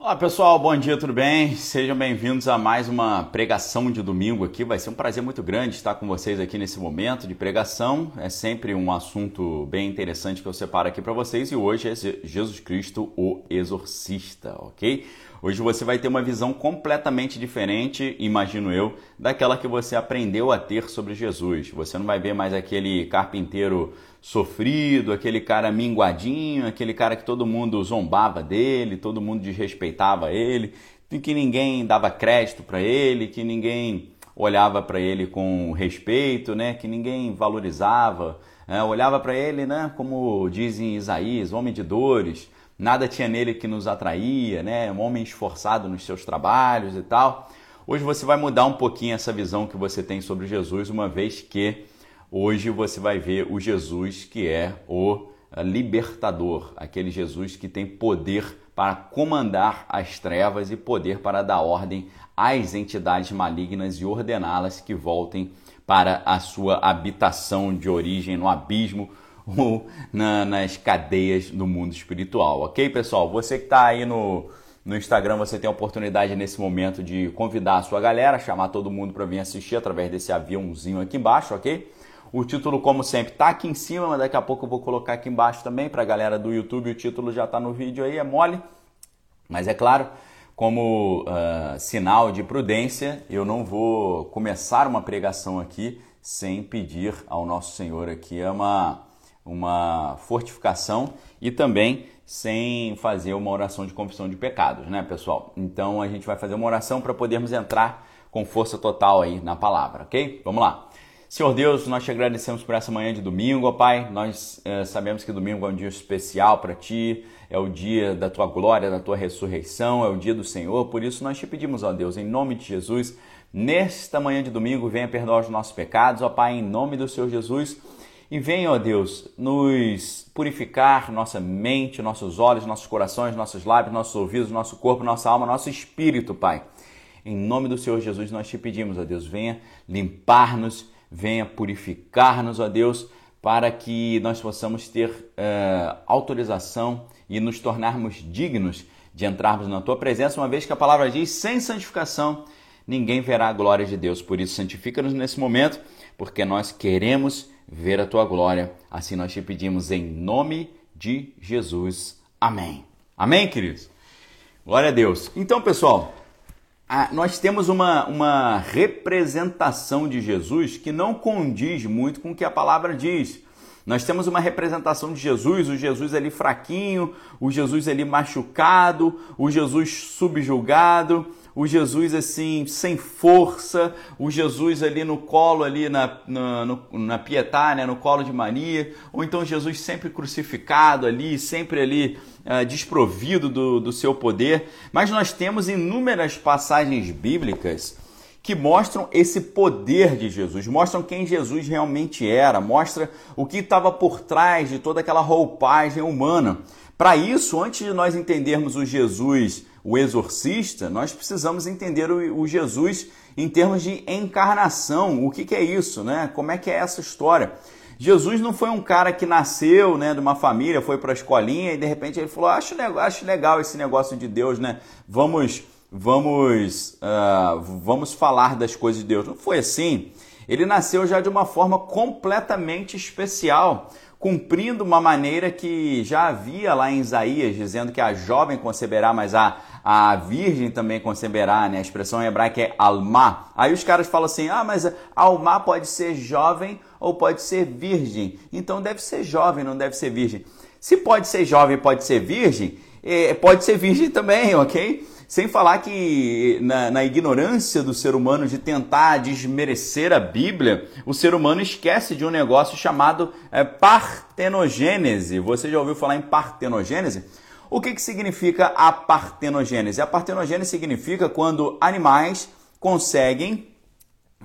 Olá pessoal, bom dia, tudo bem? Sejam bem-vindos a mais uma pregação de domingo aqui. Vai ser um prazer muito grande estar com vocês aqui nesse momento de pregação. É sempre um assunto bem interessante que eu separo aqui para vocês e hoje é Jesus Cristo, o Exorcista, ok? Hoje você vai ter uma visão completamente diferente, imagino eu, daquela que você aprendeu a ter sobre Jesus. Você não vai ver mais aquele carpinteiro sofrido, aquele cara minguadinho, aquele cara que todo mundo zombava dele, todo mundo desrespeitava ele, que ninguém dava crédito para ele, que ninguém olhava para ele com respeito, né? Que ninguém valorizava, né? olhava para ele, né? Como dizem Isaías, homem de dores nada tinha nele que nos atraía, né? Um homem esforçado nos seus trabalhos e tal. Hoje você vai mudar um pouquinho essa visão que você tem sobre Jesus, uma vez que hoje você vai ver o Jesus que é o eh, libertador, aquele Jesus que tem poder para comandar as trevas e poder para dar ordem às entidades malignas e ordená-las que voltem para a sua habitação de origem no abismo ou na, nas cadeias do mundo espiritual, ok, pessoal? Você que está aí no, no Instagram, você tem a oportunidade nesse momento de convidar a sua galera, chamar todo mundo para vir assistir através desse aviãozinho aqui embaixo, ok? O título, como sempre, tá aqui em cima, mas daqui a pouco eu vou colocar aqui embaixo também para a galera do YouTube. O título já está no vídeo aí, é mole. Mas é claro, como uh, sinal de prudência, eu não vou começar uma pregação aqui sem pedir ao nosso Senhor aqui uma uma fortificação e também sem fazer uma oração de confissão de pecados, né, pessoal? Então a gente vai fazer uma oração para podermos entrar com força total aí na palavra, ok? Vamos lá. Senhor Deus, nós te agradecemos por essa manhã de domingo, ó Pai. Nós é, sabemos que domingo é um dia especial para Ti, é o dia da Tua glória, da Tua ressurreição, é o dia do Senhor. Por isso nós te pedimos, ó Deus, em nome de Jesus, nesta manhã de domingo, venha perdoar os nossos pecados, ó Pai, em nome do Senhor Jesus e venha, ó Deus, nos purificar nossa mente, nossos olhos, nossos corações, nossos lábios, nossos ouvidos, nosso corpo, nossa alma, nosso espírito, Pai. Em nome do Senhor Jesus, nós te pedimos, ó Deus, venha limpar-nos, venha purificar-nos, ó Deus, para que nós possamos ter uh, autorização e nos tornarmos dignos de entrarmos na tua presença, uma vez que a palavra diz: sem santificação ninguém verá a glória de Deus. Por isso, santifica-nos nesse momento, porque nós queremos ver a tua glória. Assim nós te pedimos em nome de Jesus. Amém. Amém, queridos? Glória a Deus. Então, pessoal, nós temos uma, uma representação de Jesus que não condiz muito com o que a palavra diz. Nós temos uma representação de Jesus, o Jesus ali fraquinho, o Jesus ali machucado, o Jesus subjugado, o Jesus assim sem força, o Jesus ali no colo ali na, na, no, na Pietá, né, no colo de Maria, ou então Jesus sempre crucificado ali, sempre ali uh, desprovido do, do seu poder. Mas nós temos inúmeras passagens bíblicas que mostram esse poder de Jesus, mostram quem Jesus realmente era, mostra o que estava por trás de toda aquela roupagem humana. Para isso, antes de nós entendermos o Jesus o exorcista, nós precisamos entender o, o Jesus em termos de encarnação. O que, que, é isso, né? Como é que é essa história? Jesus não foi um cara que nasceu, né, de uma família, foi para a escolinha e de repente ele falou: acho acho legal esse negócio de Deus, né? Vamos, vamos, uh, vamos falar das coisas de Deus. Não foi assim. Ele nasceu já de uma forma completamente especial cumprindo uma maneira que já havia lá em Isaías, dizendo que a jovem conceberá, mas a, a virgem também conceberá, né? A expressão hebraica é alma. Aí os caras falam assim: ah, mas alma pode ser jovem ou pode ser virgem. Então deve ser jovem, não deve ser virgem. Se pode ser jovem pode ser virgem, é, pode ser virgem também, ok? Sem falar que na, na, ignorância do ser humano de tentar desmerecer a Bíblia, o ser humano esquece de um negócio chamado é, partenogênese. Você já ouviu falar em partenogênese? O que, que significa a partenogênese? A partenogênese significa quando animais conseguem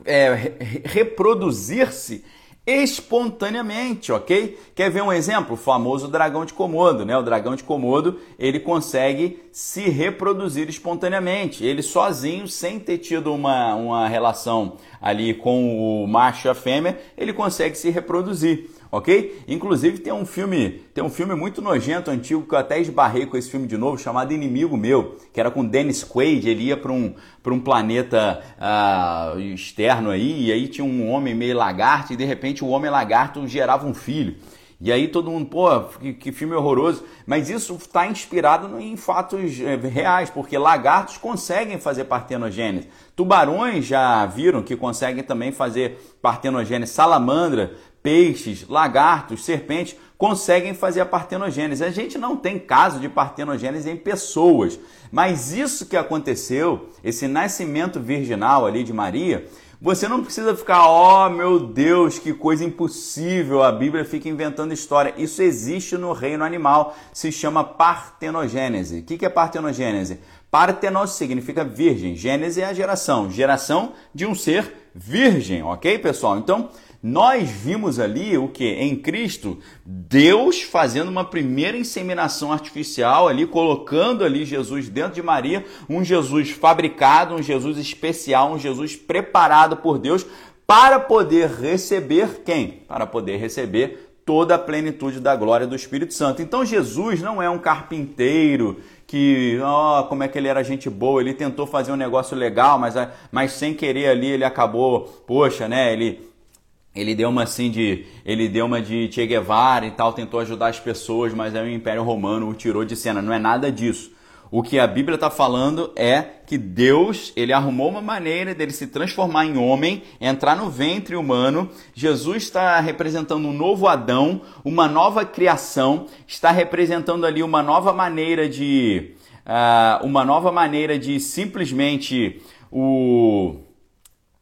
é, reproduzir-se espontaneamente, ok? Quer ver um exemplo? O famoso dragão de Komodo, né? O dragão de Komodo, ele consegue se reproduzir espontaneamente. Ele sozinho, sem ter tido uma, uma relação ali com o macho e a fêmea, ele consegue se reproduzir. Ok? Inclusive tem um filme, tem um filme muito nojento, antigo, que eu até esbarrei com esse filme de novo, chamado Inimigo Meu, que era com Dennis Quaid, ele ia para um, um planeta uh, externo aí, e aí tinha um homem meio lagarto, e de repente o homem lagarto gerava um filho. E aí todo mundo, pô, que, filme horroroso. Mas isso está inspirado em fatos é, reais, porque lagartos conseguem fazer partenogênese. Tubarões já viram que conseguem também fazer partenogênese. Salamandra, peixes, lagartos, serpentes conseguem fazer a partenogênese. A gente não tem caso de partenogênese em pessoas, mas isso que aconteceu, esse nascimento virginal ali de Maria, você não precisa ficar, ó oh, meu Deus, que coisa impossível, a Bíblia fica inventando história. Isso existe no reino animal, se chama partenogênese. O que é partenogênese? Partenos significa virgem, gênese é a geração, geração de um ser virgem, ok, pessoal? Então, nós vimos ali o que? Em Cristo, Deus fazendo uma primeira inseminação artificial ali, colocando ali Jesus dentro de Maria, um Jesus fabricado, um Jesus especial, um Jesus preparado por Deus para poder receber quem? Para poder receber toda a plenitude da glória do Espírito Santo. Então Jesus não é um carpinteiro que, ó, oh, como é que ele era gente boa, ele tentou fazer um negócio legal, mas, mas sem querer ali ele acabou, poxa, né, ele ele deu uma assim de. Ele deu uma de Che Guevara e tal, tentou ajudar as pessoas, mas aí o Império Romano o tirou de cena. Não é nada disso. O que a Bíblia está falando é que Deus ele arrumou uma maneira dele se transformar em homem, entrar no ventre humano. Jesus está representando um novo Adão, uma nova criação, está representando ali uma nova maneira de. Uh, uma nova maneira de simplesmente o.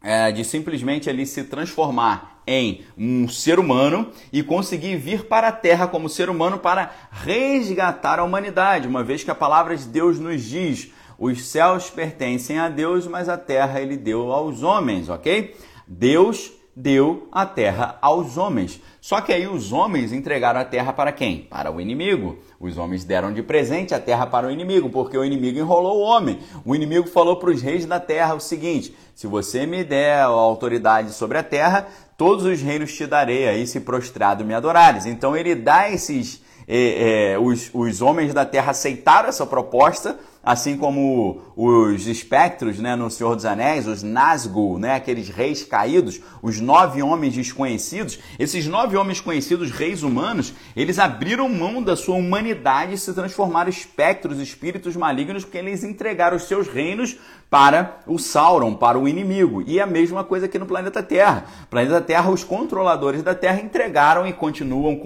Uh, de simplesmente ali se transformar em um ser humano e conseguir vir para a Terra como ser humano para resgatar a humanidade, uma vez que a palavra de Deus nos diz: os céus pertencem a Deus, mas a terra ele deu aos homens, ok? Deus deu a terra aos homens. Só que aí os homens entregaram a terra para quem? Para o inimigo. Os homens deram de presente a terra para o inimigo, porque o inimigo enrolou o homem. O inimigo falou para os reis da terra o seguinte: se você me der a autoridade sobre a terra, todos os reinos te darei, aí se prostrado me adorares. Então ele dá esses. Eh, eh, os, os homens da terra aceitaram essa proposta, assim como os espectros né, no Senhor dos Anéis, os Nazgûl, né, aqueles reis caídos, os nove homens desconhecidos, esses nove homens conhecidos, reis humanos, eles abriram mão da sua humanidade e se transformaram em espectros, espíritos malignos, porque eles entregaram os seus reinos para o Sauron, para o inimigo. E a mesma coisa aqui no planeta Terra. planeta Terra, os controladores da Terra entregaram e continuam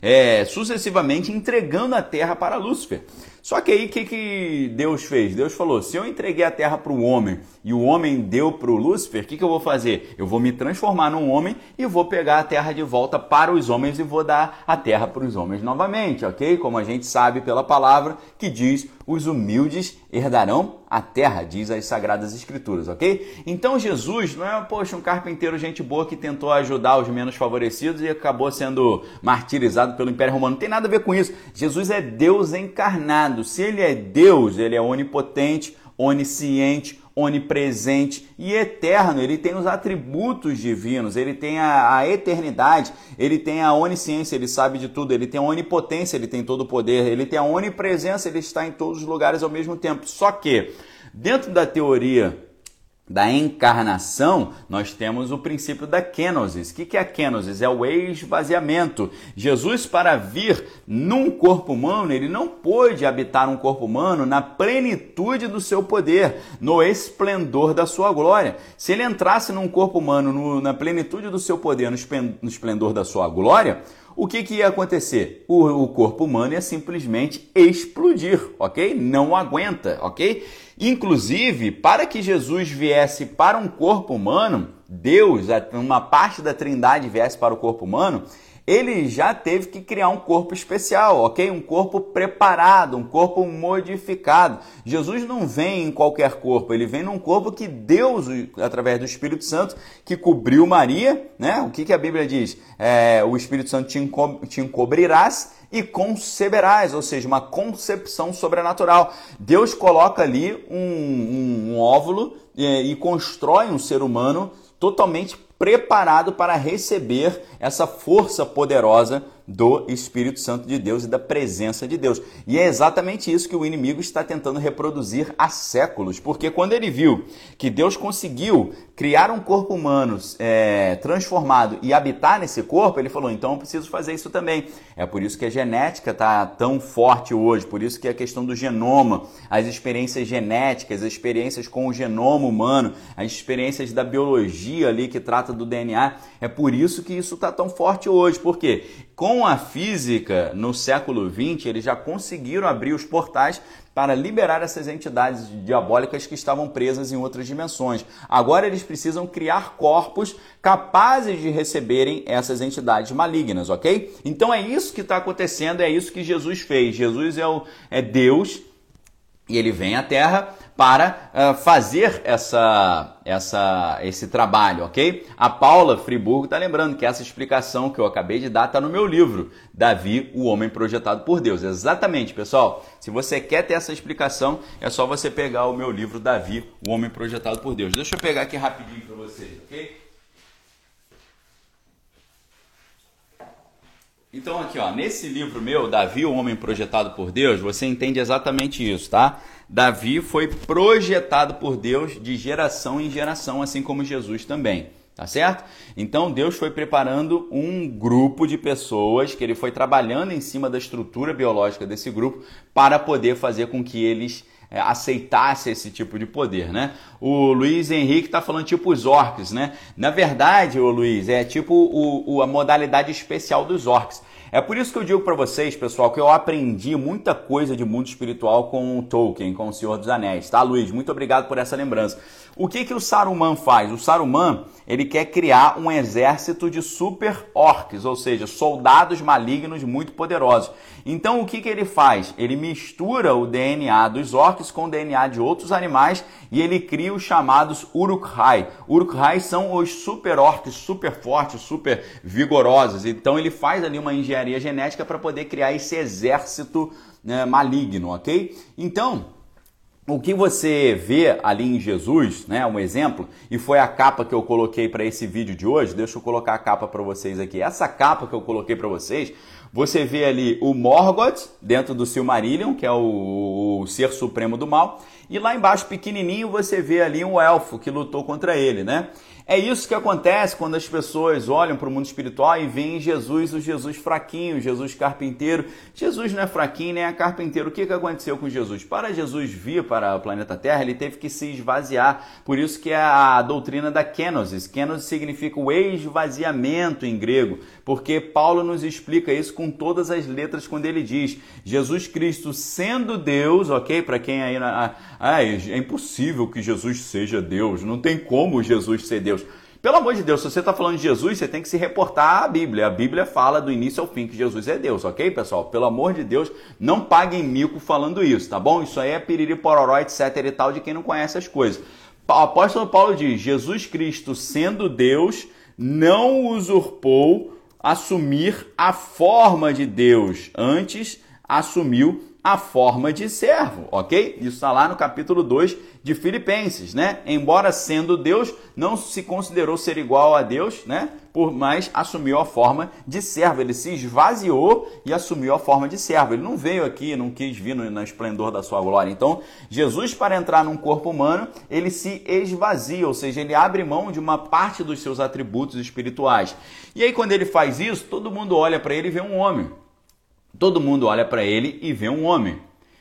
é, sucessivamente entregando a Terra para Lúcifer. Só que aí o que, que Deus fez? Deus falou: se eu entreguei a terra para o homem e o homem deu para o Lúcifer, o que, que eu vou fazer? Eu vou me transformar num homem e vou pegar a terra de volta para os homens e vou dar a terra para os homens novamente, ok? Como a gente sabe pela palavra que diz: os humildes herdarão a terra, diz as Sagradas Escrituras, ok? Então Jesus não é, poxa, um carpinteiro gente boa que tentou ajudar os menos favorecidos e acabou sendo martirizado pelo Império Romano. Não tem nada a ver com isso. Jesus é Deus encarnado se ele é Deus, ele é onipotente, onisciente, onipresente e eterno. Ele tem os atributos divinos, ele tem a, a, eternidade, ele tem a onisciência, ele sabe de tudo, ele tem a onipotência, ele tem todo o poder, ele tem a onipresença, ele está em todos os lugares ao mesmo tempo. Só que, dentro da teoria da encarnação, nós temos o princípio da kenosis. O que é a kenosis? É o esvaziamento. Jesus, para vir num corpo humano, ele não pôde habitar um corpo humano na plenitude do seu poder, no esplendor da sua glória. Se ele entrasse num corpo humano no, na plenitude do seu poder, no esplendor da sua glória, o que, que ia acontecer? O, o corpo humano ia simplesmente explodir, ok? Não aguenta, ok? Inclusive, para que Jesus viesse para um corpo humano, Deus, uma parte da Trindade viesse para o corpo humano, ele já teve que criar um corpo especial, ok? Um corpo preparado, um corpo modificado. Jesus não vem em qualquer corpo, ele vem num corpo que Deus, através do Espírito Santo, que cobriu Maria, né? O que, que a Bíblia diz? É, o Espírito Santo te, enco te encobrirás e conceberás, ou seja, uma concepção sobrenatural. Deus coloca ali um, um, um óvulo e, e constrói um ser humano totalmente preparado para receber essa força poderosa do Espírito Santo de Deus e da presença de Deus. E é exatamente isso que o inimigo está tentando reproduzir há séculos, porque quando ele viu que Deus conseguiu criar um corpo humano é, transformado e habitar nesse corpo, ele falou: então eu preciso fazer isso também. É por isso que a genética está tão forte hoje, por isso que a questão do genoma, as experiências genéticas, as experiências com o genoma humano, as experiências da biologia ali que trata do DNA, é por isso que isso está tão forte hoje, porque com a física no século XX, eles já conseguiram abrir os portais para liberar essas entidades diabólicas que estavam presas em outras dimensões. Agora eles precisam criar corpos capazes de receberem essas entidades malignas, ok? Então é isso que está acontecendo, é isso que Jesus fez. Jesus é, o, é Deus e ele vem à Terra para uh, fazer essa, essa, esse trabalho, ok? A Paula Friburgo está lembrando que essa explicação que eu acabei de dar está no meu livro, Davi, o Homem Projetado por Deus. Exatamente, pessoal. Se você quer ter essa explicação, é só você pegar o meu livro, Davi, o Homem Projetado por Deus. Deixa eu pegar aqui rapidinho para vocês, ok? Então aqui, ó, nesse livro meu, Davi, o homem projetado por Deus, você entende exatamente isso, tá? Davi foi projetado por Deus de geração em geração, assim como Jesus também. Tá certo? Então Deus foi preparando um grupo de pessoas que ele foi trabalhando em cima da estrutura biológica desse grupo para poder fazer com que eles é, aceitassem esse tipo de poder, né? O Luiz Henrique está falando tipo os orcs, né? Na verdade, o Luiz, é tipo o, o, a modalidade especial dos orcs. É por isso que eu digo para vocês, pessoal, que eu aprendi muita coisa de mundo espiritual com o Tolkien, com o Senhor dos Anéis, tá, Luiz? Muito obrigado por essa lembrança. O que que o Saruman faz? O Saruman, ele quer criar um exército de super orcs, ou seja, soldados malignos muito poderosos. Então, o que que ele faz? Ele mistura o DNA dos orcs com o DNA de outros animais e ele cria os chamados Uruk-hai. Uruk-hai são os super orcs, super fortes, super vigorosos. Então, ele faz ali uma engenharia genética para poder criar esse exército né, maligno, ok? Então, o que você vê ali em Jesus, né, um exemplo, e foi a capa que eu coloquei para esse vídeo de hoje. Deixa eu colocar a capa para vocês aqui. Essa capa que eu coloquei para vocês, você vê ali o Morgoth dentro do Silmarillion, que é o, o ser supremo do mal, e lá embaixo pequenininho você vê ali um elfo que lutou contra ele, né? É isso que acontece quando as pessoas olham para o mundo espiritual e veem Jesus, o Jesus fraquinho, Jesus carpinteiro. Jesus não é fraquinho nem é carpinteiro. O que, que aconteceu com Jesus? Para Jesus vir para o planeta Terra, ele teve que se esvaziar. Por isso que é a doutrina da kenosis. Kenosis significa o esvaziamento em grego, porque Paulo nos explica isso com todas as letras quando ele diz Jesus Cristo sendo Deus, ok? Para quem aí... Ah, é impossível que Jesus seja Deus. Não tem como Jesus ser Deus. Pelo amor de Deus, se você está falando de Jesus, você tem que se reportar à Bíblia. A Bíblia fala do início ao fim que Jesus é Deus, ok, pessoal? Pelo amor de Deus, não paguem mico falando isso, tá bom? Isso aí é piriri pororó, etc e tal, de quem não conhece as coisas. O apóstolo Paulo diz: Jesus Cristo, sendo Deus, não usurpou assumir a forma de Deus, antes assumiu a forma de servo, ok? Isso está lá no capítulo 2 de Filipenses, né? Embora sendo Deus, não se considerou ser igual a Deus, né? Por mais assumiu a forma de servo. Ele se esvaziou e assumiu a forma de servo. Ele não veio aqui, não quis vir no, esplendor da sua glória. Então, Jesus, para entrar num corpo humano, ele se esvazia, ou seja, ele abre mão de uma parte dos seus atributos espirituais. E aí, quando ele faz isso, todo mundo olha para ele e vê um homem. Todo mundo olha para ele e vê um homem.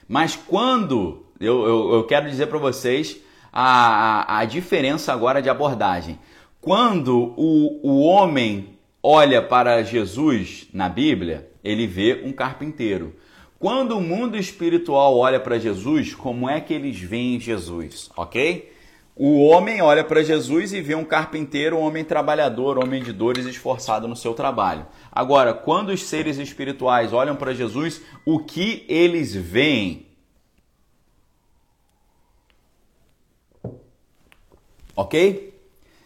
Mas quando, eu, eu, eu quero dizer para vocês a, a, a, diferença agora de abordagem. Quando o, o homem olha para Jesus na Bíblia, ele vê um carpinteiro. Quando o mundo espiritual olha para Jesus, como é que eles veem Jesus, ok? O homem olha para Jesus e vê um carpinteiro, um homem trabalhador, um homem de dores esforçado no seu trabalho. Agora, quando os seres espirituais olham para Jesus, o que eles veem? Ok?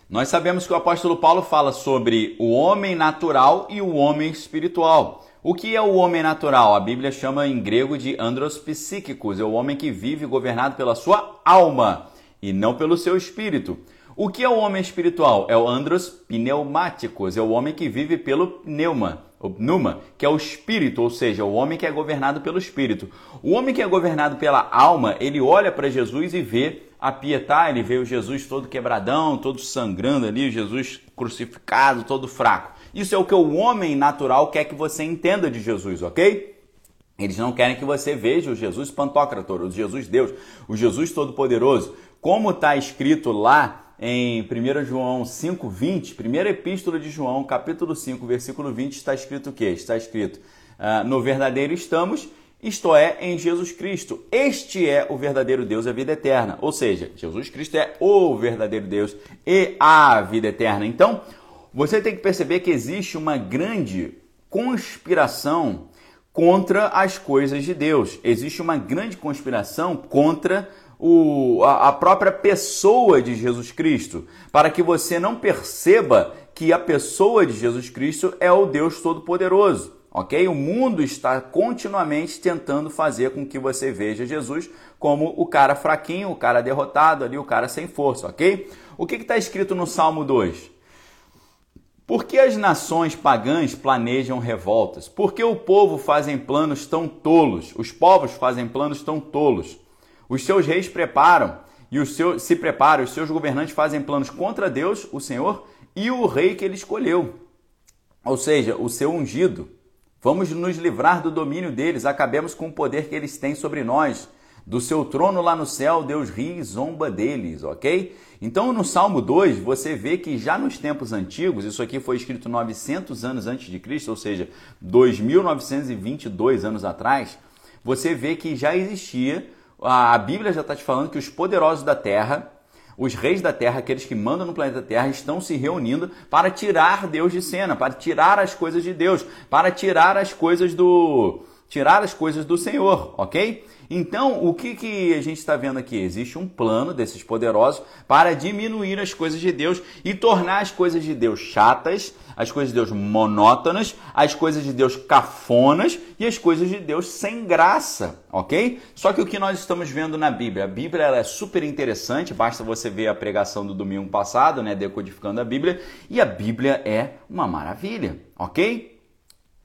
Nós sabemos que o apóstolo Paulo fala sobre o homem natural e o homem espiritual. O que é o homem natural? A Bíblia chama em grego de andros psíquicos, é o homem que vive governado pela sua alma e não pelo seu espírito. O que é o homem espiritual? É o andros pneumáticos, é o homem que vive pelo pneuma, pneuma, que é o espírito, ou seja, o homem que é governado pelo espírito. O homem que é governado pela alma, ele olha para Jesus e vê a pietá, ele vê o Jesus todo quebradão, todo sangrando ali, o Jesus crucificado, todo fraco. Isso é o que o homem natural quer que você entenda de Jesus, ok? Eles não querem que você veja o Jesus Pantocrator, o Jesus Deus, o Jesus Todo-Poderoso. Como está escrito lá em 1 João 5,20, primeira epístola de João, capítulo 5, versículo 20, está escrito o quê? Está escrito, uh, no verdadeiro estamos, isto é, em Jesus Cristo. Este é o verdadeiro Deus, a vida eterna. Ou seja, Jesus Cristo é o verdadeiro Deus e a vida eterna. Então, você tem que perceber que existe uma grande conspiração contra as coisas de Deus. Existe uma grande conspiração contra o, a, a própria pessoa de Jesus Cristo, para que você não perceba que a pessoa de Jesus Cristo é o Deus Todo-Poderoso. Ok? O mundo está continuamente tentando fazer com que você veja Jesus como o cara fraquinho, o cara derrotado ali, o cara sem força, ok? O que está escrito no Salmo 2? Por que as nações pagãs planejam revoltas? Por que o povo fazem planos tão tolos? Os povos fazem planos tão tolos. Os seus reis preparam e os seus, se preparam, os seus governantes fazem planos contra Deus, o Senhor, e o rei que ele escolheu. Ou seja, o seu ungido. Vamos nos livrar do domínio deles, acabemos com o poder que eles têm sobre nós. Do seu trono lá no céu, Deus ri e zomba deles, ok? Então, no Salmo 2, você vê que já nos tempos antigos, isso aqui foi escrito 900 anos antes de Cristo, ou seja, 2922 anos atrás, você vê que já existia, a Bíblia já está te falando que os poderosos da terra, os reis da terra, aqueles que mandam no planeta Terra, estão se reunindo para tirar Deus de cena, para tirar as coisas de Deus, para tirar as coisas do tirar as coisas do Senhor, ok? Então, o que, que a gente está vendo aqui? Existe um plano desses poderosos para diminuir as coisas de Deus e tornar as coisas de Deus chatas, as coisas de Deus monótonas, as coisas de Deus cafonas e as coisas de Deus sem graça, ok? Só que o que nós estamos vendo na Bíblia, a Bíblia é super interessante, basta você ver a pregação do domingo passado, né, decodificando a Bíblia, e a Bíblia é uma maravilha, ok?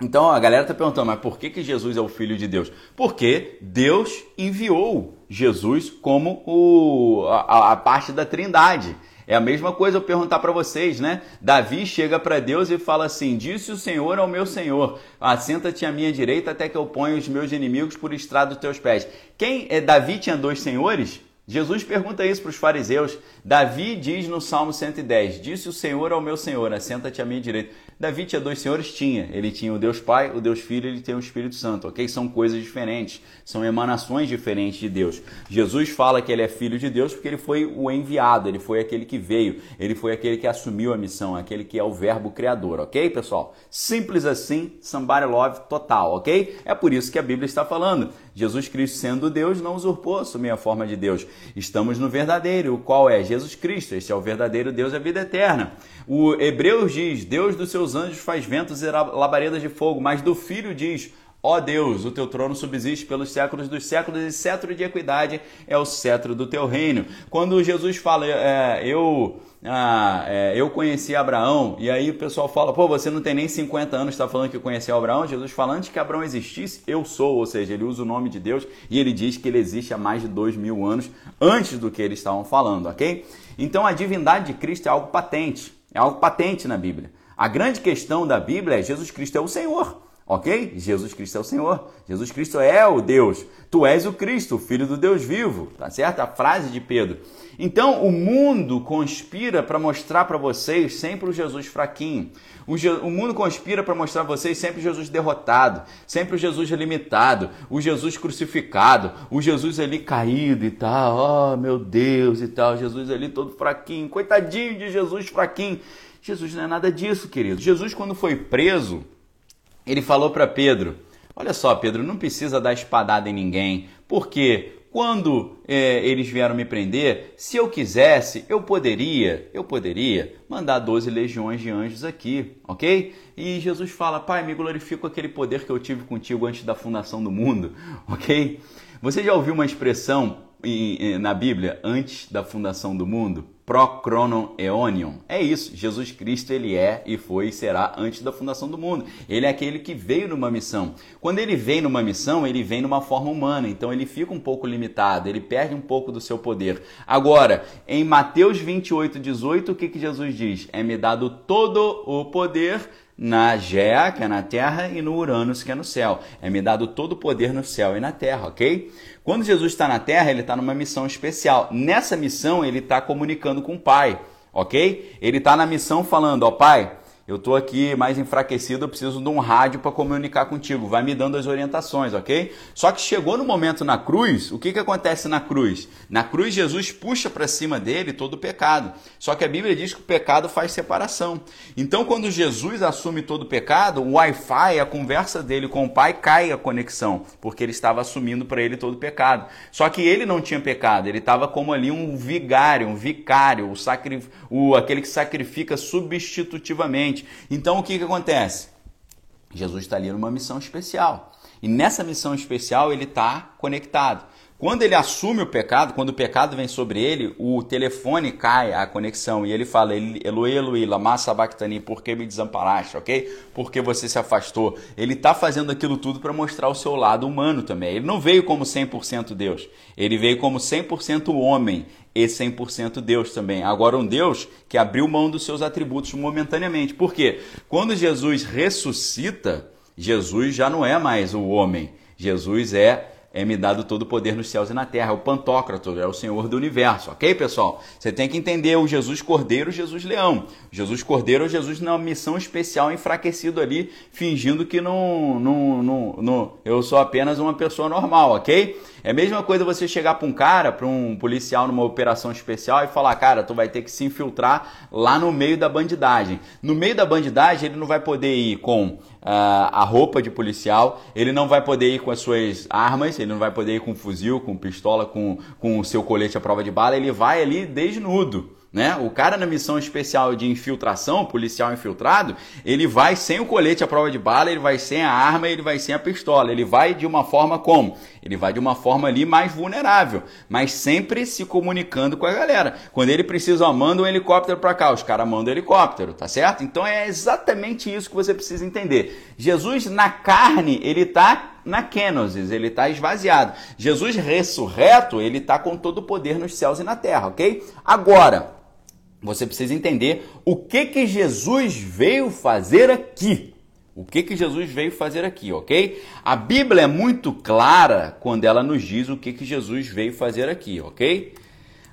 Então a galera está perguntando, mas por que, que Jesus é o Filho de Deus? Porque Deus enviou Jesus como o, a, a parte da Trindade. É a mesma coisa eu perguntar para vocês, né? Davi chega para Deus e fala assim: Disse o Senhor ao meu Senhor: Assenta-te à minha direita até que eu ponha os meus inimigos por estrado dos teus pés. Quem é Davi tinha dois senhores? Jesus pergunta isso para os fariseus. Davi diz no Salmo 110: Disse o Senhor ao meu Senhor: Assenta-te à minha direita. Davi tinha dois senhores? Tinha. Ele tinha o Deus Pai, o Deus Filho, ele tem o Espírito Santo, ok? São coisas diferentes, são emanações diferentes de Deus. Jesus fala que ele é filho de Deus porque ele foi o enviado, ele foi aquele que veio, ele foi aquele que assumiu a missão, aquele que é o verbo criador, ok, pessoal? Simples assim, somebody love total, ok? É por isso que a Bíblia está falando. Jesus Cristo, sendo Deus, não usurpou a forma de Deus. Estamos no verdadeiro, o qual é Jesus Cristo. Este é o verdadeiro Deus, a vida eterna. O Hebreus diz: Deus dos seus anjos faz ventos e labaredas de fogo, mas do Filho diz: Ó Deus, o teu trono subsiste pelos séculos dos séculos e cetro de equidade é o cetro do teu reino. Quando Jesus fala, é, eu, ah, é, eu conheci Abraão, e aí o pessoal fala, pô, você não tem nem 50 anos, está falando que conheceu Abraão? Jesus fala, antes que Abraão existisse, eu sou, ou seja, ele usa o nome de Deus e ele diz que ele existe há mais de dois mil anos antes do que eles estavam falando, ok? Então a divindade de Cristo é algo patente. É algo patente na Bíblia. A grande questão da Bíblia é Jesus Cristo é o Senhor. Ok? Jesus Cristo é o Senhor. Jesus Cristo é o Deus. Tu és o Cristo, Filho do Deus vivo. Tá certo? A frase de Pedro. Então, o mundo conspira para mostrar para vocês sempre o Jesus fraquinho. O, Je o mundo conspira para mostrar para vocês sempre o Jesus derrotado, sempre o Jesus limitado, o Jesus crucificado, o Jesus ali caído e tal. Oh, meu Deus e tal. Jesus ali todo fraquinho. Coitadinho de Jesus fraquinho. Jesus não é nada disso, querido. Jesus, quando foi preso, ele falou para Pedro: Olha só, Pedro, não precisa dar espadada em ninguém, porque quando é, eles vieram me prender, se eu quisesse, eu poderia, eu poderia mandar 12 legiões de anjos aqui, ok? E Jesus fala: Pai, me glorifico com aquele poder que eu tive contigo antes da fundação do mundo, ok? Você já ouviu uma expressão na Bíblia, antes da fundação do mundo? Procronon eonion. É isso, Jesus Cristo ele é e foi e será antes da fundação do mundo. Ele é aquele que veio numa missão. Quando ele vem numa missão, ele vem numa forma humana, então ele fica um pouco limitado, ele perde um pouco do seu poder. Agora, em Mateus 28, 18, o que, que Jesus diz? É-me dado todo o poder na Gea, que é na terra, e no Uranus, que é no céu. É-me dado todo o poder no céu e na terra, ok? Quando Jesus está na terra, ele está numa missão especial. Nessa missão, ele está comunicando com o Pai, ok? Ele está na missão falando, ó Pai, eu estou aqui mais enfraquecido, eu preciso de um rádio para comunicar contigo. Vai me dando as orientações, ok? Só que chegou no momento na cruz, o que, que acontece na cruz? Na cruz, Jesus puxa para cima dele todo o pecado. Só que a Bíblia diz que o pecado faz separação. Então, quando Jesus assume todo o pecado, o Wi-Fi, a conversa dele com o Pai, cai a conexão, porque ele estava assumindo para ele todo o pecado. Só que ele não tinha pecado, ele estava como ali um vigário, um vicário, o, sacri... o aquele que sacrifica substitutivamente. Então o que, que acontece? Jesus está ali numa missão especial. E nessa missão especial ele está conectado. Quando ele assume o pecado, quando o pecado vem sobre ele, o telefone cai a conexão e ele fala: Eloi, Eloi, lama sabachthani, por que me desamparaste, ok? Porque você se afastou. Ele está fazendo aquilo tudo para mostrar o seu lado humano também. Ele não veio como 100% Deus, ele veio como 100% homem e 100% Deus também. Agora, um Deus que abriu mão dos seus atributos momentaneamente. Por quê? Quando Jesus ressuscita, Jesus já não é mais o homem. Jesus é é-me dado todo o poder nos céus e na terra. É o Pantocrator, é o Senhor do universo, ok, pessoal? Você tem que entender o Jesus Cordeiro, Jesus Leão. Jesus Cordeiro é Jesus na missão especial, enfraquecido ali, fingindo que não, não, não, não, eu sou apenas uma pessoa normal, ok? É a mesma coisa você chegar para um cara, para um policial numa operação especial e falar, cara, tu vai ter que se infiltrar lá no meio da bandidagem. No meio da bandidagem, ele não vai poder ir com a roupa de policial, ele não vai poder ir com as suas armas, ele não vai poder ir com fuzil, com pistola, com, com o seu colete à prova de bala, ele vai ali desnudo. Né? O cara na missão especial de infiltração, policial infiltrado, ele vai sem o colete à prova de bala, ele vai sem a arma, ele vai sem a pistola. Ele vai de uma forma como? Ele vai de uma forma ali mais vulnerável, mas sempre se comunicando com a galera. Quando ele precisa, ó, manda um helicóptero para cá, os caras mandam um helicóptero, tá certo? Então é exatamente isso que você precisa entender. Jesus na carne, ele tá na kenosis, ele está esvaziado. Jesus ressurreto, ele está com todo o poder nos céus e na terra, ok? Agora, você precisa entender o que que Jesus veio fazer aqui. O que que Jesus veio fazer aqui, ok? A Bíblia é muito clara quando ela nos diz o que que Jesus veio fazer aqui, ok?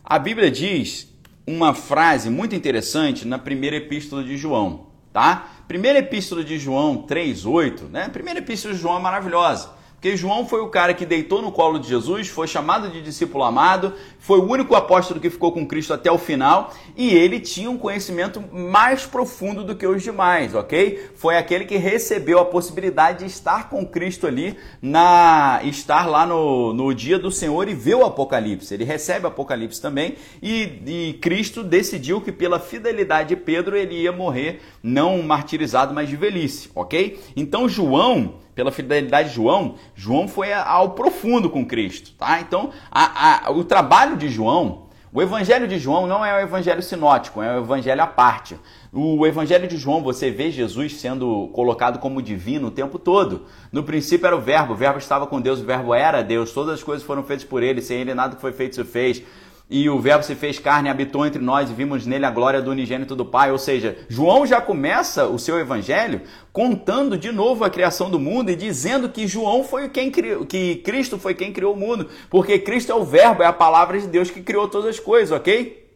A Bíblia diz uma frase muito interessante na primeira epístola de João, tá? Primeira epístola de João 3:8, né? Primeira epístola de João é maravilhosa. Porque João foi o cara que deitou no colo de Jesus, foi chamado de discípulo amado, foi o único apóstolo que ficou com Cristo até o final e ele tinha um conhecimento mais profundo do que os demais, ok? Foi aquele que recebeu a possibilidade de estar com Cristo ali, na estar lá no, no dia do Senhor e ver o Apocalipse. Ele recebe o Apocalipse também e, e Cristo decidiu que pela fidelidade de Pedro ele ia morrer não martirizado, mas de velhice, ok? Então João pela fidelidade de João, João foi ao profundo com Cristo, tá? Então, a, a, o trabalho de João, o evangelho de João não é o evangelho sinótico, é o evangelho à parte. O evangelho de João, você vê Jesus sendo colocado como divino o tempo todo. No princípio era o verbo, o verbo estava com Deus, o verbo era Deus, todas as coisas foram feitas por ele, sem ele nada que foi feito se fez e o Verbo se fez carne, habitou entre nós e vimos nele a glória do unigênito do Pai. Ou seja, João já começa o seu evangelho contando de novo a criação do mundo e dizendo que João foi quem criou, que Cristo foi quem criou o mundo, porque Cristo é o Verbo, é a palavra de Deus que criou todas as coisas, ok?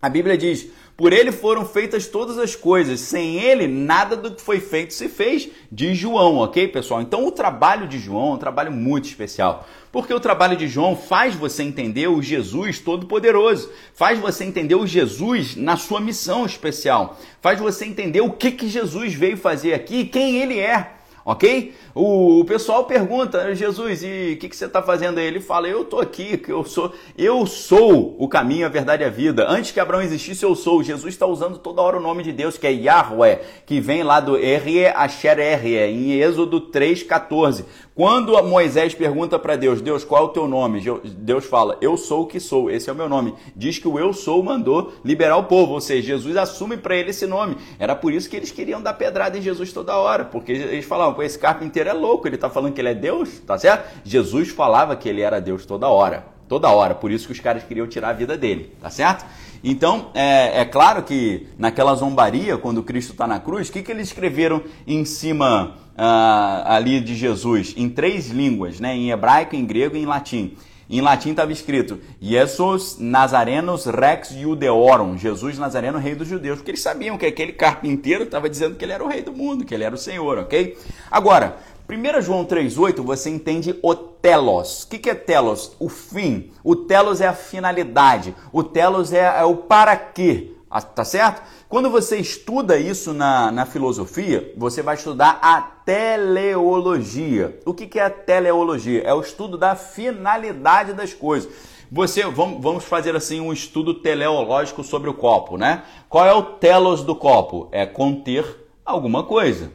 A Bíblia diz: por ele foram feitas todas as coisas, sem ele nada do que foi feito se fez, de João, ok, pessoal? Então o trabalho de João é um trabalho muito especial, porque o trabalho de João faz você entender o Jesus Todo-Poderoso, faz você entender o Jesus na sua missão especial, faz você entender o que, que Jesus veio fazer aqui e quem ele é. ok? O, pessoal pergunta, Jesus, e o que, que você está fazendo aí? Ele fala, eu estou aqui, que eu sou, eu sou o caminho, a verdade e a vida. Antes que Abraão existisse, eu sou. Jesus está usando toda hora o nome de Deus, que é Yahweh, que vem lá do Erie Asher Erie, em Êxodo 3,14. Quando Moisés pergunta para Deus, Deus, qual é o teu nome? Deus fala, eu sou o que sou, esse é o meu nome. Diz que o eu sou mandou liberar o povo, ou seja, Jesus assume para ele esse nome. Era por isso que eles queriam dar pedrada em Jesus toda hora, porque eles falavam, esse carpinteiro é louco, ele está falando que ele é Deus, tá certo? Jesus falava que ele era Deus toda hora, toda hora, por isso que os caras queriam tirar a vida dele, tá certo? Então, é, é claro que naquela zombaria, quando Cristo está na cruz, o que, que eles escreveram em cima uh, ali de Jesus em três línguas, né? em hebraico, em grego e em latim. Em latim estava escrito Jesus Nazarenos Rex Judeorum, Jesus Nazareno, rei dos judeus, porque eles sabiam que aquele carpinteiro estava dizendo que ele era o rei do mundo, que ele era o Senhor, ok? Agora, 1 João 3,8 você entende o telos. O que, que é telos? O fim. O telos é a finalidade. O telos é, é o para quê. Ah, tá certo? Quando você estuda isso na, na filosofia, você vai estudar a teleologia. O que, que é a teleologia? É o estudo da finalidade das coisas. Você, vamos, vamos fazer assim um estudo teleológico sobre o copo, né? Qual é o telos do copo? É conter alguma coisa.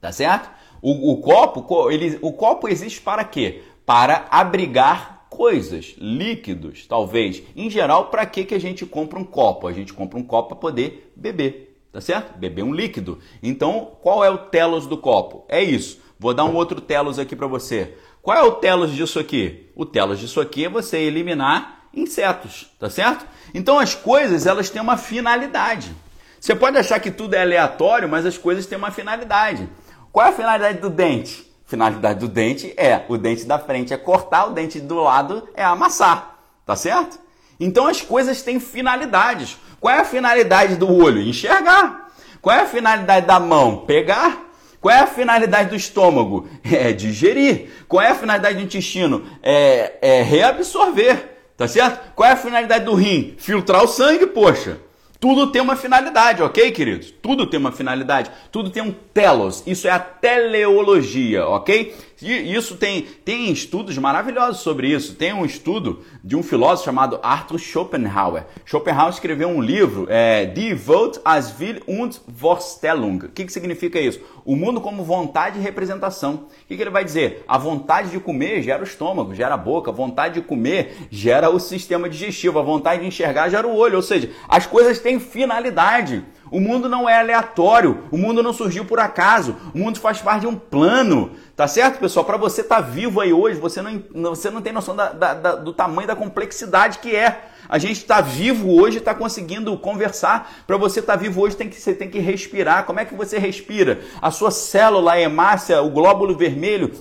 Tá certo? O, o copo, ele, o copo existe para quê? Para abrigar coisas, líquidos, talvez. Em geral, para que, que a gente compra um copo? A gente compra um copo para poder beber, tá certo? Beber um líquido. Então, qual é o telos do copo? É isso. Vou dar um outro telos aqui para você. Qual é o telos disso aqui? O telos disso aqui é você eliminar insetos, tá certo? Então as coisas elas têm uma finalidade. Você pode achar que tudo é aleatório, mas as coisas têm uma finalidade. Qual é a finalidade do dente? finalidade do dente é o dente da frente é cortar, o dente do lado é amassar, tá certo? Então as coisas têm finalidades. Qual é a finalidade do olho? Enxergar. Qual é a finalidade da mão? Pegar. Qual é a finalidade do estômago? É digerir. Qual é a finalidade do intestino? É, é reabsorver. Tá certo? Qual é a finalidade do rim? Filtrar o sangue, poxa. Tudo tem uma finalidade, ok, queridos? Tudo tem uma finalidade, tudo tem um telos. Isso é a teleologia, ok? Isso tem, tem estudos maravilhosos sobre isso. Tem um estudo de um filósofo chamado Arthur Schopenhauer. Schopenhauer escreveu um livro, é, Die Welt als Will und Vorstellung. O que, que significa isso? O mundo como vontade e representação. O que, que ele vai dizer? A vontade de comer gera o estômago, gera a boca. A vontade de comer gera o sistema digestivo. A vontade de enxergar gera o olho. Ou seja, as coisas têm finalidade. O mundo não é aleatório, o mundo não surgiu por acaso, o mundo faz parte de um plano, tá certo, pessoal? Para você estar tá vivo aí hoje, você não, você não tem noção da, da, da, do tamanho da complexidade que é. A gente está vivo hoje, está conseguindo conversar. Para você estar tá vivo hoje, tem que, você tem que respirar. Como é que você respira? A sua célula, a hemácia, o glóbulo vermelho,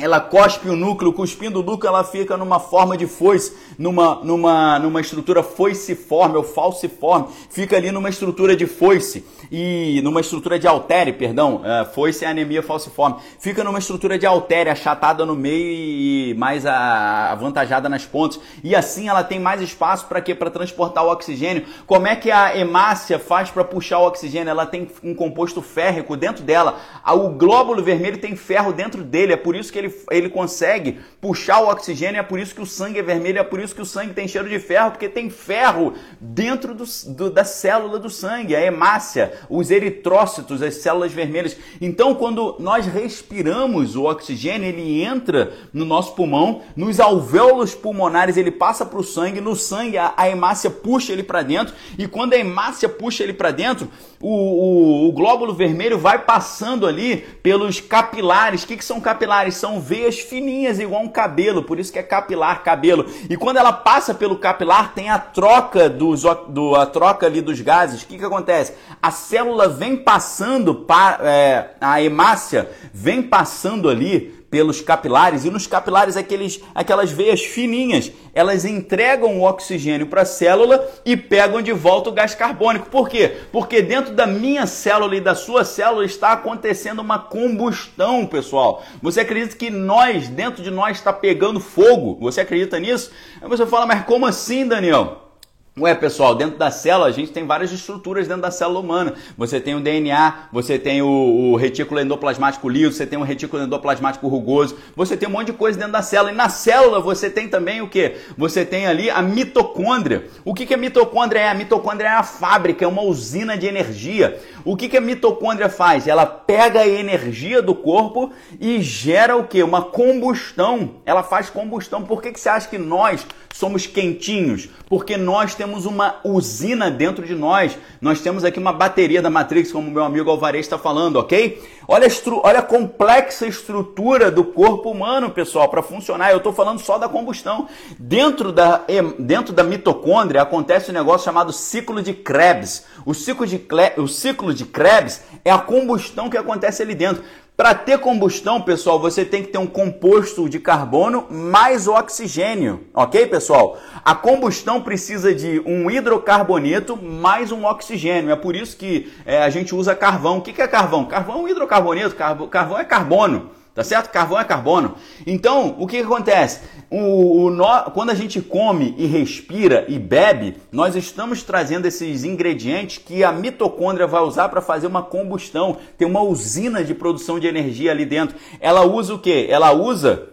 ela cospe o núcleo, cuspindo o núcleo, ela fica numa forma de foice, numa, numa, numa estrutura foiciforme ou falciforme, fica ali numa estrutura de foice e numa estrutura de altere, perdão, é, foice é anemia falciforme, fica numa estrutura de altere, achatada no meio e mais avantajada nas pontas, e assim ela tem mais espaço para quê? Para transportar o oxigênio. Como é que a hemácia faz para puxar o oxigênio? Ela tem um composto férrico dentro dela, o glóbulo vermelho tem ferro dentro dele, é por isso que ele ele, consegue puxar o oxigênio, é por isso que o sangue é vermelho, é por isso que o sangue tem cheiro de ferro, porque tem ferro dentro do, do, da célula do sangue, a hemácia, os eritrócitos, as células vermelhas. Então, quando nós respiramos o oxigênio, ele entra no nosso pulmão, nos alvéolos pulmonares, ele passa para o sangue, no sangue a, a hemácia puxa ele para dentro, e quando a hemácia puxa ele para dentro, o, o, o, glóbulo vermelho vai passando ali pelos capilares. O que, que são capilares? São veias fininhas, igual um cabelo, por isso que é capilar, cabelo. E quando ela passa pelo capilar, tem a troca dos, do, a troca ali dos gases. O que, que acontece? A célula vem passando, para, é, a hemácia vem passando ali pelos capilares, e nos capilares aqueles, aquelas veias fininhas, elas entregam o oxigênio para a célula e pegam de volta o gás carbônico. Por quê? Porque dentro da minha célula e da sua célula está acontecendo uma combustão, pessoal. Você acredita que nós, dentro de nós, está pegando fogo? Você acredita nisso? Aí você fala, mas como assim, Daniel? Ué, pessoal, dentro da célula a gente tem várias estruturas dentro da célula humana. Você tem o DNA, você tem o, o retículo endoplasmático liso, você tem o retículo endoplasmático rugoso, você tem um monte de coisa dentro da célula. E na célula você tem também o que? Você tem ali a mitocôndria. O que, que a mitocôndria é? A mitocôndria é a fábrica, é uma usina de energia. O que, que a mitocôndria faz? Ela pega a energia do corpo e gera o que? Uma combustão. Ela faz combustão. Por que, que você acha que nós somos quentinhos? Porque nós temos uma usina dentro de nós. Nós temos aqui uma bateria da Matrix, como meu amigo Alvarez está falando, ok? Olha a, olha a complexa estrutura do corpo humano, pessoal, para funcionar. Eu estou falando só da combustão. Dentro da, dentro da mitocôndria acontece um negócio chamado ciclo de Krebs. O ciclo de, o ciclo de Krebs é a combustão que acontece ali dentro. Para ter combustão, pessoal, você tem que ter um composto de carbono mais o oxigênio, ok, pessoal? A combustão precisa de um hidrocarboneto mais um oxigênio. É por isso que é, a gente usa carvão. O que, que é carvão? Carvão é um hidrocarboneto, carvão é carbono. Tá certo? Carvão é carbono. Então, o que, que acontece? O, o, no, quando a gente come e respira e bebe, nós estamos trazendo esses ingredientes que a mitocôndria vai usar para fazer uma combustão. Tem uma usina de produção de energia ali dentro. Ela usa o quê? Ela usa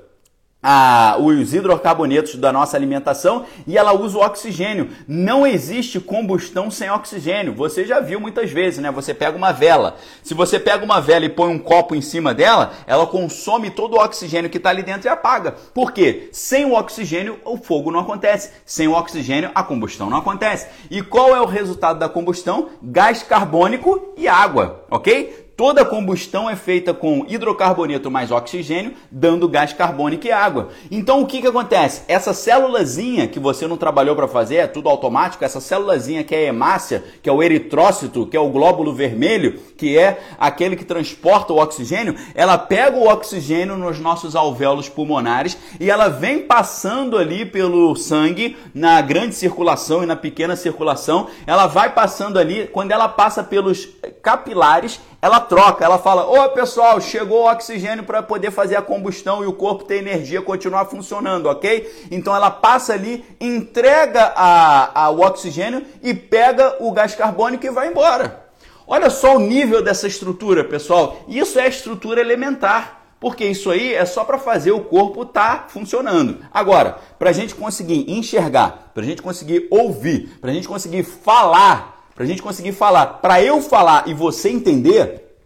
a, os hidrocarbonetos da nossa alimentação e ela usa o oxigênio. Não existe combustão sem oxigênio. Você já viu muitas vezes, né? Você pega uma vela. Se você pega uma vela e põe um copo em cima dela, ela consome todo o oxigênio que está ali dentro e apaga. Por quê? Sem o oxigênio, o fogo não acontece. Sem o oxigênio, a combustão não acontece. E qual é o resultado da combustão? Gás carbônico e água, ok? Toda combustão é feita com hidrocarboneto mais oxigênio, dando gás carbônico e água. Então o que, que acontece? Essa célulazinha que você não trabalhou para fazer, é tudo automático, essa célulazinha que é a hemácia, que é o eritrócito, que é o glóbulo vermelho, que é aquele que transporta o oxigênio, ela pega o oxigênio nos nossos alvéolos pulmonares e ela vem passando ali pelo sangue, na grande circulação e na pequena circulação, ela vai passando ali, quando ela passa pelos capilares, ela troca, ela fala: Ô pessoal, chegou o oxigênio para poder fazer a combustão e o corpo ter energia continuar funcionando, ok? Então ela passa ali, entrega a, a, o oxigênio e pega o gás carbônico e vai embora. Olha só o nível dessa estrutura, pessoal. Isso é estrutura elementar. Porque isso aí é só para fazer o corpo estar tá funcionando. Agora, para a gente conseguir enxergar, para a gente conseguir ouvir, para a gente conseguir falar para a gente conseguir falar, para eu falar e você entender,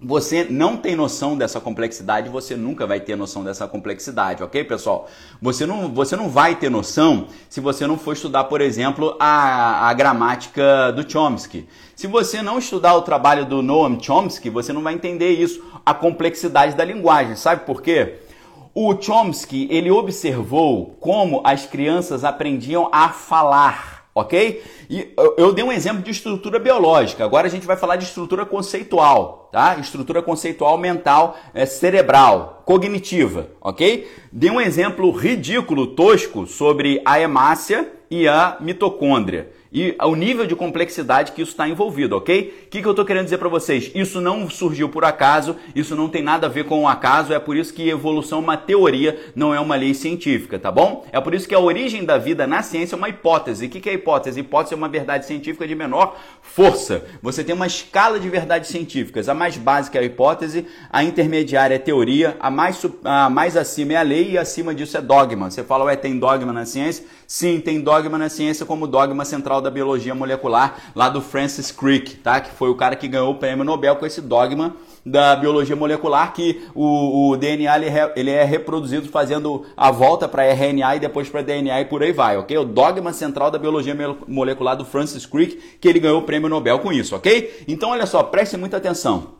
você não tem noção dessa complexidade, você nunca vai ter noção dessa complexidade, ok, pessoal? Você não, você não vai ter noção se você não for estudar, por exemplo, a, a gramática do Chomsky. Se você não estudar o trabalho do Noam Chomsky, você não vai entender isso, a complexidade da linguagem. Sabe por quê? O Chomsky, ele observou como as crianças aprendiam a falar ok? E eu dei um exemplo de estrutura biológica, agora a gente vai falar de estrutura conceitual, tá? Estrutura conceitual mental, é, cerebral, cognitiva, ok? Dei um exemplo ridículo, tosco, sobre a hemácia e a mitocôndria e o nível de complexidade que isso está envolvido, ok? O que, que eu estou querendo dizer para vocês? Isso não surgiu por acaso, isso não tem nada a ver com o acaso, é por isso que evolução é uma teoria, não é uma lei científica, tá bom? É por isso que a origem da vida na ciência é uma hipótese. O que, que é hipótese? Hipótese é uma verdade científica de menor força. Você tem uma escala de verdades científicas. A mais básica é a hipótese, a intermediária é a teoria, a mais, a mais acima é a lei e acima disso é dogma. Você fala, ué, tem dogma na ciência? Sim, tem dogma na ciência como dogma central da Biologia Molecular, lá do Francis Crick, tá? Que foi o cara que ganhou o prêmio Nobel com esse dogma da biologia molecular que o, o DNA ele, ele, é reproduzido fazendo a volta para RNA e depois para DNA e por aí vai, ok? O dogma central da biologia molecular do Francis Crick, que ele ganhou o prêmio Nobel com isso, ok? Então olha só, preste muita atenção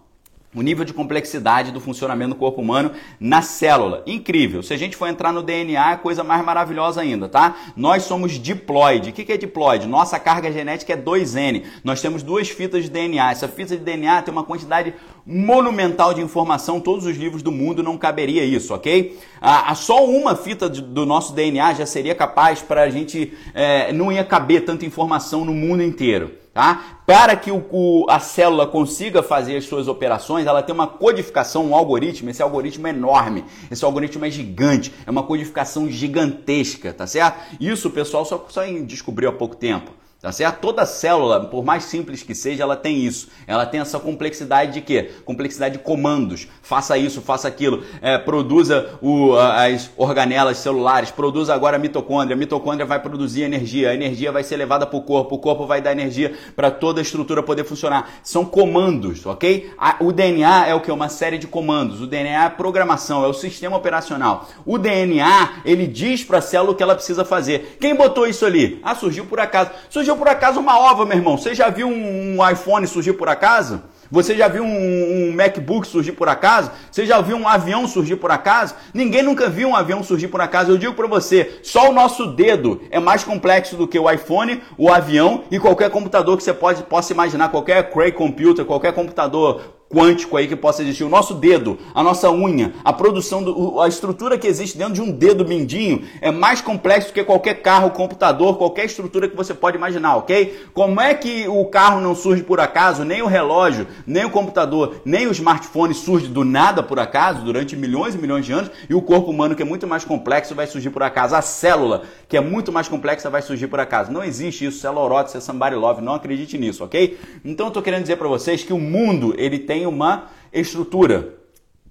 o nível de complexidade do funcionamento do corpo humano na célula. Incrível. Se a gente for entrar no DNA, é coisa mais maravilhosa ainda, tá? Nós somos diploide. O que é diploide? Nossa carga genética é 2N. Nós temos duas fitas de DNA. Essa fita de DNA tem uma quantidade monumental de informação. Todos os livros do mundo não caberia isso, ok? Ah, só uma fita do nosso DNA já seria capaz para a gente... É, não ia caber tanta informação no mundo inteiro. Tá? Para que o, o, a célula consiga fazer as suas operações, ela tem uma codificação, um algoritmo. Esse algoritmo é enorme, esse algoritmo é gigante, é uma codificação gigantesca, tá certo? Isso o pessoal só, só descobriu há pouco tempo. Tá certo? Toda célula, por mais simples que seja, ela tem isso. Ela tem essa complexidade de quê? Complexidade de comandos. Faça isso, faça aquilo. É, produza o, as organelas celulares. Produza agora a mitocôndria. A mitocôndria vai produzir energia. A energia vai ser levada para o corpo. O corpo vai dar energia para toda a estrutura poder funcionar. São comandos, ok? o DNA é o que? Uma série de comandos. O DNA é programação, é o sistema operacional. O DNA, ele diz para a célula o que ela precisa fazer. Quem botou isso ali? Ah, surgiu por acaso. Surgiu surgiu por acaso uma ova, meu irmão. Você já viu um, iPhone surgir por acaso? Você já viu um, MacBook surgir por acaso? Você já viu um avião surgir por acaso? Ninguém nunca viu um avião surgir por acaso. Eu digo para você, só o nosso dedo é mais complexo do que o iPhone, o avião e qualquer computador que você pode, possa imaginar, qualquer Cray Computer, qualquer computador quântico aí que possa existir. O nosso dedo, a nossa unha, a produção, do, a estrutura que existe dentro de um dedo mindinho é mais complexo do que qualquer carro, computador, qualquer estrutura que você pode imaginar, ok? Como é que o carro não surge por acaso, nem o relógio, nem o computador, nem o smartphone surge do nada por acaso durante milhões e milhões de anos e o corpo humano que é muito mais complexo vai surgir por acaso. A célula, que é muito mais complexa, vai surgir por acaso. Não existe isso, célula é somebody love, não acredite nisso, ok? Então eu tô querendo dizer para vocês que o mundo, ele tem tem uma estrutura.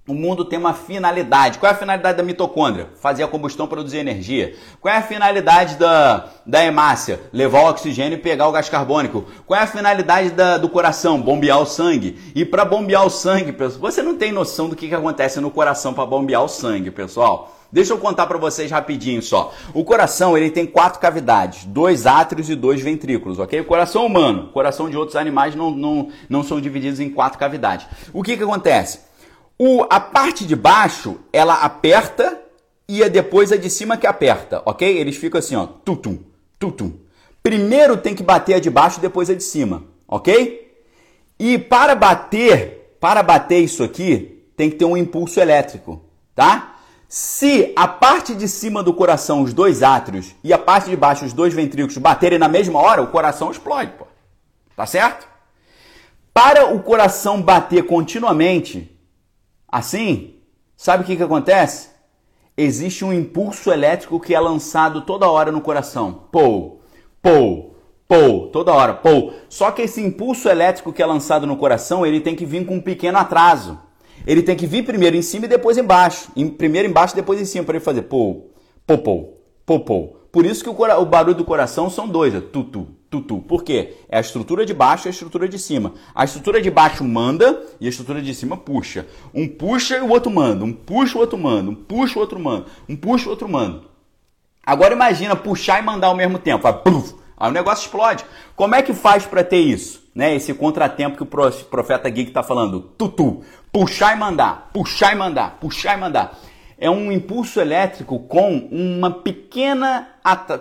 O mundo tem uma finalidade. Qual é a finalidade da mitocôndria? Fazer a combustão produzir energia. Qual é a finalidade da, da hemácia? Levar o oxigênio e pegar o gás carbônico. Qual é a finalidade da, do coração? Bombear o sangue. E para bombear o sangue, pessoal, você não tem noção do que, que acontece no coração para bombear o sangue, pessoal. Deixa eu contar para vocês rapidinho só. O coração ele tem quatro cavidades, dois átrios e dois ventrículos, ok? O coração humano, o coração de outros animais não, não, não são divididos em quatro cavidades. O que, que acontece? O, a parte de baixo ela aperta e é depois a de cima que aperta, ok? Eles ficam assim, ó, tutum, tutum. Primeiro tem que bater a de baixo, depois a de cima, ok? E para bater, para bater isso aqui, tem que ter um impulso elétrico, tá? Se a parte de cima do coração, os dois átrios, e a parte de baixo, os dois ventrículos, baterem na mesma hora, o coração explode, pô. Tá certo? Para o coração bater continuamente, assim, sabe o que, que acontece? Existe um impulso elétrico que é lançado toda hora no coração. Pou, pou, pou, toda hora, pou. Só que esse impulso elétrico que é lançado no coração, ele tem que vir com um pequeno atraso ele tem que vir primeiro em cima e depois embaixo. Primeiro embaixo, depois em cima, para ele fazer pou, popou, popou. Por isso que o, o, barulho do coração são dois, é tutu, tutu. Por quê? É a estrutura de baixo e a estrutura de cima. A estrutura de baixo manda e a estrutura de cima puxa. Um puxa e o outro manda. Um puxa o outro manda. Um puxa o outro manda. Um puxa o outro manda. Agora imagina puxar e mandar ao mesmo tempo. Pluf, aí o negócio explode. Como é que faz para ter isso? Né, esse contratempo que o profeta Geek está falando. Tutu, puxar e mandar, puxar e mandar, puxar e mandar. É um impulso elétrico com uma pequena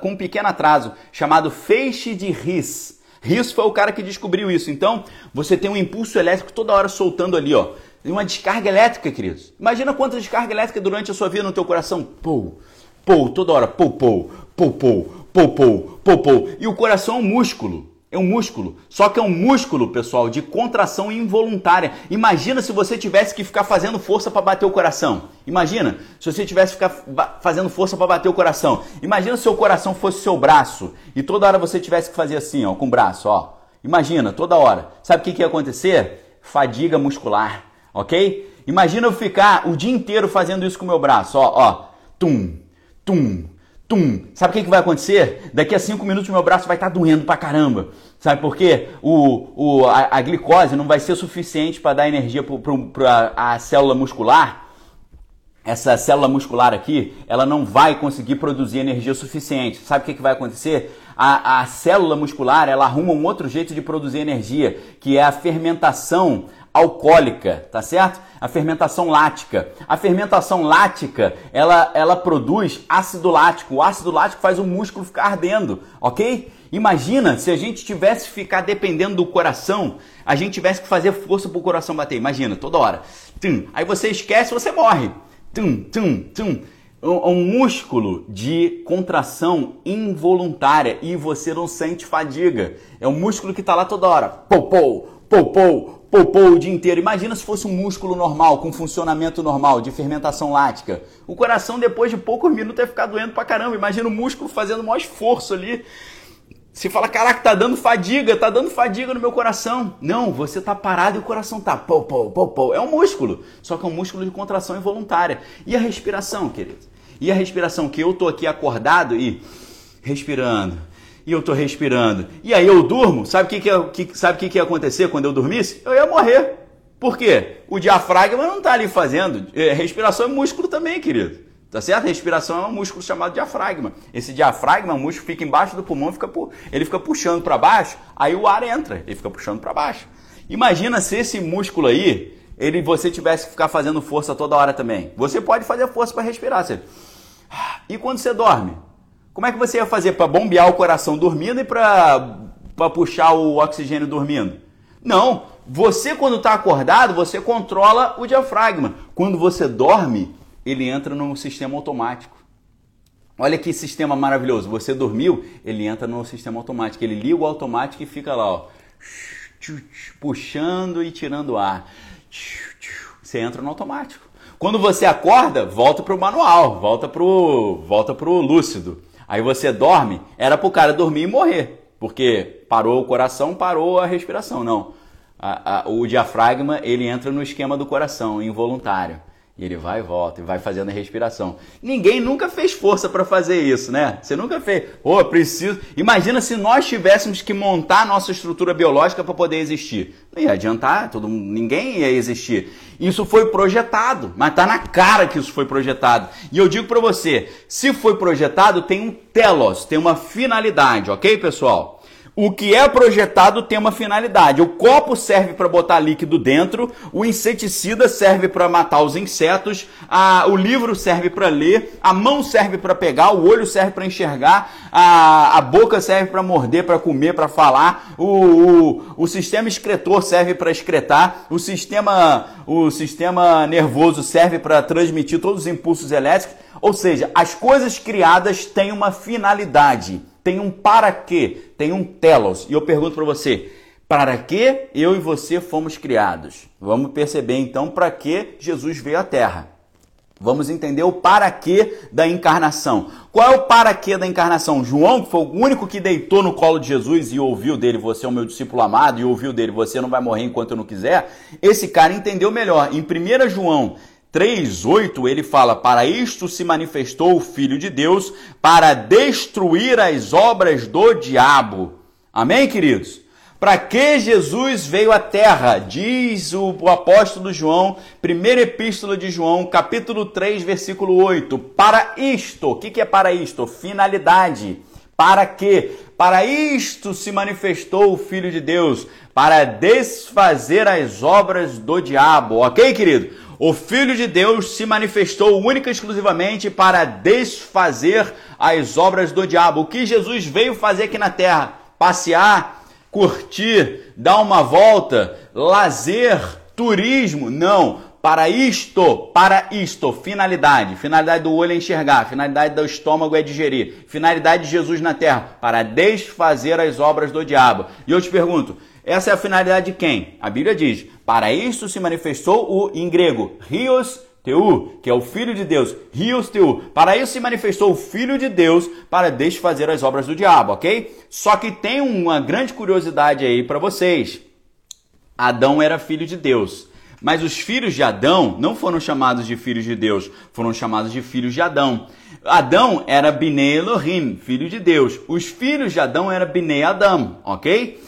com um pequeno atraso, chamado feixe de Riss. Riss foi o cara que descobriu isso. Então, você tem um impulso elétrico toda hora soltando ali, ó. Uma descarga elétrica, queridos. Imagina quanta descarga elétrica durante a sua vida no teu coração. Pou, pou, toda hora. Pou, pou, pou, pou, pou, pou, pou, pou. E o coração é um músculo. É um músculo. Só que é um músculo, pessoal, de contração involuntária. Imagina se você tivesse que ficar fazendo força para bater o coração. Imagina se você tivesse que ficar fazendo força para bater o coração. Imagina se o seu coração fosse seu braço e toda hora você tivesse que fazer assim, ó, com o braço, ó. Imagina, toda hora. Sabe o que, que ia acontecer? Fadiga muscular, ok? Imagina eu ficar o dia inteiro fazendo isso com o meu braço, ó, ó. Tum, tum, tum. Sabe o que, que vai acontecer? Daqui a cinco minutos meu braço vai estar tá doendo pra caramba. Sabe por quê? O, o, a, a glicose não vai ser suficiente para dar energia para a célula muscular. Essa célula muscular aqui, ela não vai conseguir produzir energia suficiente. Sabe o que, que vai acontecer? A, a célula muscular ela arruma um outro jeito de produzir energia, que é a fermentação alcoólica, tá certo? A fermentação lática. A fermentação lática, ela, ela produz ácido lático. O ácido lático faz o músculo ficar ardendo, ok? Imagina se a gente tivesse que ficar dependendo do coração, a gente tivesse que fazer força para o coração bater. Imagina, toda hora. Tum. Aí você esquece, você morre. Tum, tum, tum. Um, músculo de contração involuntária e você não sente fadiga. É um músculo que está lá toda hora. Pou, pou, pou, pou, popou o dia inteiro. Imagina se fosse um músculo normal, com funcionamento normal, de fermentação lática. O coração, depois de poucos minutos, ia ficar doendo pra caramba. Imagina o músculo fazendo o maior esforço ali. Você fala, caraca, tá dando fadiga, tá dando fadiga no meu coração. Não, você tá parado e o coração tá pô, pô, pô, pô. É um músculo, só que é um músculo de contração involuntária. E a respiração, querido? E a respiração que eu tô aqui acordado e respirando. E eu tô respirando. E aí eu durmo. Sabe o que, que, que, sabe que, que ia acontecer quando eu dormisse? Eu ia morrer. Por quê? O diafragma não tá ali fazendo. É, respiração é músculo também, querido. Tá certo? A respiração é um músculo chamado diafragma. Esse diafragma, o músculo fica embaixo do pulmão, fica ele fica puxando para baixo, aí o ar entra, ele fica puxando para baixo. Imagina se esse músculo aí, ele você tivesse que ficar fazendo força toda hora também. Você pode fazer força para respirar, você... E quando você dorme? Como é que você ia fazer para bombear o coração dormindo e para puxar o oxigênio dormindo? Não, você quando está acordado, você controla o diafragma. Quando você dorme, ele entra no sistema automático. Olha que sistema maravilhoso. Você dormiu, ele entra no sistema automático. Ele liga o automático e fica lá, ó, puxando e tirando ar. Você entra no automático. Quando você acorda, volta para o manual, volta para o volta pro lúcido. Aí você dorme, era para o cara dormir e morrer, porque parou o coração, parou a respiração. Não, a, a, o diafragma ele entra no esquema do coração, involuntário. E ele vai e volta e vai fazendo a respiração. Ninguém nunca fez força para fazer isso, né? Você nunca fez. Ô, oh, preciso. Imagina se nós tivéssemos que montar a nossa estrutura biológica para poder existir. Não ia adiantar, todo ninguém ia existir. Isso foi projetado, mas tá na cara que isso foi projetado. E eu digo para você, se foi projetado, tem um telos, tem uma finalidade, OK, pessoal? O que é projetado tem uma finalidade. O copo serve para botar líquido dentro, o inseticida serve para matar os insetos, a, o livro serve para ler, a mão serve para pegar, o olho serve para enxergar, a, a boca serve para morder, para comer, para falar, o, o, o sistema excretor serve para excretar, o sistema, o sistema nervoso serve para transmitir todos os impulsos elétricos. Ou seja, as coisas criadas têm uma finalidade tem um para quê, tem um telos. E eu pergunto para você, para que eu e você fomos criados? Vamos perceber então para que Jesus veio à Terra. Vamos entender o para que da encarnação. Qual é o para que da encarnação? João, que foi o único que deitou no colo de Jesus e ouviu dele, você é o meu discípulo amado, e ouviu dele, você não vai morrer enquanto eu não quiser. Esse cara entendeu melhor. Em 1 João 3:8 ele fala: "Para isto se manifestou o Filho de Deus para destruir as obras do diabo." Amém, queridos? Para que Jesus veio à terra? Diz o, apóstolo João, primeira epístola de João, capítulo 3, versículo 8. Para isto, o que, que é para isto? Finalidade. Para que? Para isto se manifestou o Filho de Deus, para desfazer as obras do diabo. Ok, querido? O Filho de Deus se manifestou única e exclusivamente para desfazer as obras do diabo. O que Jesus veio fazer aqui na terra? Passear, curtir, dar uma volta, lazer, turismo? Não. Para isto, para isto, finalidade. Finalidade do olho é enxergar, finalidade do estômago é digerir. Finalidade de Jesus na terra, para desfazer as obras do diabo. E eu te pergunto, essa é a finalidade de quem? A Bíblia diz: para isso se manifestou o, em grego, Rios Teu, que é o Filho de Deus, Rios Teu. Para isso se manifestou o Filho de Deus para desfazer as obras do diabo, ok? Só que tem uma grande curiosidade aí para vocês. Adão era filho de Deus. Mas os filhos de Adão não foram chamados de filhos de Deus, foram chamados de filhos de Adão. Adão era Bnei Elohim, filho de Deus. Os filhos de Adão eram Bnei Adam, ok?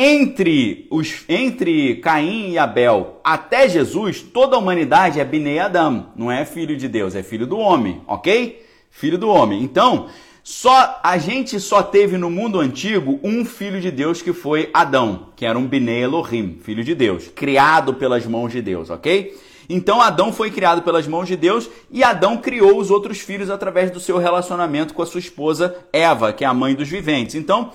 Entre, os, entre Caim e Abel até Jesus, toda a humanidade é Bnei Adam, não é filho de Deus, é filho do homem, ok? Filho do homem. Então, só a gente só teve no mundo antigo um filho de Deus que foi Adão, que era um Bnei Elohim, filho de Deus, criado pelas mãos de Deus, ok? Então Adão foi criado pelas mãos de Deus e Adão criou os outros filhos através do seu relacionamento com a sua esposa Eva, que é a mãe dos viventes. Então,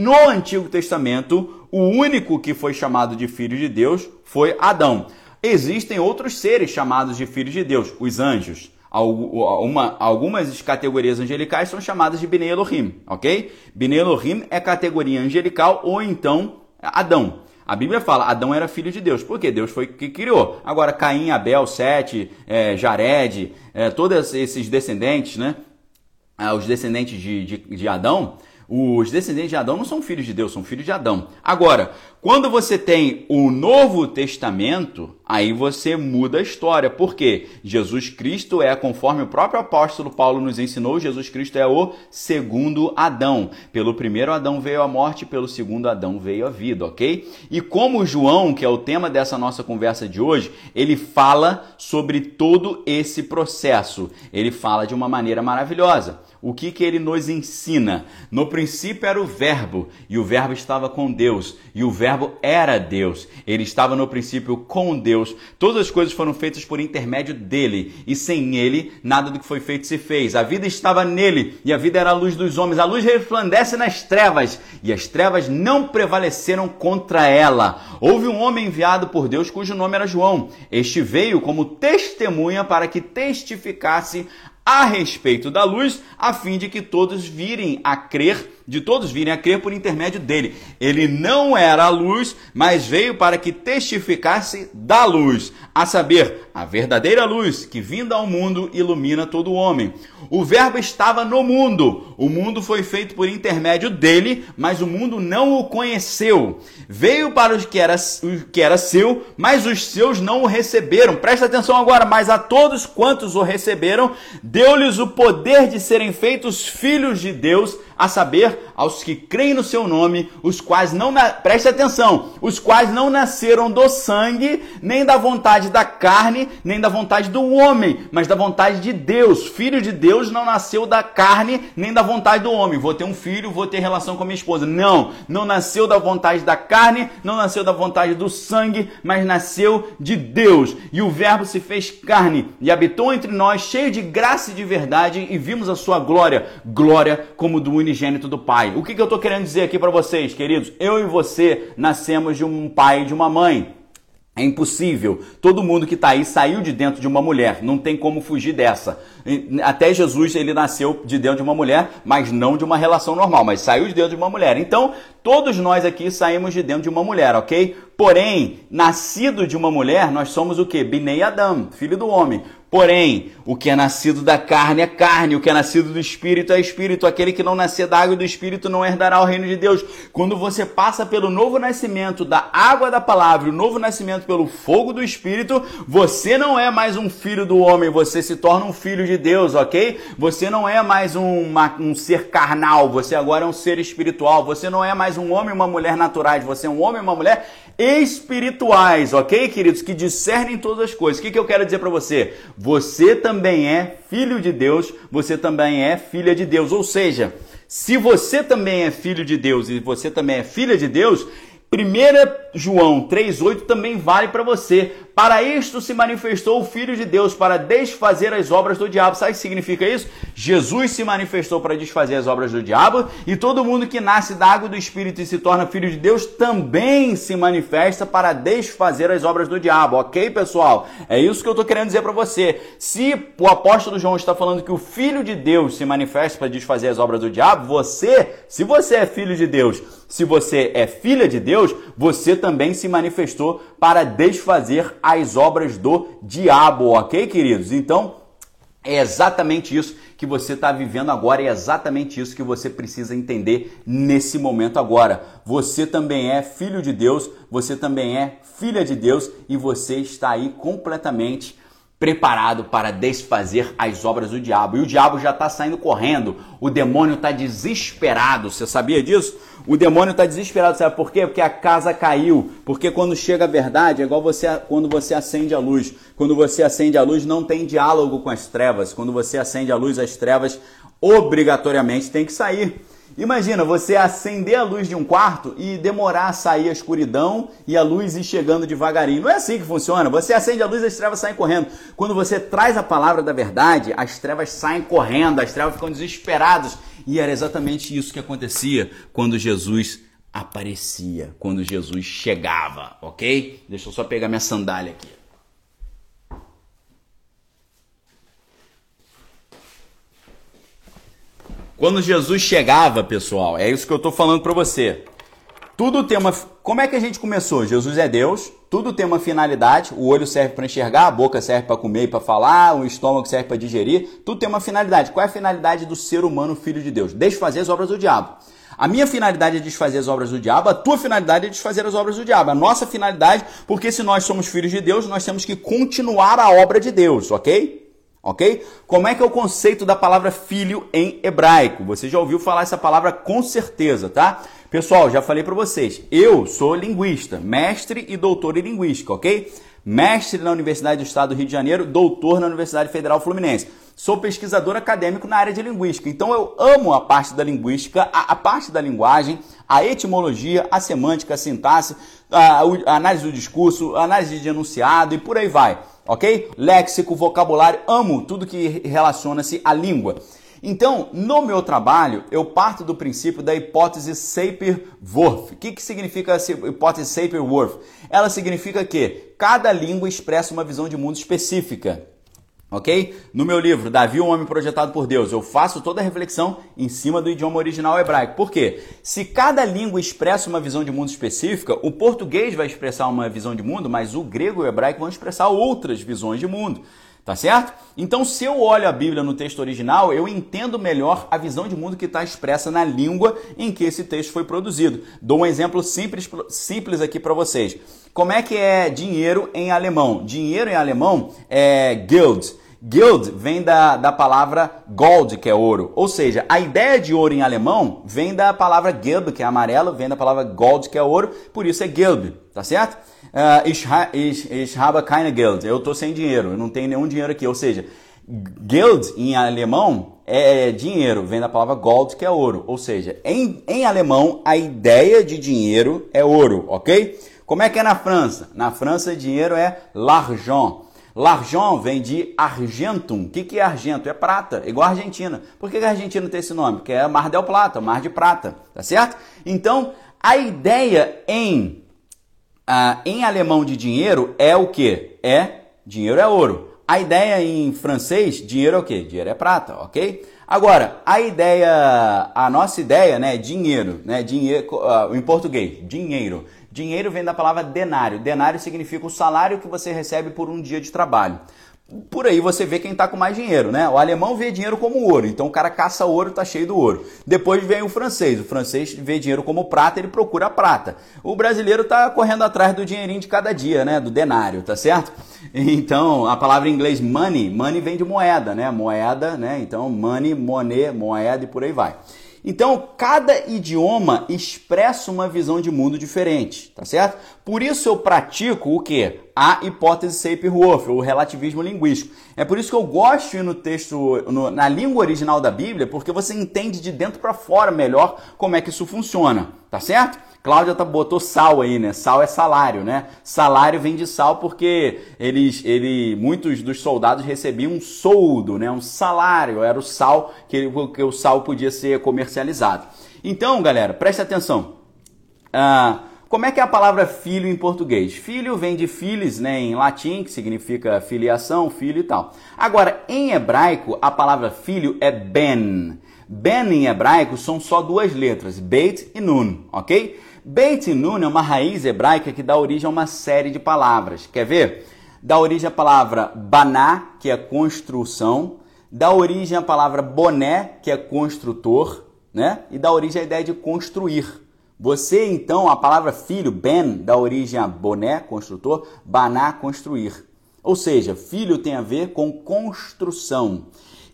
no Antigo Testamento, o único que foi chamado de filho de Deus foi Adão. Existem outros seres chamados de filhos de Deus, os anjos. Uma, algumas categorias angelicais são chamadas de Bnei Elohim, ok? Bnei Elohim é categoria angelical ou então Adão. A Bíblia fala, Adão era filho de Deus, porque Deus foi que criou. Agora, Caim, Abel, Sete, é, Jared, é, todos esses descendentes, né? Ah, os descendentes de, de, de Adão, Os descendentes de Adão não são filhos de Deus, são filhos de Adão. Agora, quando você tem o Novo Testamento, aí você muda a história. Por quê? Jesus Cristo é, conforme o próprio apóstolo Paulo nos ensinou, Jesus Cristo é o segundo Adão. Pelo primeiro Adão veio a morte, pelo segundo Adão veio a vida, ok? E como João, que é o tema dessa nossa conversa de hoje, ele fala sobre todo esse processo. Ele fala de uma maneira maravilhosa o que, que ele nos ensina? No princípio era o Verbo, e o Verbo estava com Deus, e o Verbo era Deus. Ele estava no princípio com Deus. Todas as coisas foram feitas por intermédio dele, e sem ele, nada do que foi feito se fez. A vida estava nele, e a vida era a luz dos homens. A luz resplandece nas trevas, e as trevas não prevaleceram contra ela. Houve um homem enviado por Deus cujo nome era João. Este veio como testemunha para que testificasse a respeito da luz, a fim de que todos virem a crer de todos virem a crer por intermédio dele. Ele não era a luz, mas veio para que testificasse da luz, a saber, a verdadeira luz que vinda ao mundo ilumina todo homem. O Verbo estava no mundo, o mundo foi feito por intermédio dele, mas o mundo não o conheceu. Veio para os que era, o que era seu, mas os seus não o receberam. Presta atenção agora, mas a todos quantos o receberam, deu-lhes o poder de serem feitos filhos de Deus a saber, aos que creem no seu nome, os quais não, na... preste atenção, os quais não nasceram do sangue, nem da vontade da carne, nem da vontade do homem, mas da vontade de Deus. Filho de Deus não nasceu da carne, nem da vontade do homem. Vou ter um filho, vou ter relação com a minha esposa. Não, não nasceu da vontade da carne, não nasceu da vontade do sangue, mas nasceu de Deus. E o Verbo se fez carne e habitou entre nós, cheio de graça e de verdade, e vimos a sua glória, glória como do unigênito do Pai. O que, que eu estou querendo dizer aqui para vocês, queridos? Eu e você nascemos de um pai e de uma mãe. É impossível. Todo mundo que está aí saiu de dentro de uma mulher. Não tem como fugir dessa. Até Jesus ele nasceu de dentro de uma mulher, mas não de uma relação normal, mas saiu de dentro de uma mulher. Então, todos nós aqui saímos de dentro de uma mulher, ok? Porém, nascido de uma mulher, nós somos o que? Binei Adam, filho do homem. Porém, o que é nascido da carne é carne, o que é nascido do espírito é espírito. Aquele que não nascer da água e do espírito não herdará o reino de Deus. Quando você passa pelo novo nascimento da água da palavra, o novo nascimento pelo fogo do espírito, você não é mais um filho do homem, você se torna um filho de Deus, ok? Você não é mais um, uma, um ser carnal, você agora é um ser espiritual. Você não é mais um homem e uma mulher naturais, você é um homem e uma mulher espirituais, ok, queridos? Que discernem todas as coisas. O que, que eu quero dizer para você? Você também é filho de Deus, você também é filha de Deus. Ou seja, se você também é filho de Deus e você também é filha de Deus, 1 João 3,8 também vale para você. Para isto se manifestou o Filho de Deus, para desfazer as obras do diabo. Sabe o que significa isso? Jesus se manifestou para desfazer as obras do diabo, e todo mundo que nasce da água do Espírito e se torna filho de Deus também se manifesta para desfazer as obras do diabo, ok, pessoal? É isso que eu estou querendo dizer para você. Se o apóstolo João está falando que o Filho de Deus se manifesta para desfazer as obras do diabo, você, se você é filho de Deus, se você é filha de Deus, você também se manifestou para desfazer as obras do diabo, ok, queridos? Então, é exatamente isso que você está vivendo agora, é exatamente isso que você precisa entender nesse momento agora. Você também é filho de Deus, você também é filha de Deus e você está aí completamente preparado para desfazer as obras do diabo. E o diabo já está saindo correndo, o demônio está desesperado. Você sabia disso? O demônio está desesperado, sabe por quê? Porque a casa caiu. Porque quando chega a verdade, é igual você quando você acende a luz. Quando você acende a luz, não tem diálogo com as trevas. Quando você acende a luz, as trevas obrigatoriamente têm que sair. Imagina você acender a luz de um quarto e demorar a sair a escuridão e a luz ir chegando devagarinho. Não é assim que funciona. Você acende a luz e as trevas saem correndo. Quando você traz a palavra da verdade, as trevas saem correndo, as trevas ficam desesperadas. E era exatamente isso que acontecia quando Jesus aparecia, quando Jesus chegava, ok? Deixa eu só pegar minha sandália aqui. Quando Jesus chegava, pessoal, é isso que eu estou falando para você. Tudo tem uma. Como é que a gente começou? Jesus é Deus, tudo tem uma finalidade. O olho serve para enxergar, a boca serve para comer e para falar, o estômago serve para digerir. Tudo tem uma finalidade. Qual é a finalidade do ser humano, filho de Deus? Desfazer as obras do diabo. A minha finalidade é desfazer as obras do diabo, a tua finalidade é desfazer as obras do diabo. A nossa finalidade, porque se nós somos filhos de Deus, nós temos que continuar a obra de Deus, ok? Ok? Como é que é o conceito da palavra filho em hebraico? Você já ouviu falar essa palavra com certeza, tá? Pessoal, já falei para vocês, eu sou linguista, mestre e doutor em linguística, ok? Mestre na Universidade do Estado do Rio de Janeiro, doutor na Universidade Federal Fluminense. Sou pesquisador acadêmico na área de linguística, então eu amo a parte da linguística, a, a parte da linguagem, a etimologia, a semântica, a sintaxe, a, a análise do discurso, análise de enunciado e por aí vai, ok? Léxico, vocabulário, amo tudo que relaciona-se à língua. Então, no meu trabalho, eu parto do princípio da hipótese Sapir-Whorf. O que, que significa a hipótese Sapir-Whorf? Ela significa que cada língua expressa uma visão de mundo específica. Ok? No meu livro, Davi, o Homem Projetado por Deus, eu faço toda a reflexão em cima do idioma original hebraico. Por quê? Se cada língua expressa uma visão de mundo específica, o português vai expressar uma visão de mundo, mas o grego e o hebraico vão expressar outras visões de mundo. Tá certo? Então, se eu olho a Bíblia no texto original, eu entendo melhor a visão de mundo que está expressa na língua em que esse texto foi produzido. Dou um exemplo simples, simples aqui para vocês. Como é que é dinheiro em alemão? Dinheiro em alemão é Geld. Geld vem da, da palavra Gold, que é ouro. Ou seja, a ideia de ouro em alemão vem da palavra Gelb, que é amarelo, vem da palavra Gold, que é ouro, por isso é Gelb, tá certo? Uh, ich, ich, ich habe keine Geld. Eu estou sem dinheiro, eu não tenho nenhum dinheiro aqui. Ou seja, Geld em alemão é dinheiro, vem da palavra Gold, que é ouro. Ou seja, em, em alemão, a ideia de dinheiro é ouro, ok? Como é que é na França? Na França, dinheiro é l'argent. L'argent vem de argentum. O que, que é argento? É prata, igual a Argentina. Por que a Argentina tem esse nome? Porque é Mar del Plata, Mar de Prata, tá certo? Então, a ideia em, uh, em alemão de dinheiro é o que? É dinheiro é ouro. A ideia em francês, dinheiro é o quê? Dinheiro é prata, ok? Agora, a ideia, a nossa ideia, né, dinheiro, né, dinheiro, uh, em português, dinheiro. Dinheiro vem da palavra denário. Denário significa o salário que você recebe por um dia de trabalho. Por aí você vê quem está com mais dinheiro, né? O alemão vê dinheiro como ouro, então o cara caça ouro, tá cheio do ouro. Depois vem o francês, o francês vê dinheiro como prata, ele procura prata. O brasileiro está correndo atrás do dinheirinho de cada dia, né? Do denário, tá certo? Então a palavra em inglês money, money vem de moeda, né? Moeda, né? Então money, money, moeda e por aí vai. Então, cada idioma expressa uma visão de mundo diferente, tá certo? Por isso eu pratico o que? A hipótese Sapir-Whorf, o relativismo linguístico. É por isso que eu gosto de ir no texto, no, na língua original da Bíblia, porque você entende de dentro para fora melhor como é que isso funciona, tá certo? Cláudia tá, botou sal aí, né? Sal é salário, né? Salário vem de sal porque eles, ele, muitos dos soldados recebiam um soldo, né? Um salário, era o sal que, que o sal podia ser comercializado. Então, galera, preste atenção. Ah, como é que é a palavra filho em português? Filho vem de filis, né, em latim, que significa filiação, filho e tal. Agora, em hebraico, a palavra filho é ben. Ben em hebraico são só duas letras, Beit e Nun, ok? Beit Nun é uma raiz hebraica que dá origem a uma série de palavras. Quer ver? Dá origem à palavra baná, que é construção, dá origem à palavra boné, que é construtor, né? E dá origem à ideia de construir. Você, então, a palavra filho, ben, dá origem a boné, construtor, baná, construir. Ou seja, filho tem a ver com construção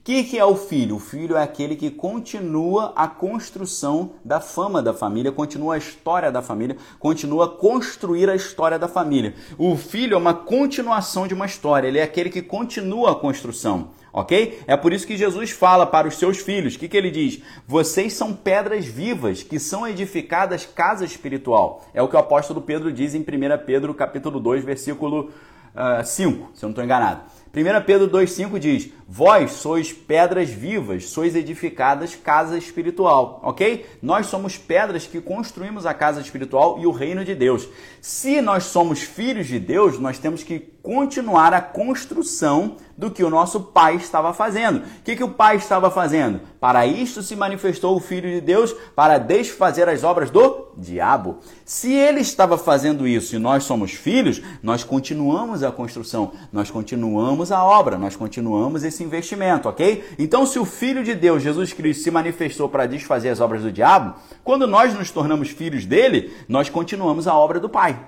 que, que é o filho? O filho é aquele que continua a construção da fama da família, continua a história da família, continua a construir a história da família. O filho é uma continuação de uma história, ele é aquele que continua a construção. Ok? É por isso que Jesus fala para os seus filhos: o que, que ele diz? Vocês são pedras vivas que são edificadas casa espiritual. É o que o apóstolo Pedro diz em 1 Pedro capítulo 2, versículo uh, 5, se eu não estou enganado. 1 Pedro 2,5 diz: Vós sois pedras vivas, sois edificadas casa espiritual, ok? Nós somos pedras que construímos a casa espiritual e o reino de Deus. Se nós somos filhos de Deus, nós temos que continuar a construção do que o nosso pai estava fazendo. O que, que o pai estava fazendo? Para isto se manifestou o Filho de Deus, para desfazer as obras do diabo. Se ele estava fazendo isso e nós somos filhos, nós continuamos a construção, nós continuamos a obra, nós continuamos esse investimento, ok? Então, se o Filho de Deus, Jesus Cristo, se manifestou para desfazer as obras do diabo, quando nós nos tornamos filhos dele, nós continuamos a obra do Pai.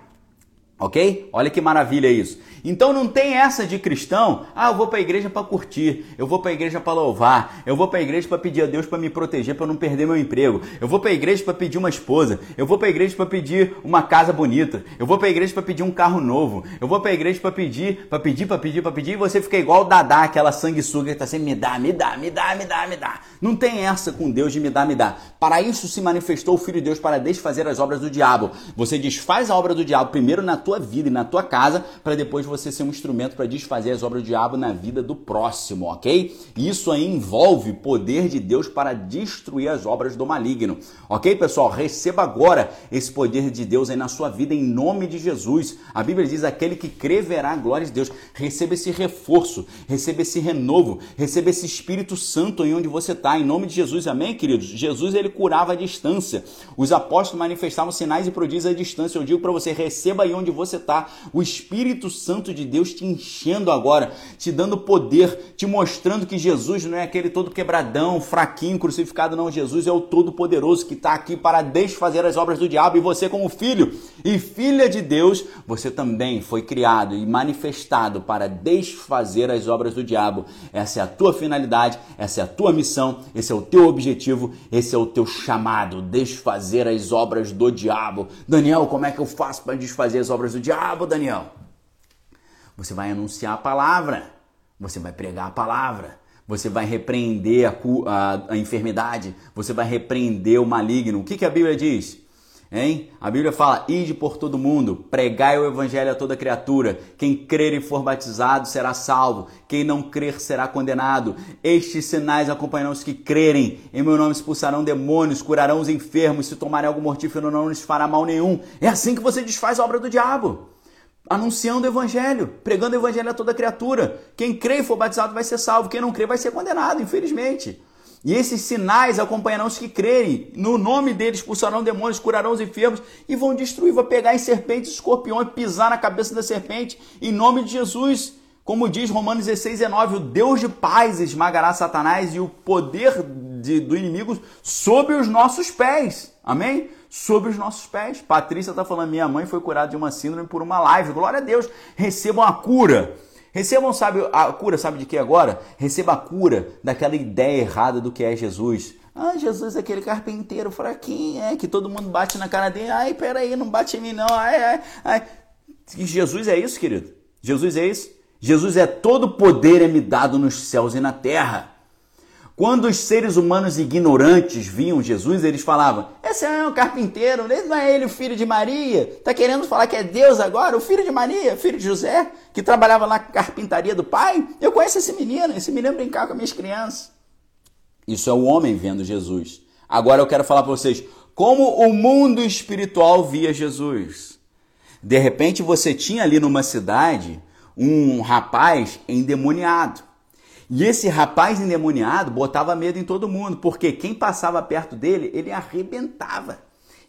Ok? Olha que maravilha isso. Então não tem essa de cristão, ah, eu vou para a igreja para curtir, eu vou para a igreja para louvar, eu vou para a igreja para pedir a Deus para me proteger, para não perder meu emprego, eu vou para a igreja para pedir uma esposa, eu vou para a igreja para pedir uma casa bonita, eu vou para a igreja para pedir um carro novo, eu vou para a igreja para pedir, para pedir, para pedir, para pedir, e você fica igual o Dadá, aquela sanguessuga que tá sempre me dá, me dá, me dá, me dá, me dá. Não tem essa com Deus de me dá, me dá. Para isso se manifestou o Filho de Deus para desfazer as obras do diabo. Você desfaz a obra do diabo primeiro na tua vida e na tua casa, para depois você ser um instrumento para desfazer as obras do diabo na vida do próximo, ok? Isso aí envolve poder de Deus para destruir as obras do maligno, ok, pessoal? Receba agora esse poder de Deus aí na sua vida em nome de Jesus. A Bíblia diz: aquele que crê verá a glória de Deus. Receba esse reforço, receba esse renovo, receba esse Espírito Santo em onde você está, em nome de Jesus, amém, queridos? Jesus ele curava a distância. Os apóstolos manifestavam sinais e prodígios à distância. Eu digo para você: receba aí onde você está o Espírito Santo de Deus te enchendo agora, te dando poder, te mostrando que Jesus não é aquele todo quebradão, fraquinho, crucificado, não. Jesus é o Todo-Poderoso que está aqui para desfazer as obras do diabo. E você, como filho e filha de Deus, você também foi criado e manifestado para desfazer as obras do diabo. Essa é a tua finalidade, essa é a tua missão, esse é o teu objetivo, esse é o teu chamado, desfazer as obras do diabo. Daniel, como é que eu faço para desfazer as obras do diabo, Daniel? Você vai anunciar a palavra, você vai pregar a palavra, você vai repreender a, a, a enfermidade, você vai repreender o maligno. O que, que a Bíblia diz? Hein? A Bíblia fala: ide por todo mundo, pregai o evangelho a toda criatura. Quem crer e for batizado será salvo, quem não crer será condenado. Estes sinais acompanharão os que crerem. Em meu nome expulsarão demônios, curarão os enfermos, se tomarem algo mortífero não lhes fará mal nenhum. É assim que você desfaz a obra do diabo anunciando o evangelho, pregando o evangelho a toda criatura. Quem crê e for batizado vai ser salvo, quem não crê vai ser condenado, infelizmente. E esses sinais acompanharão os que crerem. No nome deles expulsarão demônios, curarão os enfermos e vão destruir, vão pegar em serpentes, escorpiões, pisar na cabeça da serpente, em nome de Jesus. Como diz Romanos 16, 19, o Deus de paz esmagará Satanás e o poder de, do inimigo sob os nossos pés. Amém? Sob os nossos pés. Patrícia está falando: minha mãe foi curada de uma síndrome por uma live. Glória a Deus. Recebam a cura. Recebam, sabe, a cura, sabe de que agora? Receba a cura daquela ideia errada do que é Jesus. Ah, Jesus é aquele carpinteiro fraquinho, é, que todo mundo bate na cara dele. Ai, peraí, não bate em mim não. Ai, ai, ai. Jesus é isso, querido? Jesus é isso? Jesus é todo poder é me dado nos céus e na terra. Quando os seres humanos ignorantes viam Jesus, eles falavam: Esse é um carpinteiro, não é ele o filho de Maria? Está querendo falar que é Deus agora? O filho de Maria, filho de José, que trabalhava na carpintaria do pai? Eu conheço esse menino, esse menino brincava com minhas crianças. Isso é o homem vendo Jesus. Agora eu quero falar para vocês como o mundo espiritual via Jesus. De repente você tinha ali numa cidade um rapaz endemoniado. E esse rapaz endemoniado botava medo em todo mundo, porque quem passava perto dele, ele arrebentava.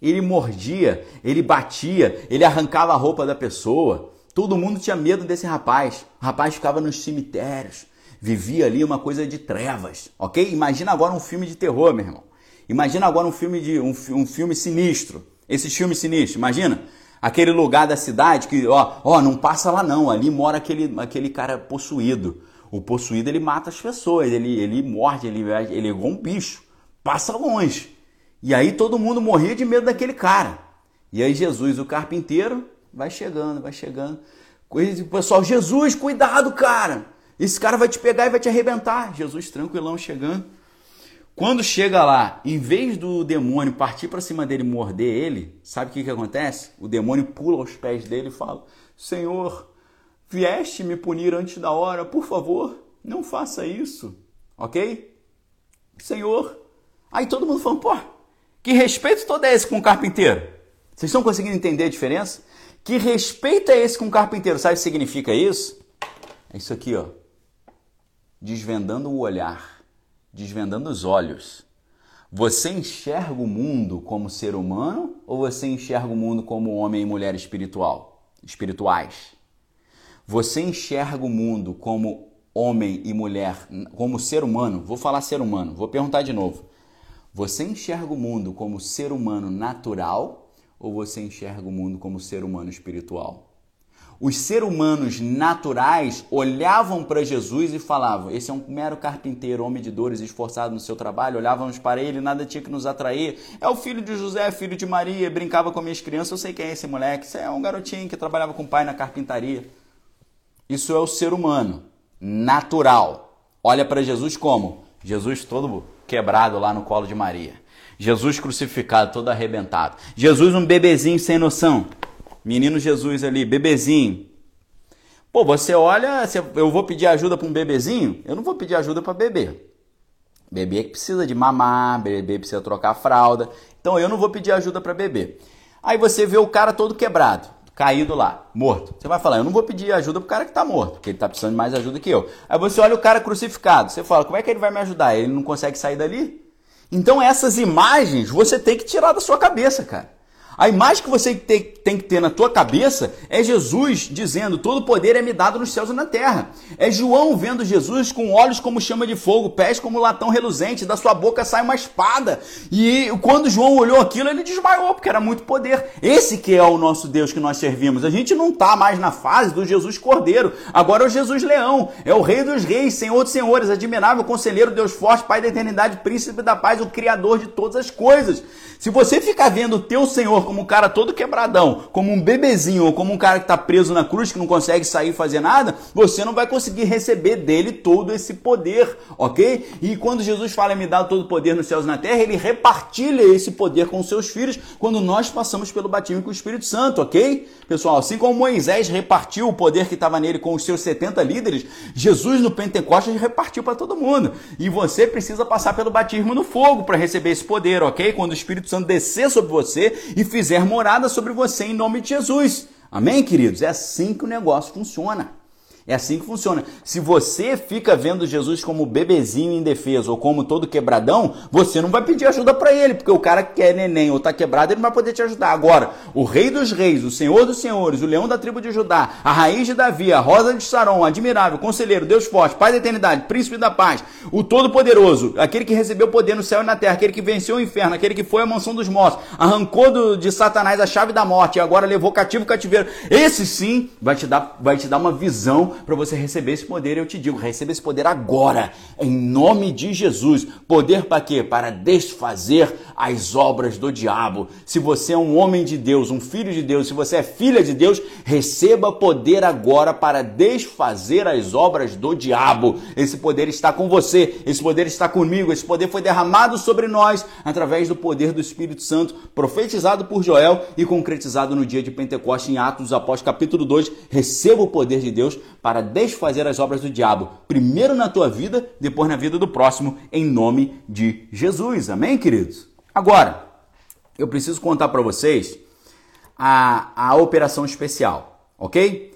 Ele mordia, ele batia, ele arrancava a roupa da pessoa. Todo mundo tinha medo desse rapaz. O rapaz ficava nos cemitérios, vivia ali uma coisa de trevas, ok? Imagina agora um filme de terror, meu irmão. Imagina agora um filme de um, um filme sinistro. Esses filmes sinistros, imagina aquele lugar da cidade que, ó, ó, não passa lá não. Ali mora aquele aquele cara possuído. O possuído ele mata as pessoas, ele, ele morde, ele, ele é igual um bicho, passa longe. E aí todo mundo morria de medo daquele cara. E aí Jesus, o carpinteiro, vai chegando, vai chegando. O pessoal, Jesus, cuidado, cara. Esse cara vai te pegar e vai te arrebentar. Jesus tranquilão chegando. Quando chega lá, em vez do demônio partir para cima dele e morder ele, sabe o que, que acontece? O demônio pula aos pés dele e fala: Senhor, Vieste me punir antes da hora, por favor, não faça isso, ok? Senhor. Aí todo mundo falando, pô, que respeito todo é esse com o carpinteiro? Vocês estão conseguindo entender a diferença? Que respeito é esse com o carpinteiro? Sabe o que significa isso? É isso aqui, ó. Desvendando o olhar, desvendando os olhos. Você enxerga o mundo como ser humano ou você enxerga o mundo como homem e mulher espiritual, espirituais? Você enxerga o mundo como homem e mulher, como ser humano? Vou falar ser humano, vou perguntar de novo. Você enxerga o mundo como ser humano natural ou você enxerga o mundo como ser humano espiritual? Os seres humanos naturais olhavam para Jesus e falavam: Esse é um mero carpinteiro, homem de dores, esforçado no seu trabalho. Olhávamos para ele, nada tinha que nos atrair. É o filho de José, filho de Maria, brincava com minhas crianças. Eu sei quem é esse moleque. Isso é um garotinho que trabalhava com o pai na carpintaria. Isso é o ser humano natural. Olha para Jesus como? Jesus todo quebrado lá no colo de Maria. Jesus crucificado, todo arrebentado. Jesus um bebezinho sem noção. Menino Jesus ali, bebezinho. Pô, você olha, eu vou pedir ajuda para um bebezinho? Eu não vou pedir ajuda para bebê. Bebê que precisa de mamar, bebê precisa trocar fralda. Então eu não vou pedir ajuda para bebê. Aí você vê o cara todo quebrado, caído lá, morto. Você vai falar, eu não vou pedir ajuda pro cara que tá morto, porque ele tá precisando de mais ajuda que eu. Aí você olha o cara crucificado, você fala, como é que ele vai me ajudar? Ele não consegue sair dali? Então essas imagens você tem que tirar da sua cabeça, cara. A imagem que você tem, que ter na tua cabeça é Jesus dizendo: Todo poder é me dado nos céus e na terra. É João vendo Jesus com olhos como chama de fogo, pés como latão reluzente, da sua boca sai uma espada. E quando João olhou aquilo, ele desmaiou, porque era muito poder. Esse que é o nosso Deus que nós servimos. A gente não está mais na fase do Jesus Cordeiro. Agora é o Jesus Leão. É o Rei dos Reis, Senhor dos Senhores, admirável conselheiro, Deus forte, Pai da eternidade, príncipe da paz, o Criador de todas as coisas. Se você ficar vendo o teu Senhor como um cara todo quebradão, como um bebezinho, ou como um cara que está preso na cruz, que não consegue sair e fazer nada, você não vai conseguir receber dele todo esse poder, ok? E quando Jesus fala, me dá todo o poder nos céus e na terra, ele repartilha esse poder com seus filhos quando nós passamos pelo batismo com o Espírito Santo, ok? Pessoal, assim como Moisés repartiu o poder que estava nele com os seus 70 líderes, Jesus no Pentecostes repartiu para todo mundo. E você precisa passar pelo batismo no fogo para receber esse poder, ok? Quando o Espírito Santo descer sobre você e fizer morada sobre você em nome de Jesus. Amém, queridos? É assim que o negócio funciona. É assim que funciona. Se você fica vendo Jesus como bebezinho indefeso ou como todo quebradão, você não vai pedir ajuda para ele, porque o cara que é neném ou tá quebrado, ele não vai poder te ajudar. Agora, o rei dos reis, o senhor dos senhores, o leão da tribo de Judá, a raiz de Davi, a rosa de Saron, admirável, conselheiro, Deus forte, pai da eternidade, príncipe da paz, o todo-poderoso, aquele que recebeu poder no céu e na terra, aquele que venceu o inferno, aquele que foi à mansão dos mortos, arrancou do, de Satanás a chave da morte e agora levou cativo o cativeiro. Esse sim vai te dar, vai te dar uma visão para você receber esse poder. Eu te digo, receba esse poder agora, em nome de Jesus. Poder para quê? Para desfazer as obras do diabo. Se você é um homem de Deus, um filho de Deus, se você é filha de Deus, receba poder agora para desfazer as obras do diabo. Esse poder está com você, esse poder está comigo, esse poder foi derramado sobre nós através do poder do Espírito Santo, profetizado por Joel e concretizado no dia de Pentecostes em Atos dos Apóstolos, capítulo 2. Receba o poder de Deus para desfazer as obras do diabo, primeiro na tua vida, depois na vida do próximo, em nome de Jesus. Amém, queridos? Agora, eu preciso contar para vocês a, a operação especial, ok?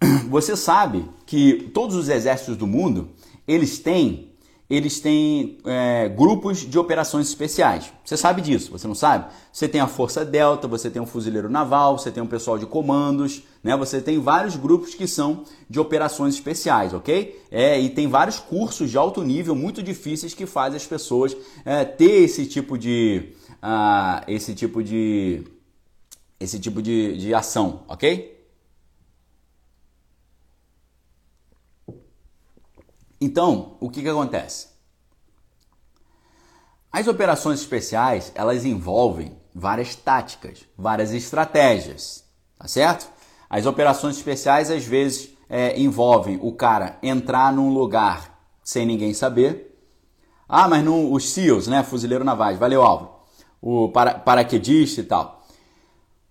Você sabe que todos os exércitos do mundo, eles têm eles têm é, grupos de operações especiais. Você sabe disso, você não sabe? Você tem a Força Delta, você tem um fuzileiro naval, você tem um pessoal de comandos, né? Você tem vários grupos que são de operações especiais, ok? É, e tem vários cursos de alto nível muito difíceis que fazem as pessoas é, ter esse tipo de. Uh, esse tipo de. esse tipo de, de ação, ok? Então, o que, que acontece? As operações especiais, elas envolvem várias táticas, várias estratégias, tá certo? As operações especiais, às vezes, é, envolvem o cara entrar num lugar sem ninguém saber. Ah, mas não, os SEALs, né? Fuzileiro Navais, valeu, Álvaro. O para, paraquedista e tal.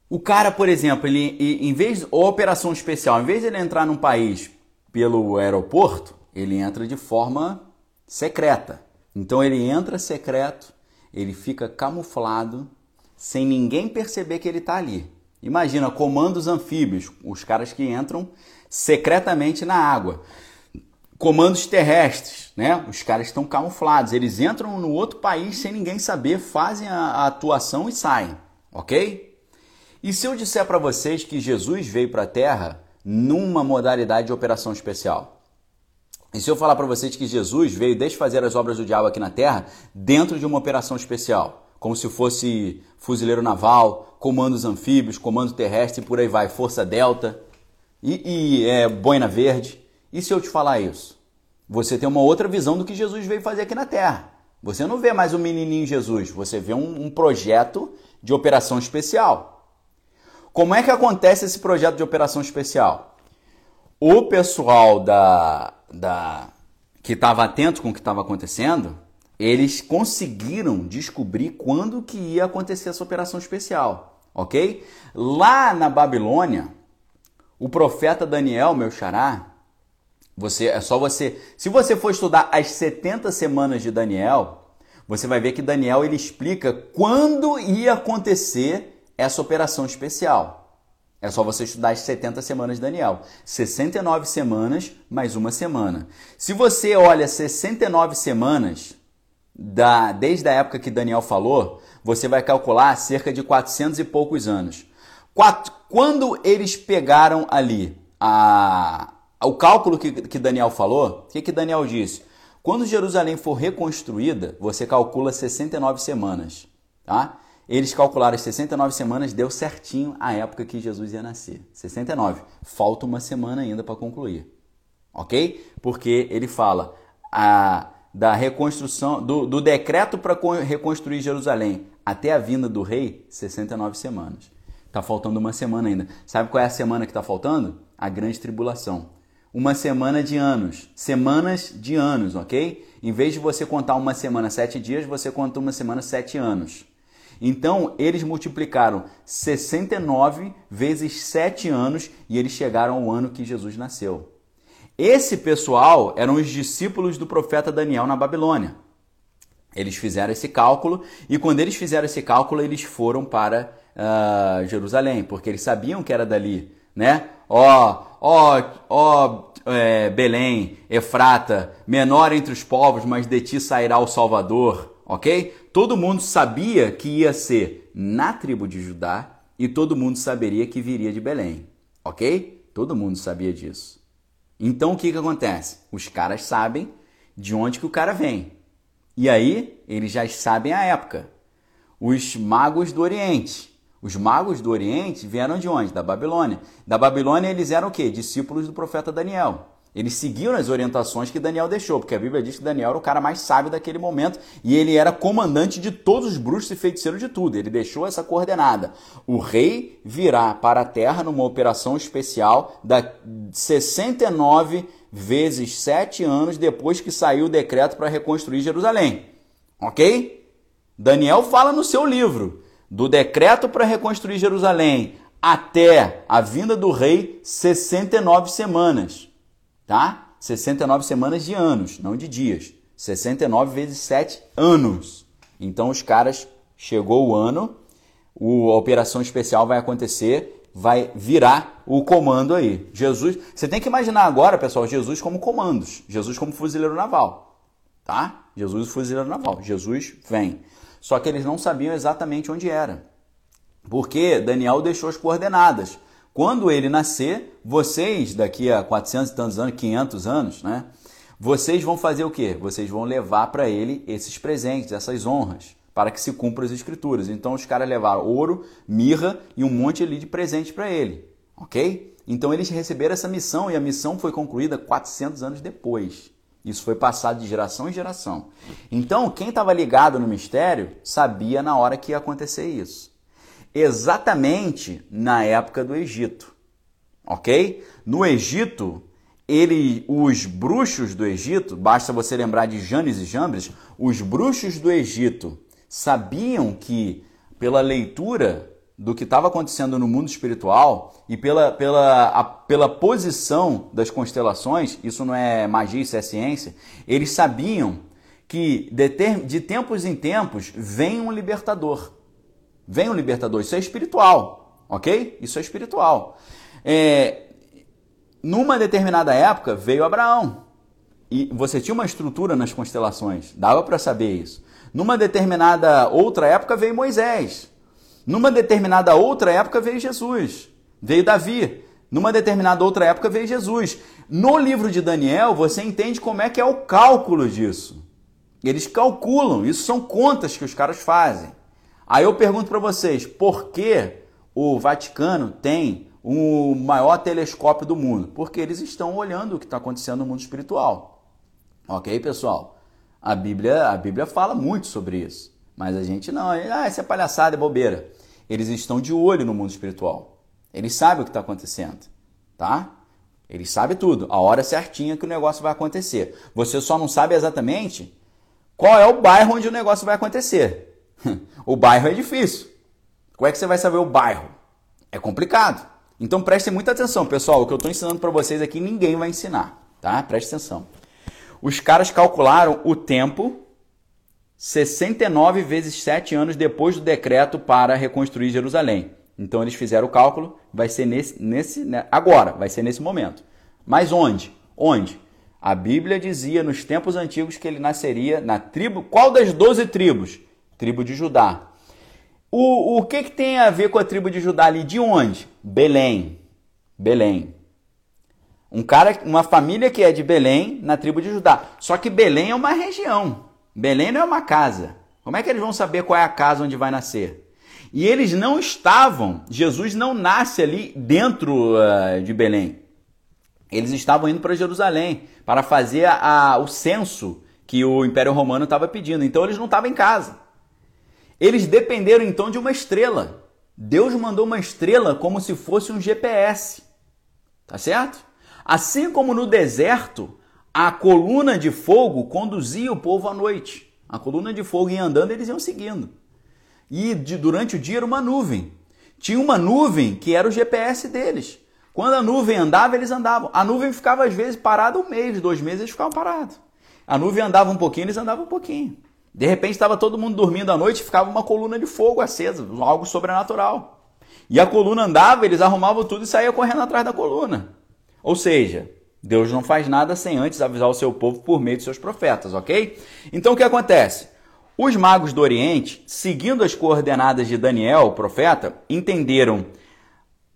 O cara, por exemplo, ele, em vez, operação especial, em vez de ele entrar num país pelo aeroporto, ele entra de forma secreta. Então ele entra secreto, ele fica camuflado, sem ninguém perceber que ele está ali. Imagina, comandos anfíbios, os caras que entram secretamente na água. Comandos terrestres, né? Os caras estão camuflados, eles entram no outro país sem ninguém saber, fazem a, a atuação e saem, ok? E se eu disser para vocês que Jesus veio para a Terra numa modalidade de operação especial? E se eu falar para vocês que Jesus veio desfazer as obras do diabo aqui na Terra dentro de uma operação especial, como se fosse fuzileiro naval, comandos anfíbios, comando terrestre e por aí vai, força delta e, e é, boina verde. E se eu te falar isso? Você tem uma outra visão do que Jesus veio fazer aqui na Terra. Você não vê mais o menininho Jesus, você vê um, um projeto de operação especial. Como é que acontece esse projeto de operação especial? O pessoal da, da que estava atento com o que estava acontecendo, eles conseguiram descobrir quando que ia acontecer essa operação especial, ok? Lá na Babilônia, o profeta Daniel, meu xará, você é só você, se você for estudar as 70 semanas de Daniel, você vai ver que Daniel ele explica quando ia acontecer essa operação especial. É só você estudar as 70 semanas de Daniel. 69 semanas mais uma semana. Se você olha 69 semanas da, desde a época que Daniel falou, você vai calcular cerca de 400 e poucos anos. Quando eles pegaram ali a, o cálculo que, que Daniel falou, o que, que Daniel disse? Quando Jerusalém for reconstruída, você calcula 69 semanas, tá? Eles calcularam as 69 semanas, deu certinho a época que Jesus ia nascer. 69. Falta uma semana ainda para concluir. Ok? Porque ele fala a, da reconstrução, do, do decreto para reconstruir Jerusalém até a vinda do rei, 69 semanas. Está faltando uma semana ainda. Sabe qual é a semana que está faltando? A grande tribulação. Uma semana de anos. Semanas de anos, ok? Em vez de você contar uma semana sete dias, você conta uma semana sete anos. Então, eles multiplicaram 69 vezes 7 anos e eles chegaram ao ano que Jesus nasceu. Esse pessoal eram os discípulos do profeta Daniel na Babilônia. Eles fizeram esse cálculo e quando eles fizeram esse cálculo, eles foram para uh, Jerusalém, porque eles sabiam que era dali, né? Ó, ó, ó, é, Belém, Efrata, menor entre os povos, mas de ti sairá o Salvador ok? Todo mundo sabia que ia ser na tribo de Judá e todo mundo saberia que viria de Belém, ok? Todo mundo sabia disso. Então o que, que acontece? Os caras sabem de onde que o cara vem. E aí eles já sabem a época. Os magos do Oriente. Os magos do Oriente vieram de onde? Da Babilônia. Da Babilônia eles eram o quê? Discípulos do profeta Daniel. Eles seguiram as orientações que Daniel deixou, porque a Bíblia diz que Daniel era o cara mais sábio daquele momento e ele era comandante de todos os bruxos e feiticeiros de tudo. Ele deixou essa coordenada. O rei virá para a terra numa operação especial da 69 vezes 7 anos depois que saiu o decreto para reconstruir Jerusalém. Ok? Daniel fala no seu livro do decreto para reconstruir Jerusalém até a vinda do rei 69 semanas tá? 69 semanas de anos, não de dias. 69 vezes 7 anos. Então os caras chegou o ano, o, a operação especial vai acontecer, vai virar o comando aí. Jesus, você tem que imaginar agora, pessoal, Jesus como comandos, Jesus como fuzileiro naval, tá? Jesus fuzileiro naval. Jesus vem. Só que eles não sabiam exatamente onde era. Porque Daniel deixou as coordenadas. Quando ele nascer, vocês, daqui a 400 e tantos anos, 500 anos, né? Vocês vão fazer o quê? Vocês vão levar para ele esses presentes, essas honras, para que se cumpram as escrituras. Então os caras levaram ouro, mirra e um monte ali de presente para ele, ok? Então eles receberam essa missão e a missão foi concluída 400 anos depois. Isso foi passado de geração em geração. Então quem estava ligado no mistério sabia na hora que ia acontecer isso exatamente na época do Egito. Ok? No Egito, ele, os bruxos do Egito, basta você lembrar de Janes e Jambres, os bruxos do Egito sabiam que, pela leitura do que estava acontecendo no mundo espiritual e pela, pela, a, pela posição das constelações, isso não é magia, isso é ciência, eles sabiam que de, ter, de tempos em tempos vem um libertador. Vem o libertador, isso é espiritual, ok? Isso é espiritual. É, numa determinada época veio Abraão e você tinha uma estrutura nas constelações, dava para saber isso. Numa determinada outra época veio Moisés. Numa determinada outra época veio Jesus. Veio Davi. Numa determinada outra época veio Jesus. No livro de Daniel, você entende como é que é o cálculo disso. Eles calculam, isso são contas que os caras fazem. Aí eu pergunto para vocês, por que o Vaticano tem o maior telescópio do mundo? Porque eles estão olhando o que está acontecendo no mundo espiritual. Ok, pessoal? A Bíblia, a Bíblia fala muito sobre isso. Mas a gente não, ah, isso é palhaçada, é bobeira. Eles estão de olho no mundo espiritual. Eles sabem o que está acontecendo, tá? Eles sabem tudo, a hora certinha que o negócio vai acontecer. Você só não sabe exatamente qual é o bairro onde o negócio vai acontecer. o bairro é difícil. Como é que você vai saber o bairro? É complicado. Então prestem muita atenção, pessoal. O que eu estou ensinando para vocês aqui ninguém vai ensinar, tá? Preste atenção. Os caras calcularam o tempo 69 vezes 7 anos depois do decreto para reconstruir Jerusalém. Então eles fizeram o cálculo, vai ser nesse, nesse né, agora, vai ser nesse momento. Mas onde? Onde? A Bíblia dizia nos tempos antigos que ele nasceria na tribo. Qual das 12 tribos? Tribo de Judá. O, o que, que tem a ver com a tribo de Judá ali? De onde? Belém. Belém. Um cara, uma família que é de Belém, na tribo de Judá. Só que Belém é uma região. Belém não é uma casa. Como é que eles vão saber qual é a casa onde vai nascer? E eles não estavam, Jesus não nasce ali dentro uh, de Belém. Eles estavam indo para Jerusalém para fazer a, o censo que o Império Romano estava pedindo. Então eles não estavam em casa. Eles dependeram então de uma estrela. Deus mandou uma estrela como se fosse um GPS. Tá certo? Assim como no deserto, a coluna de fogo conduzia o povo à noite. A coluna de fogo ia andando, eles iam seguindo. E de, durante o dia era uma nuvem. Tinha uma nuvem que era o GPS deles. Quando a nuvem andava, eles andavam. A nuvem ficava às vezes parada um mês, dois meses, eles ficavam parados. A nuvem andava um pouquinho, eles andavam um pouquinho. De repente estava todo mundo dormindo à noite, ficava uma coluna de fogo acesa, algo sobrenatural. E a coluna andava, eles arrumavam tudo e saíam correndo atrás da coluna. Ou seja, Deus não faz nada sem antes avisar o seu povo por meio de seus profetas, ok? Então o que acontece? Os magos do Oriente, seguindo as coordenadas de Daniel, o profeta, entenderam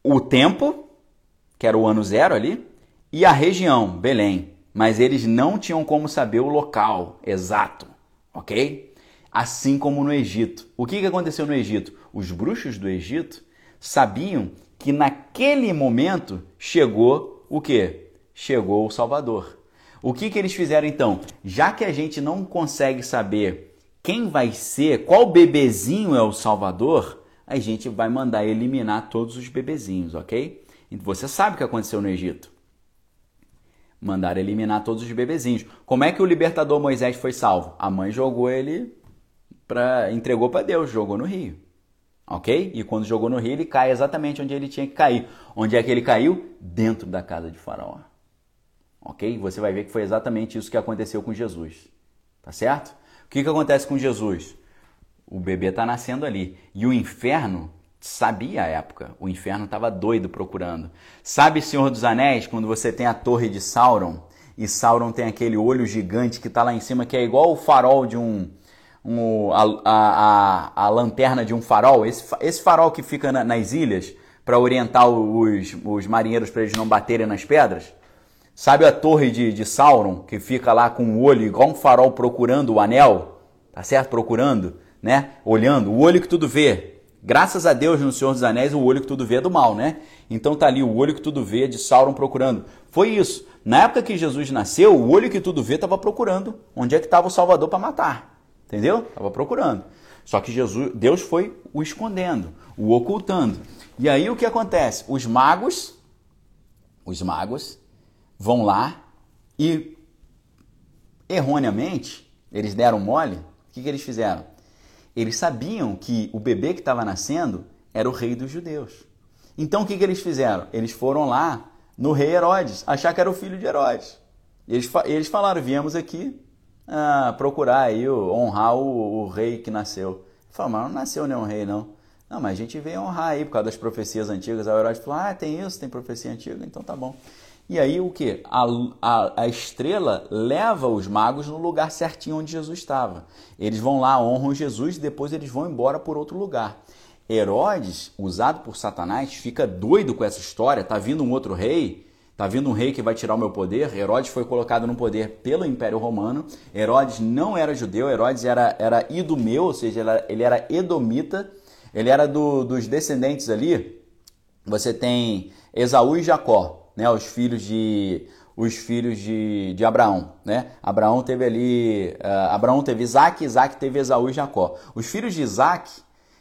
o tempo que era o ano zero ali, e a região, Belém. Mas eles não tinham como saber o local exato, ok? Assim como no Egito. O que, aconteceu no Egito? Os bruxos do Egito sabiam que naquele momento chegou o que? Chegou o Salvador. O que, que eles fizeram então? Já que a gente não consegue saber quem vai ser, qual bebezinho é o Salvador, a gente vai mandar eliminar todos os bebezinhos, ok? Você sabe o que aconteceu no Egito. Mandaram eliminar todos os bebezinhos. Como é que o libertador Moisés foi salvo? A mãe jogou ele para entregou para Deus, jogou no rio. OK? E quando jogou no rio, ele cai exatamente onde ele tinha que cair. Onde é que ele caiu? Dentro da casa de Faraó. OK? Você vai ver que foi exatamente isso que aconteceu com Jesus. Tá certo? O que, que acontece com Jesus? O bebê está nascendo ali. E o inferno sabia a época. O inferno estava doido procurando. Sabe, Senhor dos Anéis, quando você tem a torre de Sauron e Sauron tem aquele olho gigante que está lá em cima, que é igual o farol de um. um a, a, a, lanterna de um farol. Esse, esse farol que fica na, nas ilhas para orientar os, os marinheiros para eles não baterem nas pedras. Sabe a torre de, de Sauron, que fica lá com o olho igual um farol procurando o anel? Tá certo? Procurando, né? Olhando, o olho que tudo vê. Graças a Deus no Senhor dos Anéis o olho que tudo vê é do mal, né? Então tá ali o olho que tudo vê de Sauron procurando. Foi isso. Na época que Jesus nasceu, o olho que tudo vê estava procurando onde é que estava o Salvador para matar. Entendeu? Estava procurando. Só que Jesus, Deus foi o escondendo, o ocultando. E aí o que acontece? Os magos, os magos vão lá e erroneamente eles deram mole. O que, que eles fizeram? Eles sabiam que o bebê que estava nascendo era o rei dos judeus. Então o que, que eles fizeram? Eles foram lá no rei Herodes, achar que era o filho de Herodes. Eles, eles falaram: viemos aqui ah, procurar aí, honrar o, o, rei que nasceu. Falaram, mas não nasceu nenhum rei, não. Não, mas a gente veio honrar aí por causa das profecias antigas. Aí o Herodes falou: ah, tem isso, tem profecia antiga, então tá bom. E aí o que? A, a, a, estrela leva os magos no lugar certinho onde Jesus estava. Eles vão lá, honram Jesus e depois eles vão embora por outro lugar. Herodes, usado por Satanás, fica doido com essa história. Tá vindo um outro rei, tá vindo um rei que vai tirar o meu poder. Herodes foi colocado no poder pelo Império Romano. Herodes não era judeu, Herodes era, era idumeu, ou seja, ele era, ele era edomita. Ele era do, dos descendentes ali. Você tem Esaú e Jacó né, os filhos de os filhos de, de Abraão, né? Abraão teve ali, uh, Abraão teve Isaac, Isaac teve Esaú e Jacó. Os filhos de Isaac,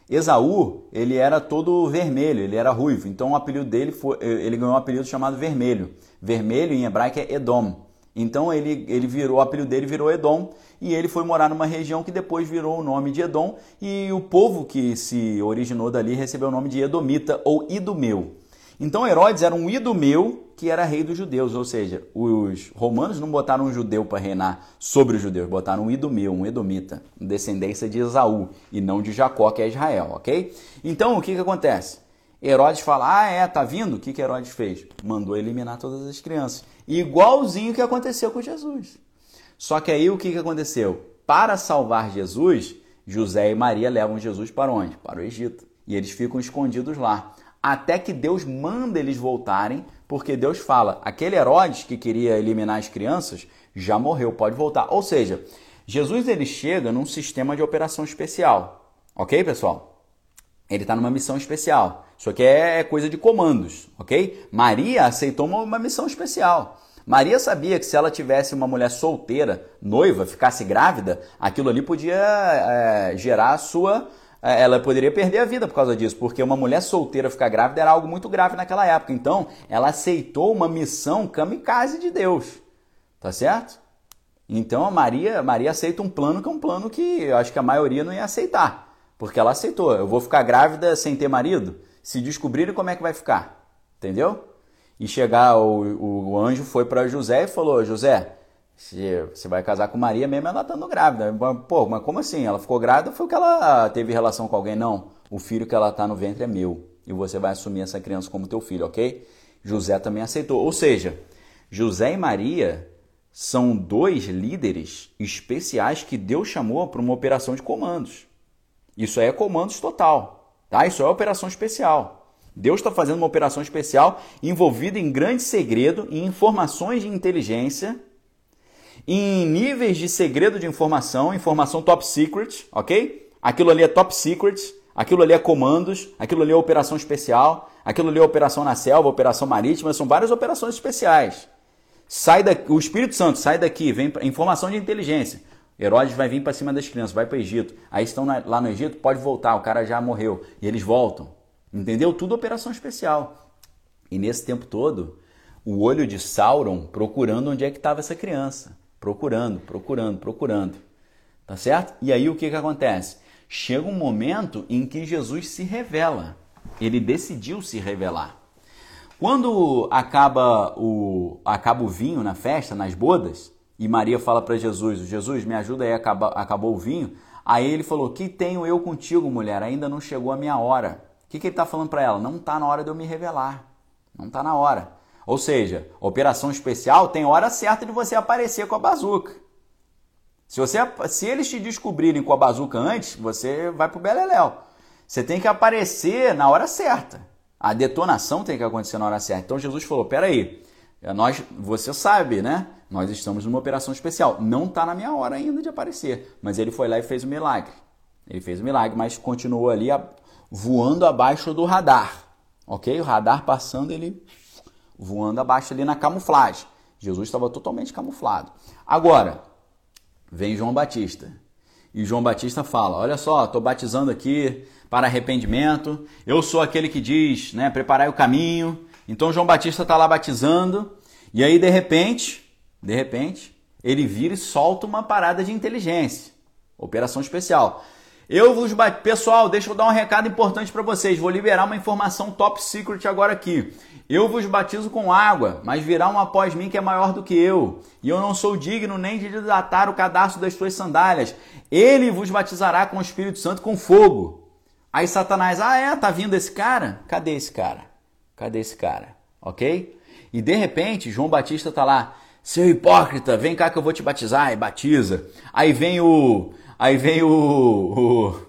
Esaú, ele era todo vermelho, ele era ruivo. Então o apelido dele foi, ele ganhou um apelido chamado Vermelho. Vermelho em hebraico é Edom. Então ele, ele virou, o apelido dele virou Edom e ele foi morar numa região que depois virou o nome de Edom e o povo que se originou dali recebeu o nome de Edomita ou Idumeu. Então Herodes era um idumeu que era rei dos judeus, ou seja, os romanos não botaram um judeu para reinar sobre os judeus, botaram um idumeu, um edomita, descendência de Esaú e não de Jacó, que é Israel, ok? Então o que, que acontece? Herodes fala, ah é, tá vindo? O que, que Herodes fez? Mandou eliminar todas as crianças, igualzinho que aconteceu com Jesus. Só que aí o que, que aconteceu? Para salvar Jesus, José e Maria levam Jesus para onde? Para o Egito. E eles ficam escondidos lá até que Deus manda eles voltarem, porque Deus fala: aquele Herodes que queria eliminar as crianças já morreu, pode voltar. Ou seja, Jesus ele chega num sistema de operação especial, ok, pessoal? Ele está numa missão especial. Isso aqui é coisa de comandos, ok? Maria aceitou uma, uma missão especial. Maria sabia que se ela tivesse uma mulher solteira, noiva, ficasse grávida, aquilo ali podia é, gerar a sua é, ela poderia perder a vida por causa disso, porque uma mulher solteira ficar grávida era algo muito grave naquela época. Então, ela aceitou uma missão kamikaze de Deus. Tá certo? Então, a Maria, Maria aceita um plano que é um plano que eu acho que a maioria não ia aceitar. Porque ela aceitou. Eu vou ficar grávida sem ter marido? Se descobrirem como é que vai ficar. Entendeu? E chegar, o, o anjo foi para José e falou: José, se você vai casar com Maria mesmo ela estando grávida. Pô, mas como assim? Ela ficou grávida foi que ela teve relação com alguém? Não. O filho que ela está no ventre é meu. E você vai assumir essa criança como teu filho, ok? José também aceitou. Ou seja, José e Maria são dois líderes especiais que Deus chamou para uma operação de comandos. Isso aí é comandos total, tá? Isso é operação especial. Deus está fazendo uma operação especial envolvida em grande segredo e informações de inteligência em níveis de segredo de informação, informação top secret, ok? Aquilo ali é top secret, aquilo ali é comandos, aquilo ali é operação especial, aquilo ali é operação na selva, operação marítima, são várias operações especiais. Sai daqui, o Espírito Santo sai daqui, vem informação de inteligência. Herodes vai vir para cima das crianças, vai para o Egito. Aí estão na, lá no Egito, pode voltar, o cara já morreu. E eles voltam. Entendeu? Tudo operação especial. E nesse tempo todo, o olho de Sauron procurando onde é que estava essa criança procurando, procurando, procurando. Tá certo? E aí o que, que acontece? Chega um momento em que Jesus se revela. Ele decidiu se revelar. Quando acaba o, acaba o vinho na festa, nas bodas, e Maria fala para Jesus: Jesus, me ajuda aí, acabou o vinho. Aí ele falou: Que tenho eu contigo, mulher? Ainda não chegou a minha hora. O que, que ele está falando para ela? Não está na hora de eu me revelar. Não está na hora. Ou seja, operação especial tem hora certa de você aparecer com a bazuca. Se, você, se eles te descobrirem com a bazuca antes, você vai pro beleléu. Você tem que aparecer na hora certa. A detonação tem que acontecer na hora certa. Então Jesus falou: peraí, nós, você sabe, né? Nós estamos numa operação especial. Não está na minha hora ainda de aparecer. Mas ele foi lá e fez o milagre. Ele fez o milagre, mas continuou ali voando abaixo do radar. Ok? O radar passando, ele voando abaixo ali na camuflagem. Jesus estava totalmente camuflado. Agora, vem João Batista. E João Batista fala: Olha só, estou batizando aqui para arrependimento. Eu sou aquele que diz, né, preparai o caminho. Então João Batista está lá batizando. E aí, de repente, de repente, ele vira e solta uma parada de inteligência. Operação especial. Eu vos bat... Pessoal, deixa eu dar um recado importante para vocês. Vou liberar uma informação top secret agora aqui. Eu vos batizo com água, mas virá um após mim que é maior do que eu, e eu não sou digno nem de desatar o cadastro das suas sandálias. Ele vos batizará com o Espírito Santo com fogo. Aí Satanás, ah é, tá vindo esse cara? Cadê esse cara? Cadê esse cara? Ok? E de repente, João Batista tá lá, seu hipócrita, vem cá que eu vou te batizar, e batiza. Aí vem o. Aí vem o. o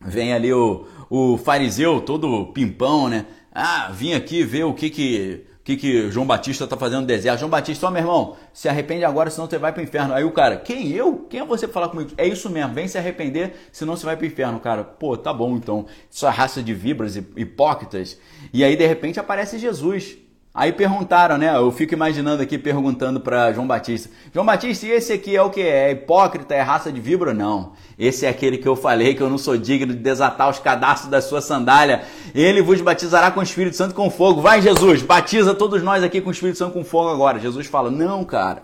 vem ali o, o fariseu, todo pimpão, né? Ah, vim aqui ver o que que o que, que João Batista está fazendo no deserto. João Batista, ó meu irmão, se arrepende agora, senão você vai para o inferno. Aí o cara, quem eu? Quem é você para falar comigo? É isso mesmo, vem se arrepender, senão você vai para o inferno. Cara, pô, tá bom então, sua raça de vibras hipócritas. E aí de repente aparece Jesus. Aí perguntaram, né? Eu fico imaginando aqui perguntando para João Batista: João Batista, e esse aqui é o que? É hipócrita? É raça de vibra? Não. Esse é aquele que eu falei que eu não sou digno de desatar os cadastros da sua sandália. Ele vos batizará com o Espírito Santo com fogo. Vai, Jesus, batiza todos nós aqui com o Espírito Santo com fogo agora. Jesus fala: Não, cara.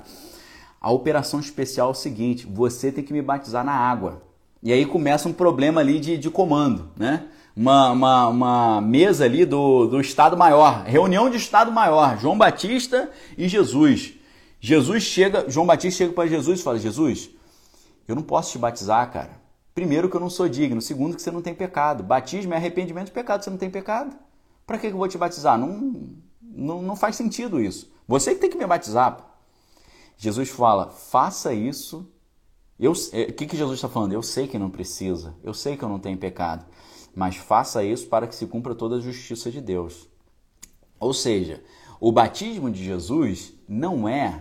A operação especial é o seguinte: você tem que me batizar na água. E aí começa um problema ali de, de comando, né? Uma, uma, uma mesa ali do, do Estado Maior, reunião de Estado Maior, João Batista e Jesus. Jesus chega, João Batista chega para Jesus e fala: Jesus, eu não posso te batizar, cara. Primeiro que eu não sou digno, segundo que você não tem pecado. Batismo é arrependimento de pecado, você não tem pecado. Para que eu vou te batizar? Não, não, não faz sentido isso. Você que tem que me batizar. Jesus fala: faça isso. É, o que, que Jesus está falando? Eu sei que não precisa, eu sei que eu não tenho pecado mas faça isso para que se cumpra toda a justiça de Deus. Ou seja, o batismo de Jesus não é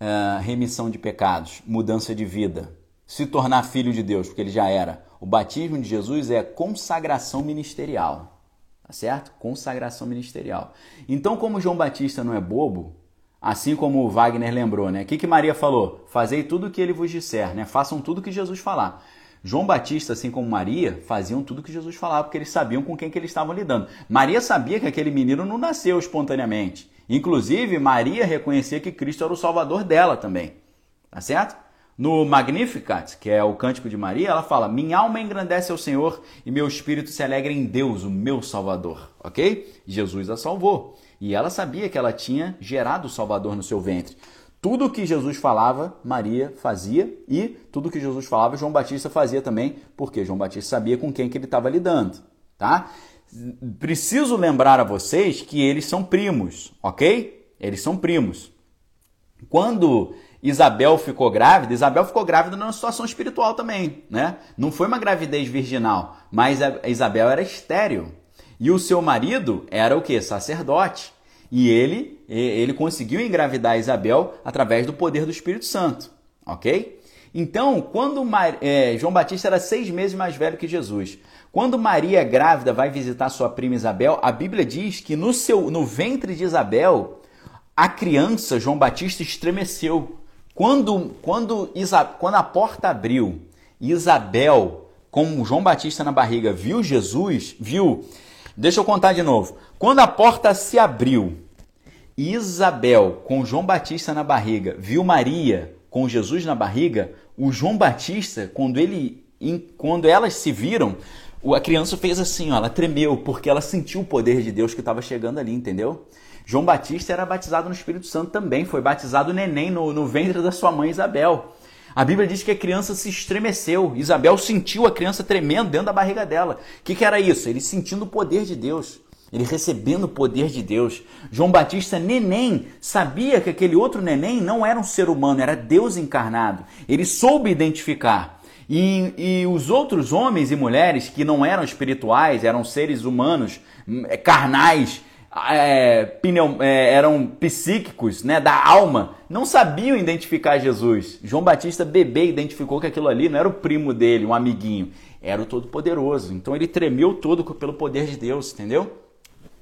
uh, remissão de pecados, mudança de vida, se tornar filho de Deus, porque ele já era. O batismo de Jesus é consagração ministerial. Tá certo? Consagração ministerial. Então, como João Batista não é bobo, assim como o Wagner lembrou, né? O que, que Maria falou? Fazei tudo o que ele vos disser, né? Façam tudo o que Jesus falar. João Batista, assim como Maria, faziam tudo que Jesus falava, porque eles sabiam com quem que eles estavam lidando. Maria sabia que aquele menino não nasceu espontaneamente. Inclusive, Maria reconhecia que Cristo era o salvador dela também. Tá certo? No Magnificat, que é o cântico de Maria, ela fala: Minha alma engrandece ao Senhor e meu espírito se alegra em Deus, o meu Salvador. Ok? Jesus a salvou. E ela sabia que ela tinha gerado o Salvador no seu ventre. Tudo que Jesus falava, Maria fazia, e tudo que Jesus falava, João Batista fazia também, porque João Batista sabia com quem que ele estava lidando, tá? Preciso lembrar a vocês que eles são primos, ok? Eles são primos. Quando Isabel ficou grávida, Isabel ficou grávida numa situação espiritual também, né? Não foi uma gravidez virginal, mas a Isabel era estéril. E o seu marido era o que? Sacerdote. E ele, ele conseguiu engravidar Isabel através do poder do Espírito Santo, ok? Então, quando é, João Batista era seis meses mais velho que Jesus, quando Maria grávida vai visitar sua prima Isabel, a Bíblia diz que no, seu, no ventre de Isabel, a criança João Batista estremeceu. Quando, quando, Isa, quando a porta abriu, Isabel, com João Batista na barriga, viu Jesus, viu Deixa eu contar de novo. Quando a porta se abriu, Isabel, com João Batista na barriga, viu Maria com Jesus na barriga, o João Batista, quando ele quando elas se viram, a criança fez assim, ó, ela tremeu, porque ela sentiu o poder de Deus que estava chegando ali, entendeu? João Batista era batizado no Espírito Santo também, foi batizado neném no, no ventre da sua mãe Isabel. A Bíblia diz que a criança se estremeceu. Isabel sentiu a criança tremendo dentro da barriga dela. O que, que era isso? Ele sentindo o poder de Deus. Ele recebendo o poder de Deus. João Batista, neném, sabia que aquele outro neném não era um ser humano, era Deus encarnado. Ele soube identificar. E, e os outros homens e mulheres que não eram espirituais, eram seres humanos, carnais, é, pneu, é, eram psíquicos, né, da alma, não sabiam identificar Jesus. João Batista, bebê, identificou que aquilo ali não era o primo dele, um amiguinho, era o Todo-Poderoso. Então ele tremeu todo pelo poder de Deus, entendeu?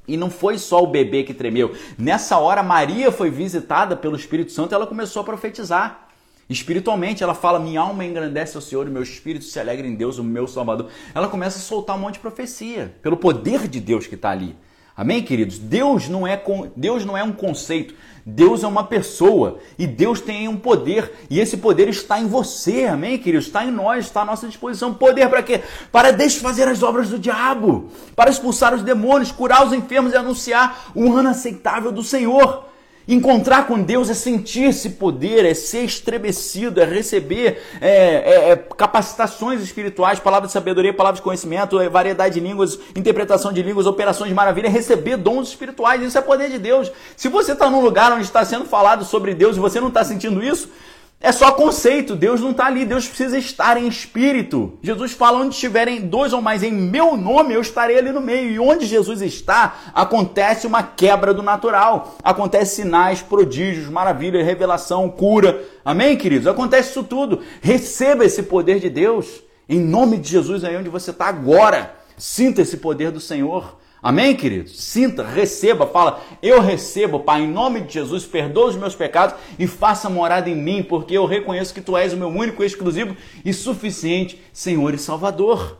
E não foi só o bebê que tremeu. Nessa hora, Maria foi visitada pelo Espírito Santo e ela começou a profetizar. Espiritualmente, ela fala: Minha alma engrandece ao Senhor e meu espírito se alegra em Deus, o meu Salvador. Ela começa a soltar um monte de profecia, pelo poder de Deus que está ali. Amém, queridos? Deus não é Deus não é um conceito. Deus é uma pessoa e Deus tem um poder e esse poder está em você, amém, queridos? Está em nós, está à nossa disposição. Poder para quê? Para desfazer as obras do diabo, para expulsar os demônios, curar os enfermos e anunciar o ano aceitável do Senhor. Encontrar com Deus é sentir esse poder, é ser estremecido, é receber é, é, é, capacitações espirituais, palavras de sabedoria, palavras de conhecimento, é, variedade de línguas, interpretação de línguas, operações de maravilha, é receber dons espirituais. Isso é poder de Deus. Se você está num lugar onde está sendo falado sobre Deus e você não está sentindo isso, é só conceito, Deus não está ali, Deus precisa estar em espírito. Jesus fala: onde estiverem dois ou mais em meu nome, eu estarei ali no meio. E onde Jesus está, acontece uma quebra do natural. Acontece sinais, prodígios, maravilha, revelação, cura. Amém, queridos? Acontece isso tudo. Receba esse poder de Deus. Em nome de Jesus, aí onde você está agora. Sinta esse poder do Senhor. Amém, queridos? Sinta, receba, fala: Eu recebo, Pai, em nome de Jesus, perdoa os meus pecados e faça morada em mim, porque eu reconheço que Tu és o meu único, exclusivo e suficiente Senhor e Salvador.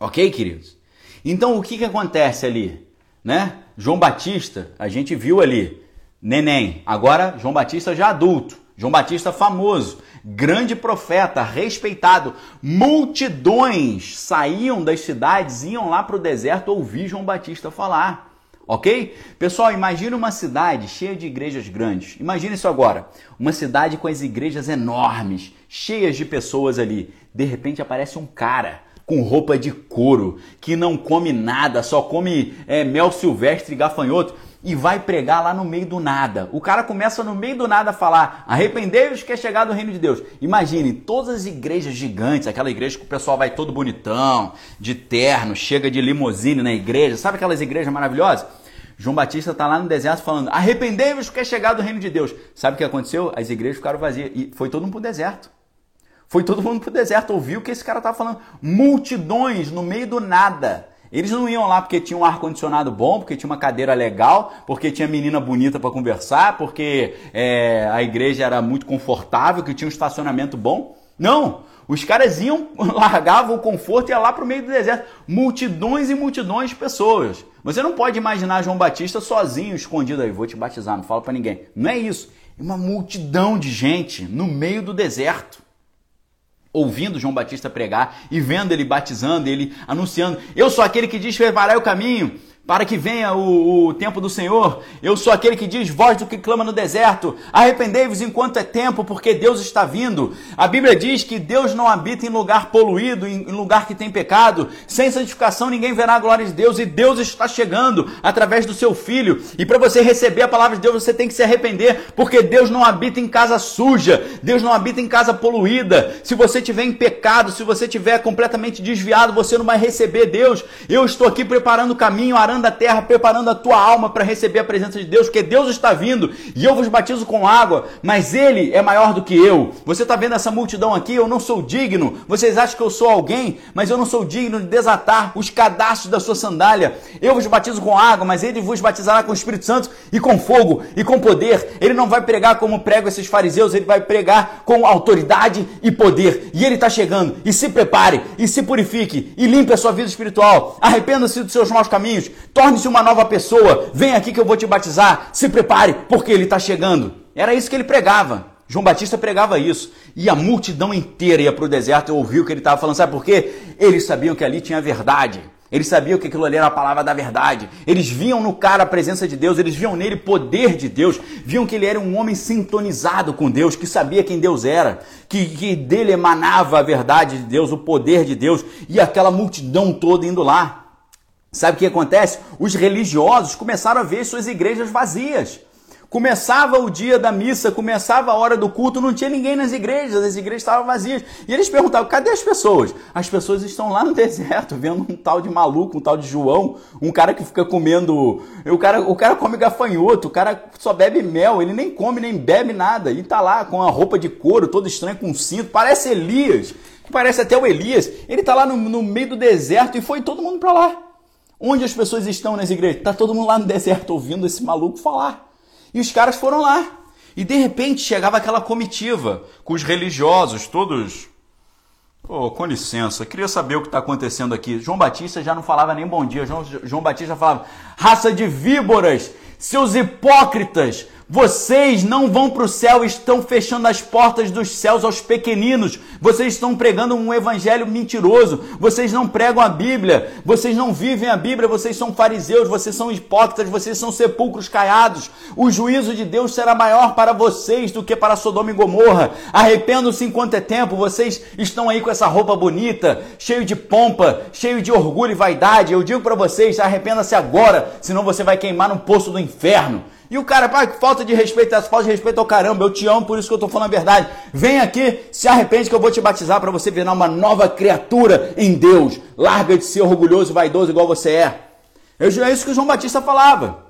Ok, queridos? Então, o que, que acontece ali? Né? João Batista, a gente viu ali, neném, agora João Batista já adulto, João Batista famoso grande profeta, respeitado. Multidões saíam das cidades, iam lá para o deserto ouvir João Batista falar. Ok? Pessoal, imagine uma cidade cheia de igrejas grandes. Imagine isso agora. Uma cidade com as igrejas enormes, cheias de pessoas ali. De repente aparece um cara com roupa de couro, que não come nada, só come é, mel silvestre e gafanhoto e vai pregar lá no meio do nada. O cara começa no meio do nada a falar: arrependei-vos que é chegado o reino de Deus. Imagine todas as igrejas gigantes, aquela igreja que o pessoal vai todo bonitão, de terno, chega de limusine na igreja, sabe aquelas igrejas maravilhosas? João Batista está lá no deserto falando: arrependei-vos que é chegado o reino de Deus. Sabe o que aconteceu? As igrejas ficaram vazias e foi todo mundo para o deserto. Foi todo mundo para o deserto, ouviu o que esse cara estava falando. Multidões no meio do nada. Eles não iam lá porque tinha um ar-condicionado bom, porque tinha uma cadeira legal, porque tinha menina bonita para conversar, porque é, a igreja era muito confortável, que tinha um estacionamento bom. Não! Os caras iam, largavam o conforto e iam lá para o meio do deserto. Multidões e multidões de pessoas. Você não pode imaginar João Batista sozinho, escondido aí, vou te batizar, não fala para ninguém. Não é isso. É uma multidão de gente no meio do deserto ouvindo João Batista pregar e vendo ele batizando, ele anunciando: Eu sou aquele que diz preparar o caminho para que venha o, o, tempo do Senhor. Eu sou aquele que diz, voz do que clama no deserto, arrependei-vos enquanto é tempo, porque Deus está vindo. A Bíblia diz que Deus não habita em lugar poluído, em lugar que tem pecado. Sem santificação ninguém verá a glória de Deus, e Deus está chegando através do seu Filho. E para você receber a palavra de Deus, você tem que se arrepender, porque Deus não habita em casa suja, Deus não habita em casa poluída. Se você tiver em pecado, se você tiver completamente desviado, você não vai receber Deus. Eu estou aqui preparando o caminho, arando preparando a terra, preparando a tua alma para receber a presença de Deus, porque Deus está vindo e eu vos batizo com água, mas Ele é maior do que eu. Você está vendo essa multidão aqui? Eu não sou digno. Vocês acham que eu sou alguém, mas eu não sou digno de desatar os cadastros da sua sandália. Eu vos batizo com água, mas Ele vos batizará com o Espírito Santo e com fogo e com poder. Ele não vai pregar como pregam esses fariseus, ele vai pregar com autoridade e poder. E Ele está chegando. E se prepare, e se purifique, e limpe a sua vida espiritual. Arrependa-se dos seus maus caminhos. Torne-se uma nova pessoa. Vem aqui que eu vou te batizar. Se prepare, porque ele está chegando. Era isso que ele pregava. João Batista pregava isso. E a multidão inteira ia para o deserto e ouviu o que ele estava falando. Sabe por quê? Eles sabiam que ali tinha verdade. Eles sabiam que aquilo ali era a palavra da verdade. Eles viam no cara a presença de Deus, eles viam nele poder de Deus, viam que ele era um homem sintonizado com Deus, que sabia quem Deus era, que, que dele emanava a verdade de Deus, o poder de Deus, e aquela multidão toda indo lá. Sabe o que acontece? Os religiosos começaram a ver suas igrejas vazias. Começava o dia da missa, começava a hora do culto, não tinha ninguém nas igrejas, as igrejas estavam vazias. E eles perguntavam: cadê as pessoas? As pessoas estão lá no deserto, vendo um tal de maluco, um tal de João, um cara que fica comendo. O cara, o cara come gafanhoto, o cara só bebe mel, ele nem come nem bebe nada. E tá lá com a roupa de couro, todo estranho, com um cinto, parece Elias, parece até o Elias. Ele tá lá no, no meio do deserto e foi todo mundo para lá. Onde as pessoas estão nas igrejas? Tá todo mundo lá no deserto ouvindo esse maluco falar. E os caras foram lá. E de repente chegava aquela comitiva com os religiosos, todos. Oh, com licença, queria saber o que está acontecendo aqui. João Batista já não falava nem bom dia. João, João Batista falava: raça de víboras, seus hipócritas, Vocês não vão para o céu, estão fechando as portas dos céus aos pequeninos. Vocês estão pregando um evangelho mentiroso. Vocês não pregam a Bíblia. Vocês não vivem a Bíblia. Vocês são fariseus. Vocês são hipócritas. Vocês são sepulcros caiados. O juízo de Deus será maior para vocês do que para Sodoma e Gomorra. Arrependam-se enquanto é tempo. Vocês estão aí com essa roupa bonita, cheio de pompa, cheio de orgulho e vaidade. Eu digo para vocês, arrependa-se agora, senão você vai queimar no poço do inferno. E o cara, pai, falta de respeito, essa falta de respeito ao caramba, eu te amo, por isso que eu tô falando a verdade. Vem aqui, se arrepende que eu vou te batizar para você virar uma nova criatura em Deus. Larga de ser orgulhoso e vaidoso igual você é. É isso que o João Batista falava.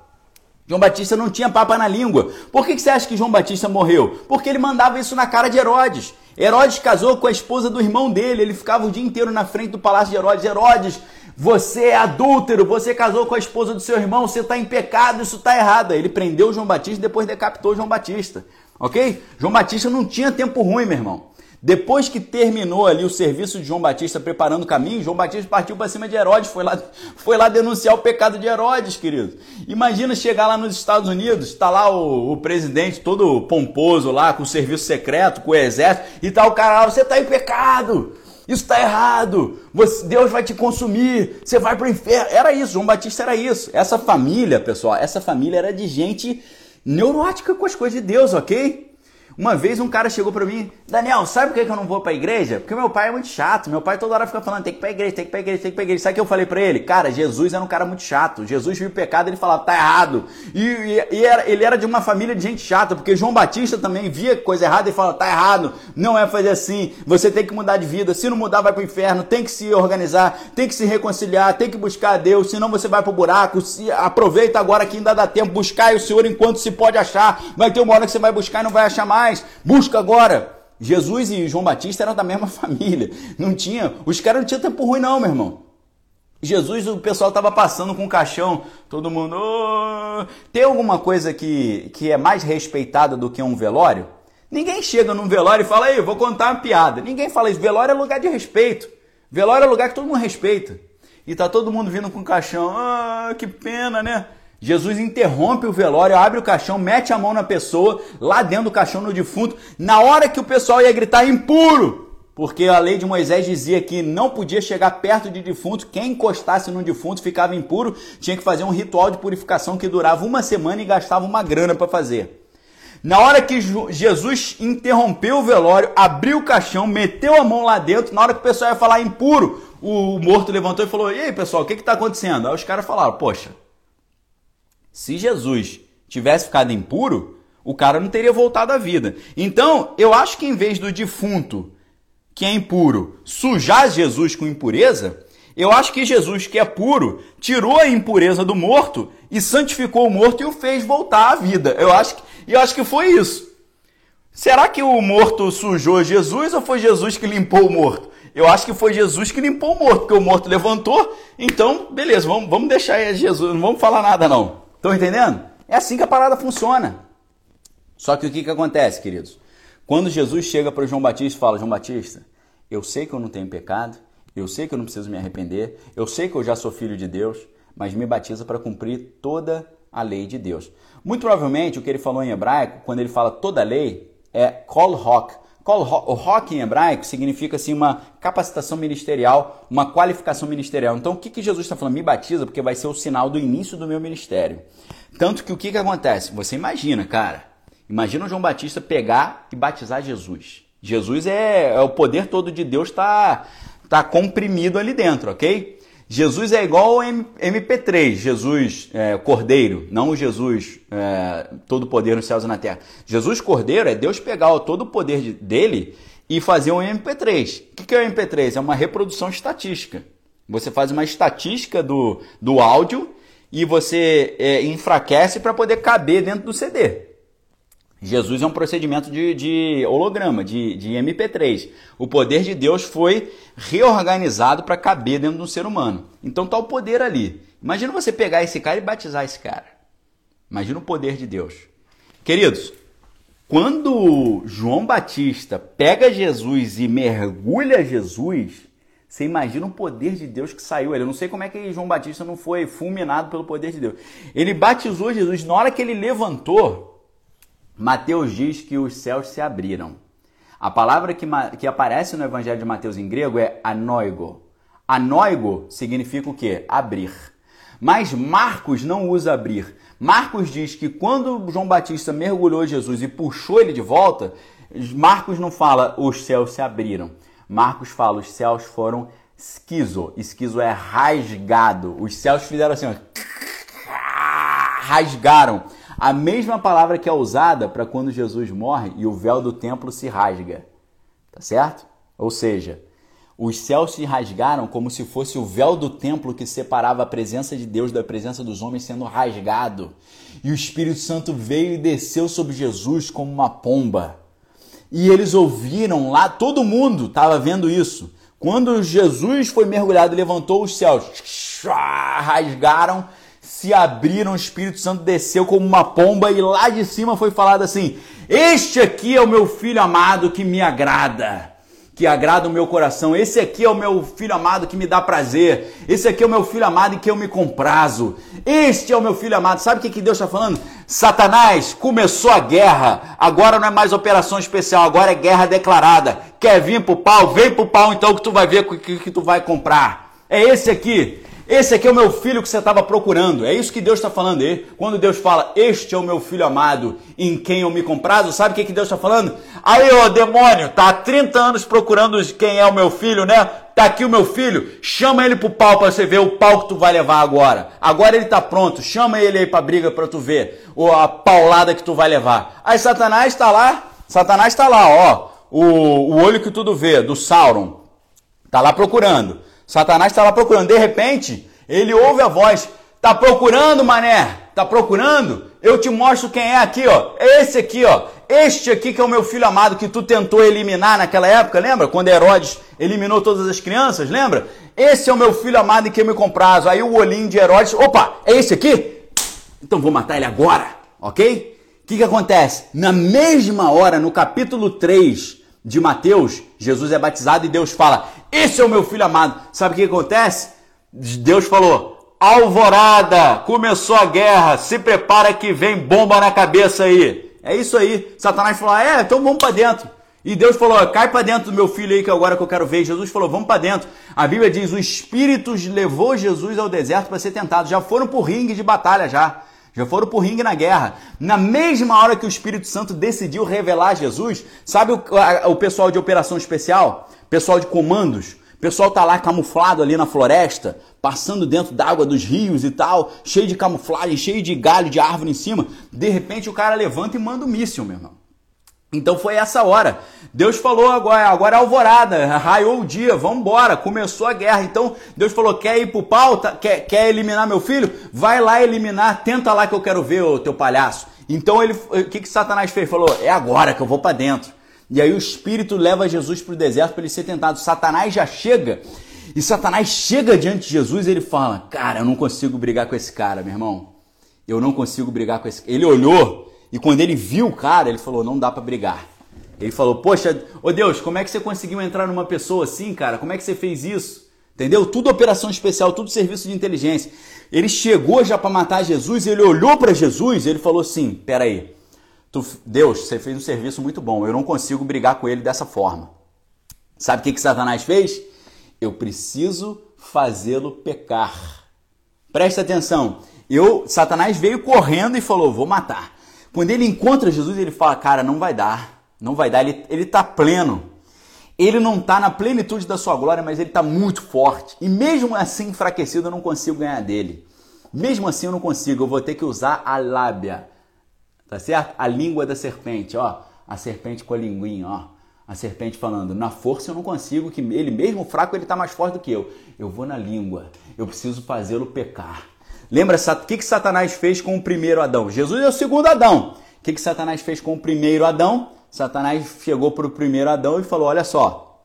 João Batista não tinha papa na língua. Por que, que você acha que João Batista morreu? Porque ele mandava isso na cara de Herodes. Herodes casou com a esposa do irmão dele, ele ficava o dia inteiro na frente do palácio de Herodes. Herodes, você é adúltero, você casou com a esposa do seu irmão, você está em pecado, isso está errado. Ele prendeu João Batista e depois decapitou João Batista. Ok? João Batista não tinha tempo ruim, meu irmão. Depois que terminou ali o serviço de João Batista preparando o caminho, João Batista partiu para cima de Herodes, foi lá, foi lá denunciar o pecado de Herodes, querido. Imagina chegar lá nos Estados Unidos, está lá o, o, presidente todo pomposo lá, com o serviço secreto, com o exército, e tá o cara lá, você está em pecado. Isso está errado. Você, Deus vai te consumir. Você vai para o inferno. Era isso. João Batista era isso. Essa família, pessoal, essa família era de gente neurótica com as coisas de Deus, ok? Uma vez um cara chegou para mim, Daniel, sabe por que eu não vou para a igreja? Porque meu pai é muito chato. Meu pai toda hora fica falando, tem que ir para a igreja, tem que ir para a igreja, tem que ir para a igreja. Sabe o que eu falei para ele? Cara, Jesus era um cara muito chato. Jesus viu o pecado, ele falava, tá errado. E, e, e era, ele era de uma família de gente chata, porque João Batista também via coisa errada e falava, tá errado, não é fazer assim, você tem que mudar de vida. Se não mudar, vai para o inferno, tem que se organizar, tem que se reconciliar, tem que buscar a Deus, senão você vai para o buraco. Se, aproveita agora que ainda dá tempo, buscar o Senhor enquanto se pode achar. Vai ter uma hora que você vai buscar e não vai achar mais. Busca agora. Jesus e João Batista eram da mesma família. Não tinha, os caras não tinham tempo ruim não, meu irmão. Jesus, o pessoal estava passando com o caixão, todo mundo. Tem alguma coisa que, que é mais respeitada do que um velório? Ninguém chega num velório e fala, ei, vou contar uma piada. Ninguém fala isso. Velório é lugar de respeito. Velório é lugar que todo mundo respeita. E tá todo mundo vindo com o caixão. Ah, que pena, né? Jesus interrompe o velório, abre o caixão, mete a mão na pessoa, lá dentro do caixão no defunto, na hora que o pessoal ia gritar impuro, porque a lei de Moisés dizia que não podia chegar perto de defunto, quem encostasse no defunto ficava impuro, tinha que fazer um ritual de purificação que durava uma semana e gastava uma grana para fazer. Na hora que Jesus interrompeu o velório, abriu o caixão, meteu a mão lá dentro, na hora que o pessoal ia falar impuro, o morto levantou e falou: E aí, pessoal, o que está acontecendo? Aí os caras falaram: Poxa, se Jesus tivesse ficado impuro, o cara não teria voltado à vida. Então, eu acho que em vez do defunto, que é impuro, sujar Jesus com impureza, eu acho que Jesus, que é puro, tirou a impureza do morto e santificou o morto e o fez voltar à vida. Eu acho que, eu acho que foi isso. Será que o morto sujou Jesus ou foi Jesus que limpou o morto? Eu acho que foi Jesus que limpou o morto, porque o morto levantou. Então, beleza, vamos, vamos deixar Jesus, não vamos falar nada não. Estão entendendo? É assim que a parada funciona. Só que o que, que acontece, queridos? Quando Jesus chega para João Batista e fala: João Batista, eu sei que eu não tenho pecado, eu sei que eu não preciso me arrepender, eu sei que eu já sou filho de Deus, mas me batiza para cumprir toda a lei de Deus. Muito provavelmente o que ele falou em hebraico, quando ele fala toda a lei, é kol hok, o rock em hebraico significa assim uma capacitação ministerial, uma qualificação ministerial. Então o que, que Jesus está falando? Me batiza porque vai ser o sinal do início do meu ministério. Tanto que o que, que acontece? Você imagina, cara. Imagina o João Batista pegar e batizar Jesus. Jesus é, é o poder todo de Deus está tá comprimido ali dentro, ok? Jesus é igual ao MP3, Jesus é, Cordeiro, não o Jesus é, todo poder nos céus e na terra. Jesus Cordeiro é Deus pegar todo o poder de, dele e fazer um MP3. O que é o MP3? É uma reprodução estatística. Você faz uma estatística do, do áudio e você é, enfraquece para poder caber dentro do CD. Jesus é um procedimento de, de holograma, de, de, MP3. O poder de Deus foi reorganizado para caber dentro de um ser humano. Então está o poder ali. Imagina você pegar esse cara e batizar esse cara. Imagina o poder de Deus. Queridos, quando João Batista pega Jesus e mergulha Jesus, você imagina o poder de Deus que saiu. Eu não sei como é que João Batista não foi fulminado pelo poder de Deus. Ele batizou Jesus. Na hora que ele levantou, Mateus diz que os céus se abriram. A palavra que, que aparece no Evangelho de Mateus em grego é anoigo. Anoigo significa o quê? Abrir. Mas Marcos não usa abrir. Marcos diz que quando João Batista mergulhou Jesus e puxou ele de volta, Marcos não fala os céus se abriram. Marcos fala os céus foram esquizo. Esquizo é rasgado. Os céus fizeram assim, ó, rasgaram. A mesma palavra que é usada para quando Jesus morre e o véu do templo se rasga. Tá certo? Ou seja, os céus se rasgaram como se fosse o véu do templo que separava a presença de Deus da presença dos homens sendo rasgado. E o Espírito Santo veio e desceu sobre Jesus como uma pomba. E eles ouviram lá, todo mundo estava vendo isso. Quando Jesus foi mergulhado e levantou os céus, rasgaram se abriram, o Espírito Santo desceu como uma pomba e lá de cima foi falado assim: Este aqui é o meu filho amado que me agrada que agrada o meu coração. Esse aqui é o meu filho amado que me dá prazer. Esse aqui é o meu filho amado em que eu me comprazo. Este é o meu filho amado. Sabe o que, que Deus está falando? Satanás, começou a guerra. Agora não é mais operação especial, agora é guerra declarada. Quer vir pro pau? Vem pro pau então que tu vai ver o que, que tu vai comprar. É esse aqui. Esse aqui é o meu filho que você estava procurando. É isso que Deus está falando aí. Quando Deus fala, este é o meu filho amado, em quem eu me comprazo, sabe o que, que Deus está falando? Aí, ô demônio, tá há 30 anos procurando quem é o meu filho, né? Tá aqui o meu filho, chama ele pro pau para você ver o pau que tu vai levar agora. Agora ele tá pronto, chama ele aí pra briga para tu ver ou a paulada que tu vai levar. Aí Satanás está lá, Satanás está lá, ó, o, o olho que tudo vê, do Sauron, tá lá procurando. Satanás está lá procurando. De repente, ele ouve a voz: Tá procurando, mané? Tá procurando? Eu te mostro quem é aqui, ó. É esse aqui, ó. Este aqui que é o meu filho amado que tu tentou eliminar naquela época, lembra? Quando Herodes eliminou todas as crianças, lembra? Esse é o meu filho amado em que eu me comprazo. Aí o olhinho de Herodes, opa, é esse aqui? Então vou matar ele agora, ok? O que, que acontece? Na mesma hora, no capítulo 3 de Mateus, Jesus é batizado e Deus fala: Esse é o meu filho amado. Sabe o que acontece? Deus falou: Alvorada, começou a guerra, se prepara que vem bomba na cabeça aí. É isso aí. Satanás falou: É, então vamos para dentro. E Deus falou: cai para dentro do meu filho aí que agora que eu quero ver. Jesus falou: vamos para dentro. A Bíblia diz: o Espírito levou Jesus ao deserto para ser tentado. Já foram por ringue de batalha já já foram por ringue na guerra. Na mesma hora que o Espírito Santo decidiu revelar Jesus, sabe o, a, o pessoal de operação especial? Pessoal de comandos? Pessoal tá lá camuflado ali na floresta, passando dentro d'água dos rios e tal, cheio de camuflagem, cheio de galho de árvore em cima. De repente o cara levanta e manda um míssil, meu irmão. Então foi essa hora. Deus falou agora, agora é alvorada, raiou o dia, vamos embora, começou a guerra. Então Deus falou: quer ir pro pau? Tá, quer, quer eliminar meu filho? Vai lá eliminar, tenta lá que eu quero ver o teu palhaço. Então ele, o que, que Satanás fez? Falou: é agora que eu vou para dentro. E aí o Espírito leva Jesus para o deserto para ele ser tentado. Satanás já chega e Satanás chega diante de Jesus e ele fala: Cara, eu não consigo brigar com esse cara, meu irmão. Eu não consigo brigar com esse. Ele olhou e quando ele viu o cara, ele falou: não dá para brigar. Ele falou: Poxa, ô Deus, como é que você conseguiu entrar numa pessoa assim, cara? Como é que você fez isso? Entendeu? Tudo operação especial, tudo serviço de inteligência. Ele chegou já para matar Jesus, ele olhou para Jesus ele falou assim: Peraí, tu, Deus, você fez um serviço muito bom, eu não consigo brigar com ele dessa forma. Sabe o que, que Satanás fez? Eu preciso fazê-lo pecar. Presta atenção. Eu, Satanás veio correndo e falou: Vou matar. Quando ele encontra Jesus, ele fala: Cara, não vai dar, não vai dar. Ele está pleno. Ele não está na plenitude da sua glória, mas ele está muito forte. E mesmo assim, enfraquecido, eu não consigo ganhar dele. Mesmo assim, eu não consigo. Eu vou ter que usar a lábia. Tá certo? A língua da serpente, ó. A serpente com a linguinha, ó. A serpente falando, na força eu não consigo, que ele mesmo fraco, ele está mais forte do que eu. Eu vou na língua. Eu preciso fazê-lo pecar. Lembra o que, que Satanás fez com o primeiro Adão? Jesus é o segundo Adão. O que, que Satanás fez com o primeiro Adão? Satanás chegou para o primeiro Adão e falou: Olha só,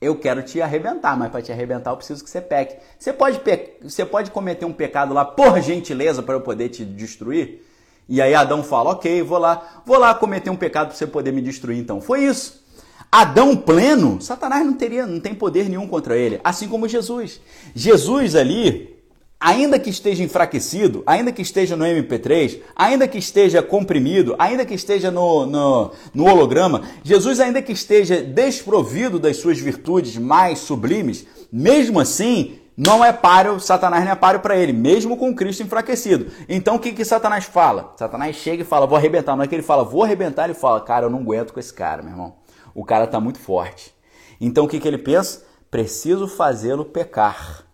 eu quero te arrebentar, mas para te arrebentar eu preciso que você peque. Você pode, pe... você pode cometer um pecado lá por gentileza para eu poder te destruir? E aí Adão fala: Ok, vou lá, vou lá cometer um pecado para você poder me destruir. Então foi isso. Adão pleno, Satanás não teria, não tem poder nenhum contra ele, assim como Jesus. Jesus ali ainda que esteja enfraquecido, ainda que esteja no MP3, ainda que esteja comprimido, ainda que esteja no, no, no, holograma, Jesus, ainda que esteja desprovido das suas virtudes mais sublimes, mesmo assim, não é páreo, Satanás não é páreo para ele, mesmo com Cristo enfraquecido. Então o que, que Satanás fala? Satanás chega e fala, vou arrebentar. Não é que ele fala, vou arrebentar, ele fala, cara, eu não aguento com esse cara, meu irmão. O cara está muito forte. Então o que, que ele pensa? Preciso fazê-lo pecar.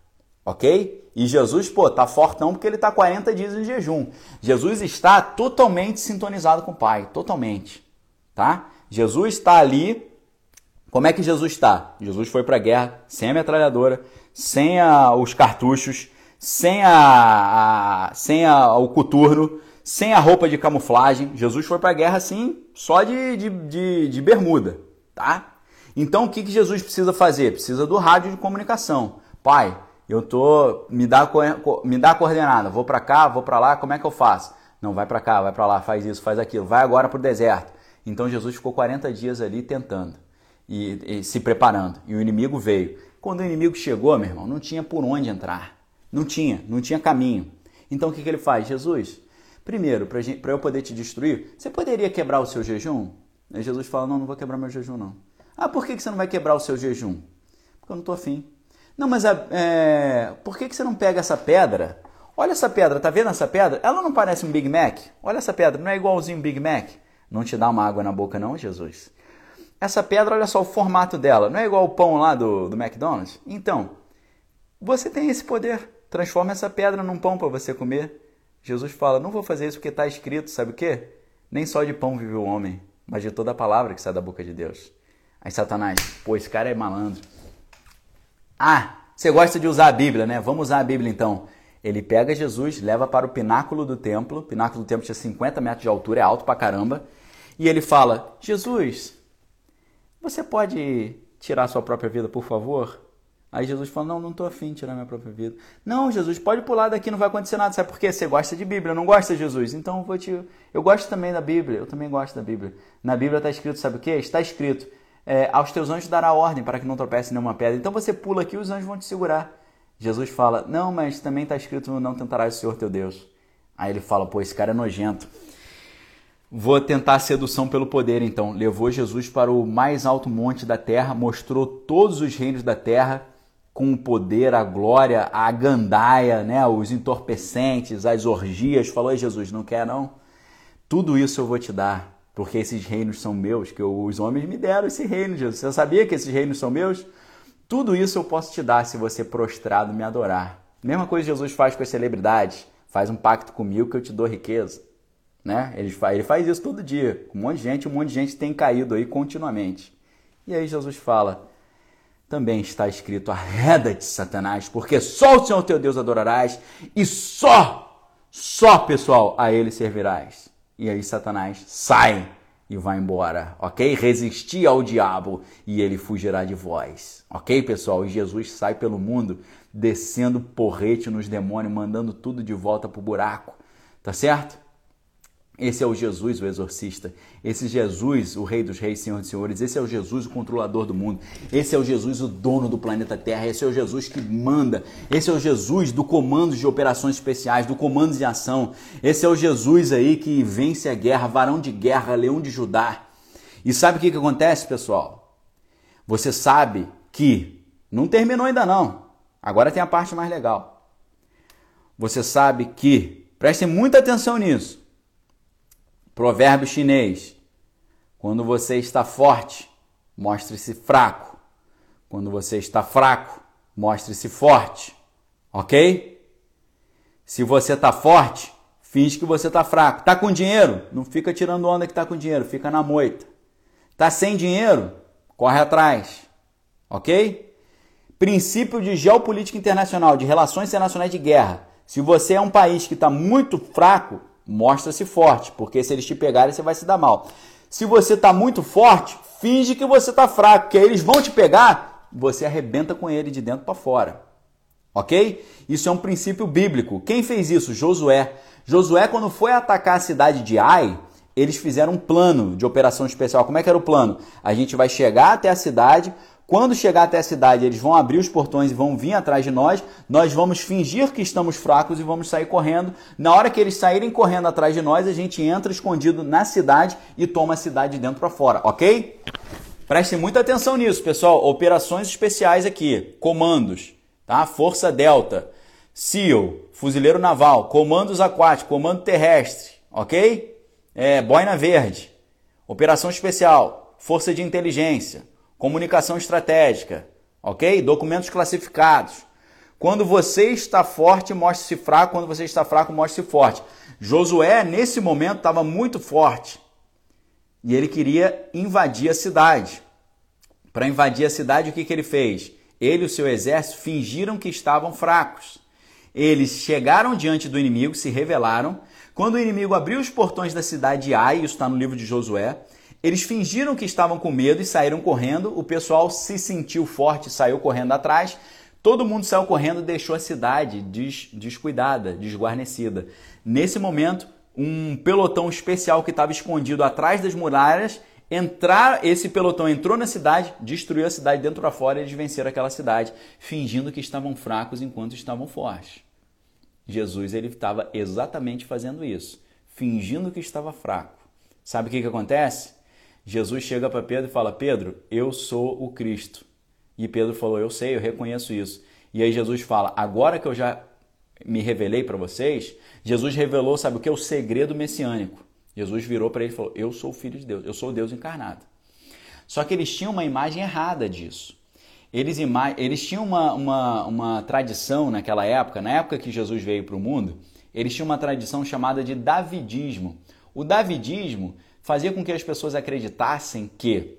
Ok? E Jesus, pô, tá fortão porque ele tá 40 dias em jejum. Jesus está totalmente sintonizado com o Pai, totalmente, tá? Jesus está ali. Como é que Jesus está? Jesus foi para a guerra sem a metralhadora, sem a, os cartuchos, sem a, a sem a, o coturno, sem a roupa de camuflagem. Jesus foi para a guerra assim, só de, de, de, de bermuda, tá? Então o que, que Jesus precisa fazer? Precisa do rádio de comunicação. Pai, eu tô me dá me dá a coordenada, vou para cá, vou para lá, como é que eu faço? Não, vai para cá, vai para lá, faz isso, faz aquilo, vai agora para o deserto. Então Jesus ficou 40 dias ali tentando e, e, se preparando. E o inimigo veio. Quando o inimigo chegou, meu irmão, não tinha por onde entrar. Não tinha, não tinha caminho. Então o que, que ele faz? Jesus, primeiro, para eu poder te destruir, você poderia quebrar o seu jejum? Aí Jesus fala: Não, não vou quebrar meu jejum, não. Ah, por que, que você não vai quebrar o seu jejum? Porque eu não estou afim. Não, mas é, por que, que você não pega essa pedra? Olha essa pedra, tá vendo essa pedra? Ela não parece um Big Mac? Olha essa pedra, não é igualzinho um Big Mac? Não te dá uma água na boca não, Jesus? Essa pedra, olha só o formato dela, não é igual o pão lá do, do McDonald's? Então, você tem esse poder. Transforma essa pedra num pão para você comer. Jesus fala, não vou fazer isso porque está escrito, sabe o quê? Nem só de pão vive o homem, mas de toda a palavra que sai da boca de Deus. Aí Satanás, pô, esse cara é malandro. Ah, você gosta de usar a Bíblia, né? Vamos usar a Bíblia então. Ele pega Jesus, leva para o pináculo do templo. O pináculo do templo tinha 50 metros de altura, é alto pra caramba. E ele fala: Jesus, você pode tirar sua própria vida, por favor? Aí Jesus fala: Não, não estou afim de tirar minha própria vida. Não, Jesus, pode pular daqui, não vai acontecer nada. Sabe por quê? Você gosta de Bíblia, não gosta de Jesus. Então eu vou te. Eu gosto também da Bíblia, eu também gosto da Bíblia. Na Bíblia está escrito: Sabe o quê? Está escrito é, aos teus anjos dará ordem para que não tropece nenhuma pedra. Então você pula aqui e os anjos vão te segurar. Jesus fala: Não, mas também está escrito: Não tentarás o Senhor teu Deus. Aí ele fala: Pô, esse cara é nojento. Vou tentar a sedução pelo poder, então. Levou Jesus para o mais alto monte da terra, mostrou todos os reinos da terra com o poder, a glória, a gandaia, né, os entorpecentes, as orgias. Falou: Jesus, não quer não? Tudo isso eu vou te dar porque esses reinos são meus, que os homens me deram esse reino, Jesus. Você sabia que esses reinos são meus? Tudo isso eu posso te dar se você prostrado me adorar. Mesma coisa Jesus faz com as celebridades. Faz um pacto comigo que eu te dou riqueza. Né? Ele, faz, ele faz isso todo dia. Um monte de gente, um monte de gente tem caído aí continuamente. E aí Jesus fala: também está escrito: arreda-te, Satanás, porque só o Senhor teu Deus adorarás e só, só, pessoal, a ele servirás. E aí Satanás sai e vai embora, ok? Resistir ao diabo e ele fugirá de vós, ok, pessoal? E Jesus sai pelo mundo descendo porrete nos demônios, mandando tudo de volta pro buraco, tá certo? Esse é o Jesus, o exorcista. Esse Jesus, o Rei dos Reis, Senhor dos Senhores. Esse é o Jesus, o controlador do mundo. Esse é o Jesus, o dono do planeta Terra. Esse é o Jesus que manda. Esse é o Jesus do comando de operações especiais, do comando de ação. Esse é o Jesus aí que vence a guerra, varão de guerra, leão de Judá. E sabe o que, que acontece, pessoal? Você sabe que não terminou ainda não. Agora tem a parte mais legal. Você sabe que, prestem muita atenção nisso Provérbio chinês: quando você está forte, mostre-se fraco. Quando você está fraco, mostre-se forte. Ok? Se você está forte, finge que você está fraco. Está com dinheiro? Não fica tirando onda que está com dinheiro, fica na moita. Está sem dinheiro? Corre atrás. Ok? Princípio de geopolítica internacional, de relações internacionais de guerra. Se você é um país que está muito fraco, mostra-se forte, porque se eles te pegarem, você vai se dar mal. Se você está muito forte, finge que você está fraco, que eles vão te pegar, você arrebenta com ele de dentro para fora. Ok? Isso é um princípio bíblico. Quem fez isso? Josué. Josué, quando foi atacar a cidade de Ai, eles fizeram um plano de operação especial. Como é que era o plano? A gente vai chegar até a cidade, Quando chegar até a cidade, eles vão abrir os portões e vão vir atrás de nós. Nós vamos fingir que estamos fracos e vamos sair correndo. Na hora que eles saírem correndo atrás de nós, a gente entra escondido na cidade e toma a cidade de dentro para fora, ok? Prestem muita atenção nisso, pessoal. Operações especiais aqui, comandos, tá? Força Delta, SEAL, Fuzileiro Naval, comandos aquáticos, comando terrestre, ok? É, boina verde, operação especial, força de inteligência comunicação estratégica, ok? Documentos classificados. Quando você está forte, mostre-se fraco. Quando você está fraco, mostre-se forte. Josué, nesse momento, estava muito forte. E ele queria invadir a cidade. Para invadir a cidade, o que, que ele fez? Ele e o seu exército fingiram que estavam fracos. Eles chegaram diante do inimigo, se rebelaram. Quando o inimigo abriu os portões da cidade de Ai, isso está no livro de Josué, eles fingiram que estavam com medo e saíram correndo. O pessoal se sentiu forte, saiu correndo atrás. Todo mundo saiu correndo e deixou a cidade des descuidada, desguarnecida. Nesse momento, um pelotão especial que estava escondido atrás das muralhas entrar esse pelotão entrou na cidade, destruiu a cidade dentro para fora e eles venceram aquela cidade, fingindo que estavam fracos enquanto estavam fortes. Jesus ele estava exatamente fazendo isso, fingindo que estava fraco. Sabe o que, que acontece? Jesus chega para Pedro e fala: Pedro, eu sou o Cristo. E Pedro falou: Eu sei, eu reconheço isso. E aí Jesus fala: Agora que eu já me revelei para vocês, Jesus revelou, sabe o que? O segredo messiânico. Jesus virou para ele e falou: Eu sou o Filho de Deus, eu sou o Deus encarnado. Só que eles tinham uma imagem errada disso. Eles, eles tinham uma, uma, uma tradição naquela época, na época que Jesus veio para o mundo, eles tinham uma tradição chamada de Davidismo. O Davidismo fazia com que as pessoas acreditassem que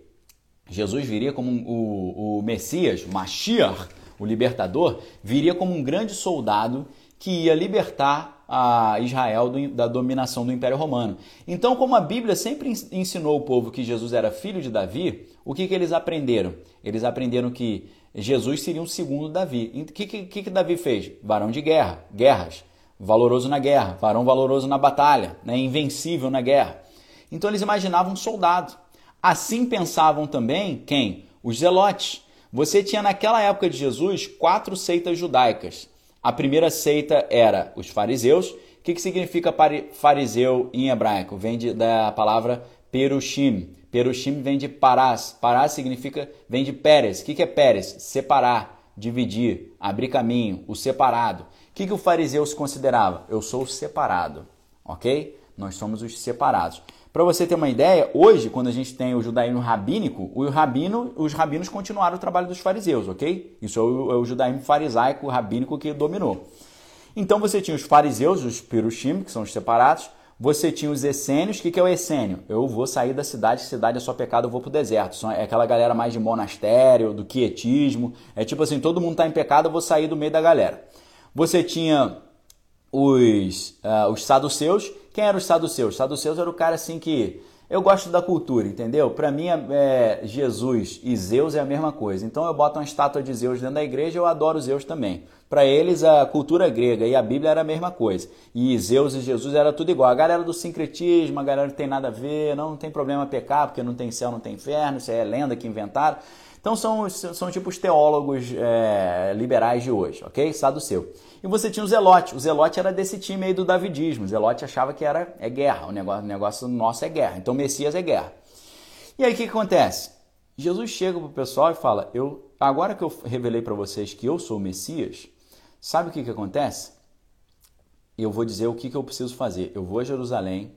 Jesus viria como o, o Messias, Mashiach, o libertador, viria como um grande soldado que ia libertar a Israel do, da dominação do Império Romano. Então, como a Bíblia sempre ensinou o povo que Jesus era filho de Davi, o que, que eles aprenderam? Eles aprenderam que Jesus seria um segundo Davi. O que, que, que Davi fez? Varão de guerra, guerras, valoroso na guerra, varão valoroso na batalha, né? invencível na guerra. Então eles imaginavam um soldado. Assim pensavam também quem? Os zelotes. Você tinha naquela época de Jesus quatro seitas judaicas. A primeira seita era os fariseus. O que, que significa fariseu em hebraico? Vem de, da palavra perushim. Perushim vem de parás. Parás significa, vem de Pérez. O que, que é Pérez? Separar, dividir, abrir caminho, o separado. O que, que o fariseu se considerava? Eu sou o separado, ok? Nós somos os separados. Para você ter uma ideia, hoje, quando a gente tem o judaísmo rabínico, o rabino, os rabinos continuaram o trabalho dos fariseus, ok? Isso é o, é o judaísmo farisaico rabínico que dominou. Então você tinha os fariseus, os perushim, que são os separados, você tinha os essênios, o que, que é o essênio? Eu vou sair da cidade, cidade é só pecado, eu vou pro deserto. É aquela galera mais de monastério, do quietismo. É tipo assim, todo mundo está em pecado, eu vou sair do meio da galera. Você tinha os, uh, os saduceus. Quem eram os saduceus? Os saduceus era o cara assim que. Eu gosto da cultura, entendeu? Para mim, é, Jesus e Zeus é a mesma coisa. Então eu boto uma estátua de Zeus dentro da igreja, eu adoro Zeus também. Para eles, a cultura grega e a Bíblia era a mesma coisa. E Zeus e Jesus era tudo igual. A galera do sincretismo, a galera que tem nada a ver, não, não tem problema pecar, porque não tem céu, não tem inferno, isso é lenda que inventaram. Então são, são tipo os teólogos é, liberais de hoje, ok? Saduceu. E você tinha o Zelote. O Zelote era desse time aí do Davidismo. O Zelote achava que era é guerra. O negócio, negócio nosso é guerra. Então Messias é guerra. E aí o que, que acontece? Jesus chega para o pessoal e fala: eu, agora que eu revelei para vocês que eu sou o Messias, sabe o que, que acontece? Eu vou dizer o que, que eu preciso fazer. Eu vou a Jerusalém,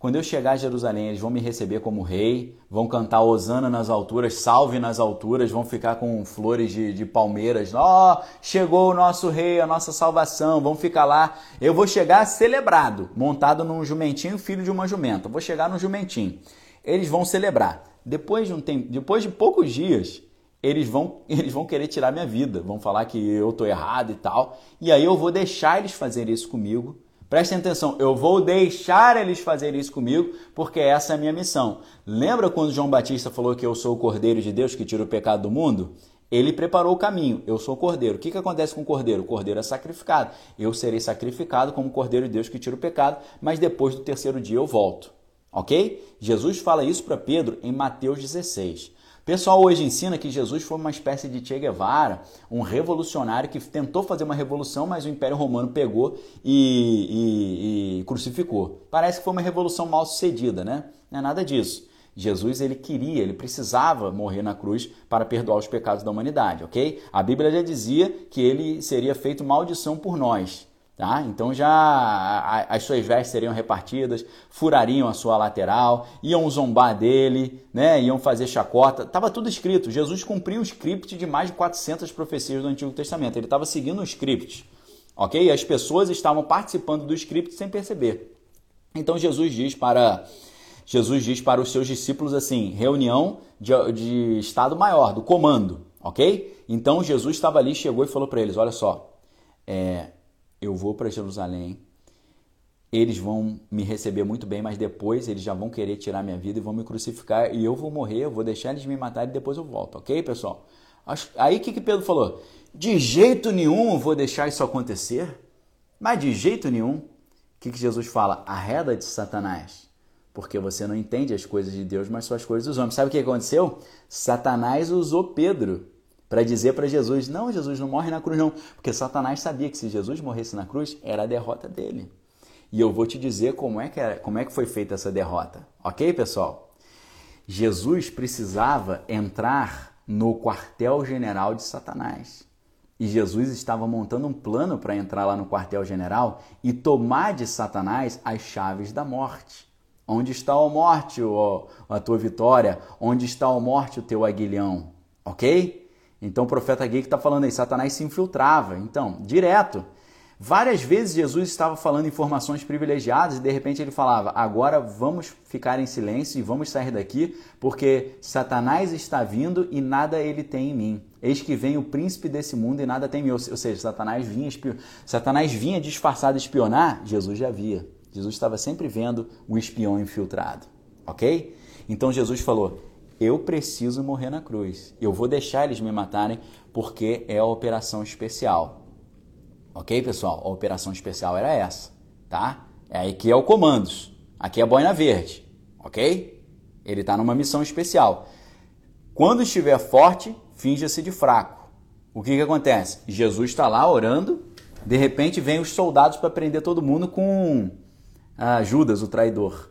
quando eu chegar a Jerusalém, eles vão me receber como rei, vão cantar Osana nas alturas, salve nas alturas, vão ficar com flores de, de palmeiras. Ó, oh, chegou o nosso rei, a nossa salvação, vão ficar lá. Eu vou chegar celebrado, montado num jumentinho, filho de uma jumenta. vou chegar no jumentinho. Eles vão celebrar. Depois de, um tempo, depois de poucos dias, eles vão, eles vão querer tirar minha vida, vão falar que eu tô errado e tal. E aí eu vou deixar eles fazerem isso comigo Prestem atenção, eu vou deixar eles fazerem isso comigo, porque essa é a minha missão. Lembra quando João Batista falou que eu sou o Cordeiro de Deus que tira o pecado do mundo? Ele preparou o caminho, eu sou o cordeiro. O que, que acontece com o cordeiro? O cordeiro é sacrificado. Eu serei sacrificado como cordeiro de Deus que tira o pecado, mas depois do terceiro dia eu volto. Ok? Jesus fala isso para Pedro em Mateus 16. Pessoal hoje ensina que Jesus foi uma espécie de Che Guevara, um revolucionário que tentou fazer uma revolução, mas o Império Romano pegou e, e, e crucificou. Parece que foi uma revolução mal sucedida, né? Não é nada disso. Jesus ele queria, ele precisava morrer na cruz para perdoar os pecados da humanidade, ok? A Bíblia já dizia que ele seria feito maldição por nós. Tá? Então já as suas vestes seriam repartidas, furariam a sua lateral, iam zombar dele, né? iam fazer chacota. Estava tudo escrito. Jesus cumpriu o script de mais de 400 profecias do Antigo Testamento. Ele estava seguindo o script. Ok? E as pessoas estavam participando do script sem perceber. Então Jesus diz para Jesus diz para os seus discípulos assim: reunião de, de Estado Maior, do comando. Ok? Então Jesus estava ali, chegou e falou para eles: olha só, é, eu vou para Jerusalém, eles vão me receber muito bem, mas depois eles já vão querer tirar minha vida e vão me crucificar e eu vou morrer, eu vou deixar eles me matarem e depois eu volto, ok, pessoal? Aí o que, que Pedro falou? De jeito nenhum eu vou deixar isso acontecer, mas de jeito nenhum. O que, que Jesus fala? Arreda de Satanás, porque você não entende as coisas de Deus, mas só as coisas dos homens. Sabe o que aconteceu? Satanás usou Pedro para dizer para Jesus: Não, Jesus não morre na cruz, não. Porque Satanás sabia que se Jesus morresse na cruz, era a derrota dele. E eu vou te dizer como é que, era, como é que foi feita essa derrota. Ok, pessoal? Jesus precisava entrar no quartel-general de Satanás. E Jesus estava montando um plano para entrar lá no quartel-general e tomar de Satanás as chaves da morte. Onde está a morte, a tua vitória? Onde está a morte, o teu aguilhão? Ok? Então o profeta que está falando aí, Satanás se infiltrava. Então, direto. Várias vezes Jesus estava falando informações privilegiadas e de repente ele falava: agora vamos ficar em silêncio e vamos sair daqui, porque Satanás está vindo e nada ele tem em mim. Eis que vem o príncipe desse mundo e nada tem em mim. Ou seja, Satanás vinha, espio... Satanás vinha disfarçado espionar, Jesus já via. Jesus estava sempre vendo o espião infiltrado. Ok? Então Jesus falou: eu preciso morrer na cruz. Eu vou deixar eles me matarem porque é a operação especial. Ok, pessoal? A operação especial era essa, tá? É aqui é o comandos. Aqui é a boina verde, ok? Ele está numa missão especial. Quando estiver forte, finja-se de fraco. O que, que acontece? Jesus está lá orando, de repente vem os soldados para prender todo mundo com ah, Judas, o traidor.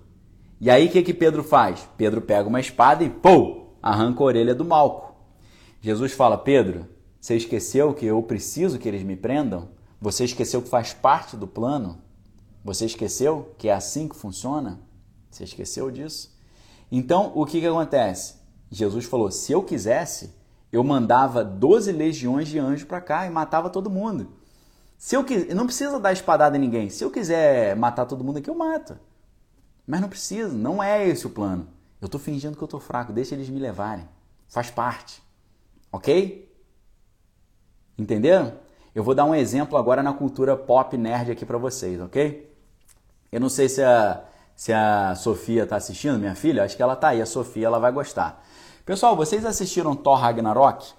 E aí o que, que Pedro faz? Pedro pega uma espada e, pô, arranca a orelha do Malco. Jesus fala: Pedro, você esqueceu que eu preciso que eles me prendam? Você esqueceu que faz parte do plano? Você esqueceu que é assim que funciona? Você esqueceu disso? Então, o que, que acontece? Jesus falou: se eu quisesse, eu mandava 12 legiões de anjos para cá e matava todo mundo. Se eu quiser, não precisa dar espadada em ninguém. Se eu quiser matar todo mundo aqui, eu mato. Mas não precisa, não é esse o plano. Eu estou fingindo que eu estou fraco, deixa eles me levarem. Faz parte. Ok? Entenderam? Eu vou dar um exemplo agora na cultura pop nerd aqui para vocês, ok? Eu não sei se a, se a Sofia está assistindo, minha filha, acho que ela está aí, a Sofia, ela vai gostar. Pessoal, vocês assistiram Thor Ragnarok?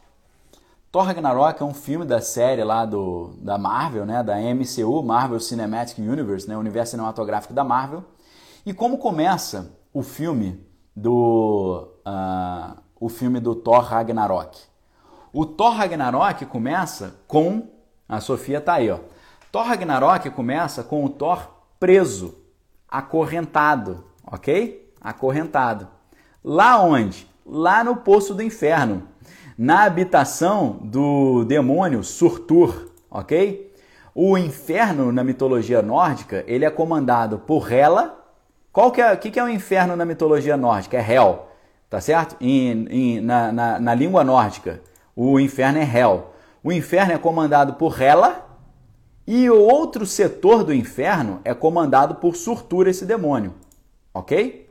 Thor Ragnarok é um filme da série lá do, da Marvel, né, da MCU, Marvel Cinematic Universe, né, universo cinematográfico da Marvel. E como começa o filme do uh, o filme do Thor Ragnarok? O Thor Ragnarok começa com a Sofia tá aí, ó. Thor Ragnarok começa com o Thor preso, acorrentado, ok? Acorrentado. Lá onde? Lá no poço do inferno, na habitação do demônio Surtur, ok? O inferno na mitologia nórdica ele é comandado por Hela qual que é, que, que é o inferno na mitologia nórdica? É Hel, tá certo? Na, na, na, língua nórdica, o inferno é Hel. O inferno é comandado por Hela e o outro setor do inferno é comandado por Surtur, esse demônio. Ok?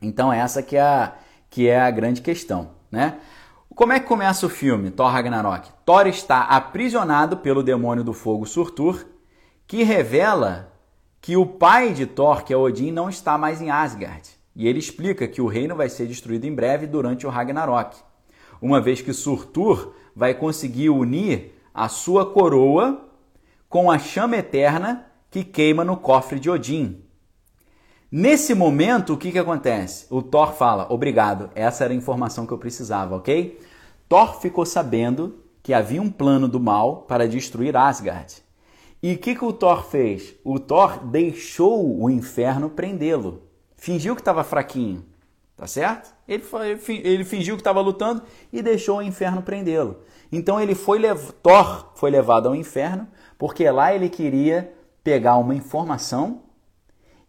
Então essa que é a, que é a grande questão, né? Como é que começa o filme Thor Ragnarok? Thor está aprisionado pelo demônio do fogo Surtur, que revela que o pai de Thor, que é Odin, não está mais em Asgard. E ele explica que o reino vai ser destruído em breve durante o Ragnarok, uma vez que Surtur vai conseguir unir a sua coroa com a chama eterna que queima no cofre de Odin. Nesse momento, o que, que acontece? O Thor fala: Obrigado, essa era a informação que eu precisava, ok? Thor ficou sabendo que havia um plano do mal para destruir Asgard. E o que, que o Thor fez? O Thor deixou o inferno prendê-lo. Fingiu que estava fraquinho, tá certo? Ele, foi, ele fingiu que estava lutando e deixou o inferno prendê-lo. Então ele foi Thor foi levado ao inferno porque lá ele queria pegar uma informação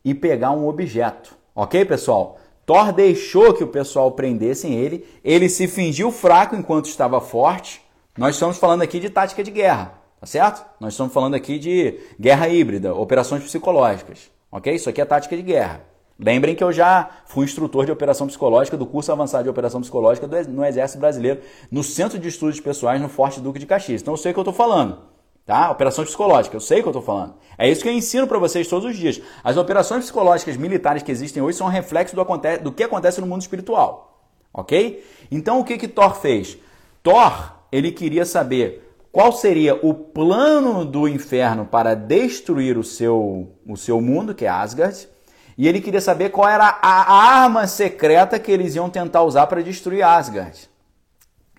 e pegar um objeto. Ok, pessoal? Thor deixou que o pessoal prendessem ele. Ele se fingiu fraco enquanto estava forte. Nós estamos falando aqui de tática de guerra, tá certo? Nós estamos falando aqui de guerra híbrida, operações psicológicas. Ok? Isso aqui é tática de guerra. Lembrem que eu já fui instrutor de operação psicológica do curso avançado de operação psicológica no Exército Brasileiro, no Centro de Estudos Pessoais, no Forte Duque de Caxias. Então eu sei o que eu estou falando. Tá? Operação psicológica, eu sei o que eu estou falando. É isso que eu ensino para vocês todos os dias. As operações psicológicas militares que existem hoje são um reflexo do, do que acontece no mundo espiritual. Ok? Então o que, que Thor fez? Thor, ele queria saber qual seria o plano do inferno para destruir o seu, o seu mundo, que é Asgard, e ele queria saber qual era a arma secreta que eles iam tentar usar para destruir Asgard.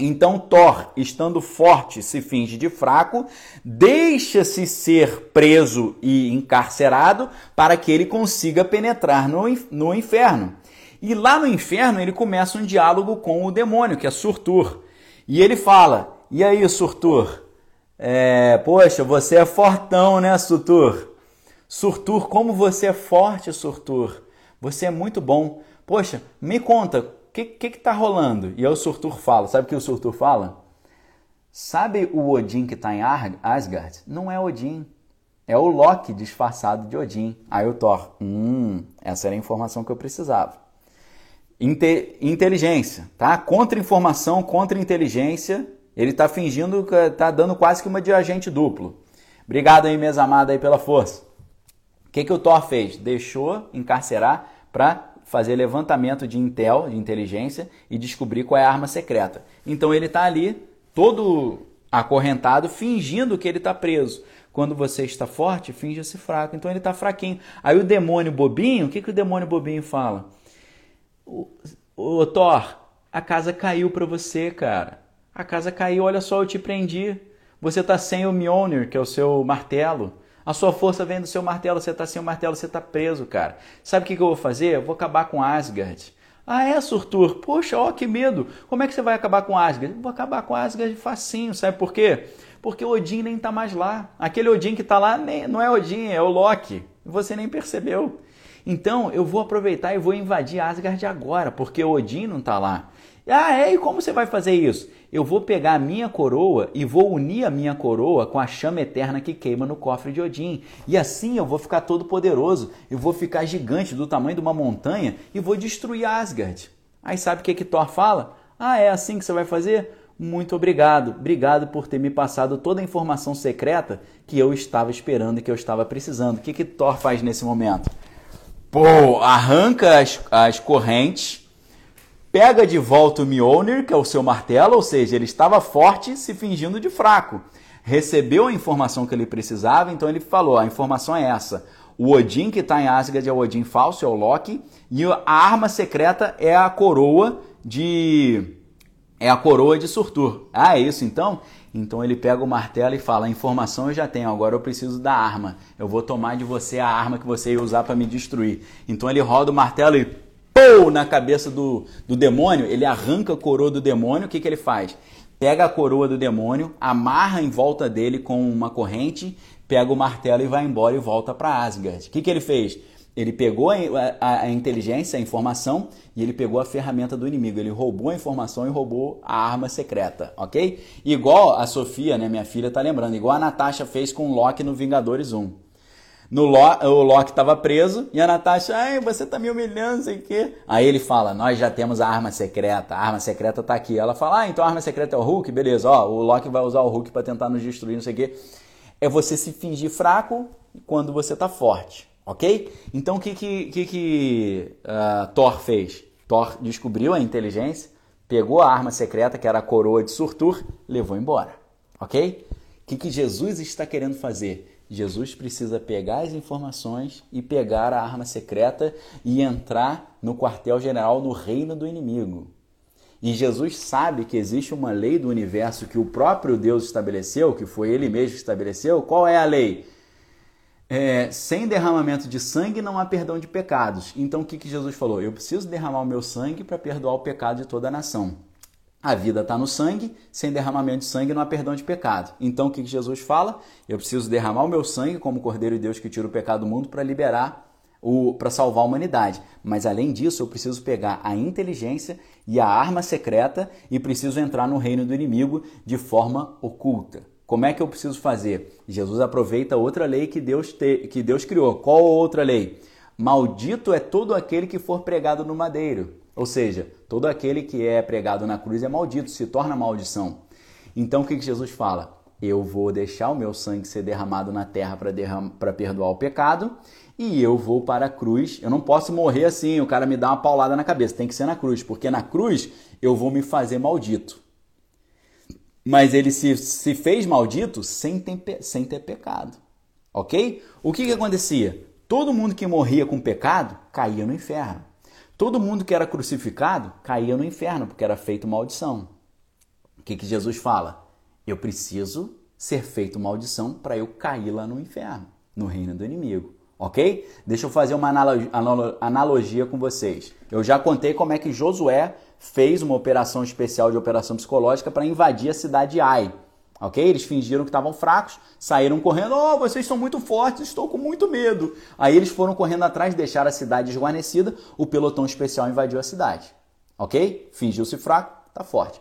Então Thor, estando forte, se finge de fraco, deixa-se ser preso e encarcerado para que ele consiga penetrar no, no inferno. E lá no inferno ele começa um diálogo com o demônio, que é Surtur. E ele fala: E aí, Surtur? É, poxa, você é fortão, né, Surtur? Surtur, como você é forte, Surtur. Você é muito bom. Poxa, me conta, o que, que que tá rolando? E aí o Surtur fala, sabe o que o Surtur fala? Sabe o Odin que está em Asgard? Não é Odin. É o Loki disfarçado de Odin. Aí o Thor, hum, essa era a informação que eu precisava. Inte inteligência, tá? Contra-informação, contra-inteligência. Ele está fingindo que está dando quase que uma de agente duplo. Obrigado aí, mesa amada, aí pela força que, que o Thor fez? Deixou encarcerar para fazer levantamento de intel, de inteligência, e descobrir qual é a arma secreta. Então ele está ali, todo acorrentado, fingindo que ele está preso. Quando você está forte, finja-se fraco. Então ele está fraquinho. Aí o demônio bobinho, o que, que o demônio bobinho fala? O, o Thor, a casa caiu para você, cara. A casa caiu, olha só, eu te prendi. Você está sem o Mjolnir, que é o seu martelo. A sua força vem do seu martelo, você está sem o martelo, você está preso, cara. Sabe o que, que eu vou fazer? Eu vou acabar com Asgard. Ah, é, Surtur? Poxa, ó, que medo. Como é que você vai acabar com Asgard? Vou acabar com Asgard facinho, sabe por quê? Porque Odin nem está mais lá. Aquele Odin que está lá nem, não é Odin, é o Loki. Você nem percebeu. Então, eu vou aproveitar e vou invadir Asgard agora, porque Odin não está lá. Ah, é? E como você vai fazer isso? Eu vou pegar a minha coroa e vou unir a minha coroa com a chama eterna que queima no cofre de Odin. E assim eu vou ficar todo poderoso, eu vou ficar gigante do tamanho de uma montanha e vou destruir Asgard. Aí sabe o que, que Thor fala? Ah, é assim que você vai fazer? Muito obrigado. Obrigado por ter me passado toda a informação secreta que eu estava esperando e que eu estava precisando. O que, que Thor faz nesse momento? Pô, arranca as, as correntes pega de volta o Mjolnir, que é o seu martelo, ou seja, ele estava forte se fingindo de fraco. Recebeu a informação que ele precisava, então ele falou: a informação é essa. O Odin que está em Asgard é o Odin falso, é o Loki, e a arma secreta é a coroa de é a coroa de Surtur. Ah, é isso então? Então ele pega o martelo e fala: a informação eu já tenho, agora eu preciso da arma. Eu vou tomar de você a arma que você ia usar para me destruir. Então ele roda o martelo e pou, na cabeça do, do demônio, ele arranca a coroa do demônio, o que, que ele faz? Pega a coroa do demônio, amarra em volta dele com uma corrente, pega o martelo e vai embora e volta para Asgard. O que, que ele fez? Ele pegou a, a, a, inteligência, a informação, e ele pegou a ferramenta do inimigo. Ele roubou a informação e roubou a arma secreta, ok? Igual a Sofia, né, minha filha, tá lembrando, igual a Natasha fez com Loki no Vingadores 1. No o Loki estava preso e a Natasha, ai, você tá me humilhando, sei o quê. Aí ele fala, nós já temos a arma secreta, a arma secreta tá aqui. Ela fala, ah, então a arma secreta é o Hulk, beleza, ó, o Loki vai usar o Hulk para tentar nos destruir, não sei o quê. É você se fingir fraco quando você tá forte, ok? Então o que que, que, que uh, Thor fez? Thor descobriu a inteligência, pegou a arma secreta, que era a coroa de Surtur, levou embora, ok? O que, que Jesus está querendo fazer? Jesus precisa pegar as informações e pegar a arma secreta e entrar no quartel-general no reino do inimigo. E Jesus sabe que existe uma lei do universo que o próprio Deus estabeleceu, que foi ele mesmo que estabeleceu. Qual é a lei? É, sem derramamento de sangue não há perdão de pecados. Então o que, que Jesus falou? Eu preciso derramar o meu sangue para perdoar o pecado de toda a nação. A vida está no sangue, sem derramamento de sangue não há perdão de pecado. Então o que, Jesus fala? Eu preciso derramar o meu sangue como Cordeiro de Deus que tira o pecado do mundo para liberar para salvar a humanidade. Mas além disso, eu preciso pegar a inteligência e a arma secreta e preciso entrar no reino do inimigo de forma oculta. Como é que eu preciso fazer? Jesus aproveita outra lei que Deus, te, que Deus criou. Qual outra lei? Maldito é todo aquele que for pregado no madeiro. Ou seja, todo aquele que é pregado na cruz é maldito, se torna maldição. Então o que, Jesus fala? Eu vou deixar o meu sangue ser derramado na terra para perdoar o pecado e eu vou para a cruz. Eu não posso morrer assim, o cara me dá uma paulada na cabeça. Tem que ser na cruz, porque na cruz eu vou me fazer maldito. Mas ele se, se fez maldito sem ter, sem ter pecado. Ok? O que, que acontecia? Todo mundo que morria com pecado caía no inferno. Todo mundo que era crucificado caía no inferno, porque era feito maldição. O que, que Jesus fala? Eu preciso ser feito maldição para eu cair lá no inferno, no reino do inimigo ok? Deixa eu fazer uma analogia com vocês. Eu já contei como é que Josué fez uma operação especial de operação psicológica para invadir a cidade de Ai. Ok? Eles fingiram que estavam fracos, saíram correndo. Oh, vocês são muito fortes, estou com muito medo. Aí eles foram correndo atrás, deixaram a cidade desguarnecida. O pelotão especial invadiu a cidade. Ok? Fingiu-se fraco, tá forte.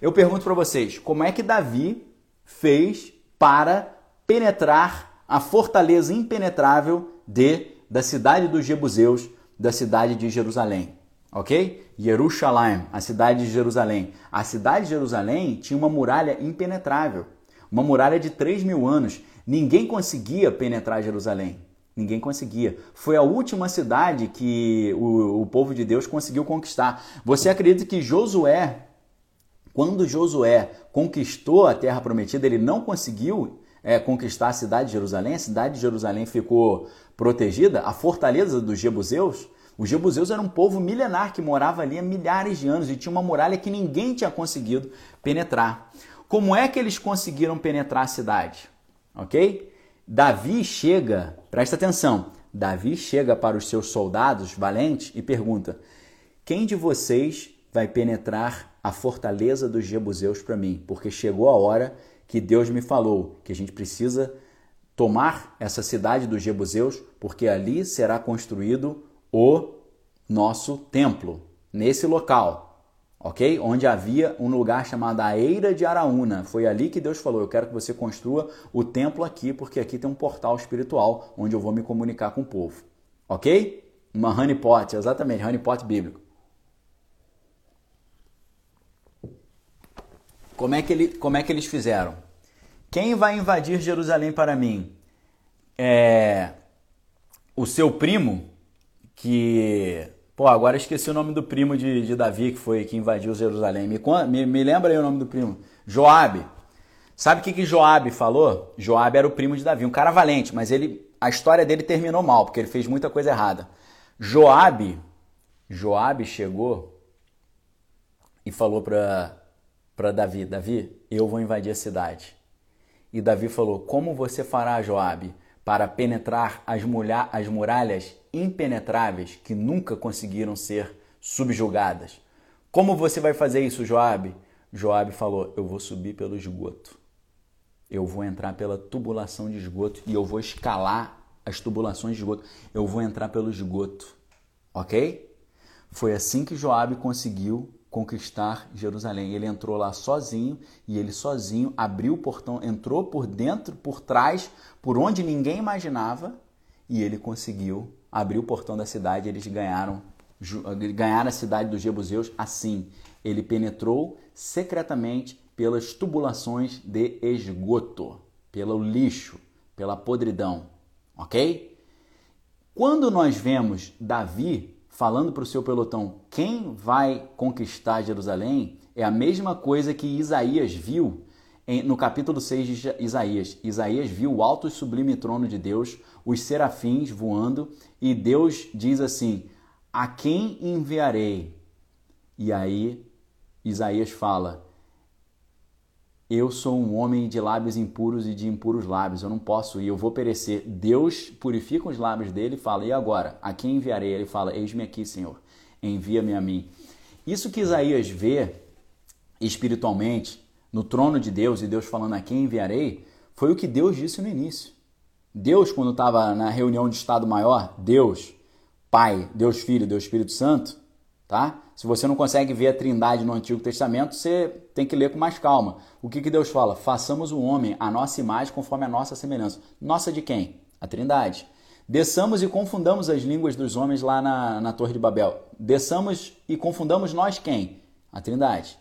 Eu pergunto para vocês, como é que Davi fez para penetrar a fortaleza impenetrável de da cidade dos Jebuseus, da cidade de Jerusalém. Ok? Jerusalém, a cidade de Jerusalém. A cidade de Jerusalém tinha uma muralha impenetrável, uma muralha de 3 mil anos. Ninguém conseguia penetrar Jerusalém. Ninguém conseguia. Foi a última cidade que o, o povo de Deus conseguiu conquistar. Você acredita que Josué, quando Josué conquistou a terra prometida, ele não conseguiu é, conquistar a cidade de Jerusalém? A cidade de Jerusalém ficou protegida, a fortaleza dos Jebuseus, os Jebuseus eram um povo milenar que morava ali há milhares de anos e tinha uma muralha que ninguém tinha conseguido penetrar. Como é que eles conseguiram penetrar a cidade? Ok? Davi chega, presta atenção, Davi chega para os seus soldados valentes e pergunta: Quem de vocês vai penetrar a fortaleza dos Jebuseus para mim? Porque chegou a hora que Deus me falou que a gente precisa tomar essa cidade dos Jebuseus, porque ali será construído o nosso templo, nesse local, ok? Onde havia um lugar chamado a Eira de Araúna. Foi ali que Deus falou: Eu quero que você construa o templo aqui, porque aqui tem um portal espiritual onde eu vou me comunicar com o povo, ok? Uma honeypot, exatamente, honeypot bíblico. Como é que, ele, como é que eles fizeram? Quem vai invadir Jerusalém para mim? É o seu primo, que. Pô, agora esqueci o nome do primo de, de Davi que foi que invadiu Jerusalém. Me, me, me lembra aí o nome do primo? Joabe. Sabe o que, que Joabe falou? Joabe era o primo de Davi, um cara valente, mas ele a história dele terminou mal, porque ele fez muita coisa errada. Joabe, Joabe chegou e falou para Davi, Davi, eu vou invadir a cidade. E Davi falou: Como você fará, Joabe, para penetrar as, as muralhas impenetráveis que nunca conseguiram ser subjugadas? Como você vai fazer isso, Joabe? Joabe falou: Eu vou subir pelo esgoto. Eu vou entrar pela tubulação de esgoto e eu vou escalar as tubulações de esgoto. Eu vou entrar pelo esgoto. OK? Foi assim que Joabe conseguiu conquistar Jerusalém. Ele entrou lá sozinho e ele sozinho abriu o portão, entrou por dentro, por trás, por onde ninguém imaginava e ele conseguiu abrir o portão da cidade. Eles ganharam, ganharam a cidade dos Jebuseus assim. Ele penetrou secretamente pelas tubulações de esgoto, pelo lixo, pela podridão, ok? Quando nós vemos Davi falando para o seu pelotão quem vai conquistar Jerusalém, é a mesma coisa que Isaías viu no capítulo 6 de Isaías. Isaías viu o alto e sublime trono de Deus, os serafins voando, e Deus diz assim: A quem enviarei? E aí Isaías fala: Eu sou um homem de lábios impuros e de impuros lábios, eu não posso ir, eu vou perecer. Deus purifica os lábios dele e fala: E agora? A quem enviarei? Ele fala: Eis-me aqui, Senhor, envia-me a mim. Isso que Isaías vê espiritualmente no trono de Deus e Deus falando: A quem enviarei? Foi o que Deus disse no início. Deus, quando estava na reunião de Estado Maior, Deus, Pai, Deus Filho, Deus Espírito Santo, tá? Se você não consegue ver a Trindade no Antigo Testamento, você tem que ler com mais calma. O que, que Deus fala? Façamos o homem a nossa imagem conforme a nossa semelhança. Nossa de quem? A Trindade. Desçamos e confundamos as línguas dos homens lá na, na Torre de Babel. Desçamos e confundamos nós quem? A Trindade.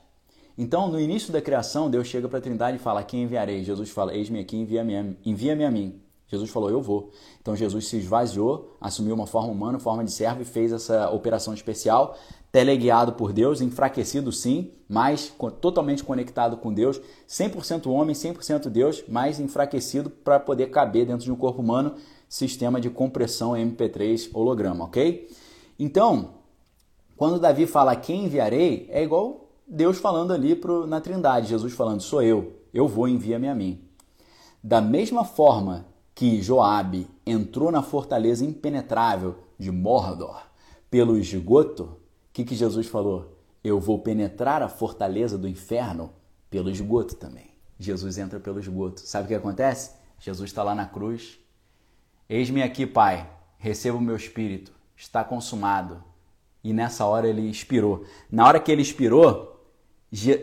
Então, no início da criação, Deus chega para a Trindade e fala: Quem enviarei? Jesus fala: Eis-me aqui, envia-me envia a mim. Jesus falou: Eu vou. Então, Jesus se esvaziou, assumiu uma forma humana, forma de servo e fez essa operação especial teleguiado por Deus, enfraquecido sim, mas totalmente conectado com Deus, 100% homem, 100% Deus, mas enfraquecido para poder caber dentro de um corpo humano, sistema de compressão MP3 holograma, ok? Então, quando Davi fala quem enviarei, é igual Deus falando ali pro, na Trindade, Jesus falando sou eu, eu vou, envia-me a mim. Da mesma forma que Joabe entrou na fortaleza impenetrável de Mordor pelo esgoto, o que, que Jesus falou? Eu vou penetrar a fortaleza do inferno pelo esgoto também. Jesus entra pelo esgoto. Sabe o que acontece? Jesus está lá na cruz. Eis-me aqui, Pai, receba o meu espírito, está consumado. E nessa hora ele expirou. Na hora que ele expirou,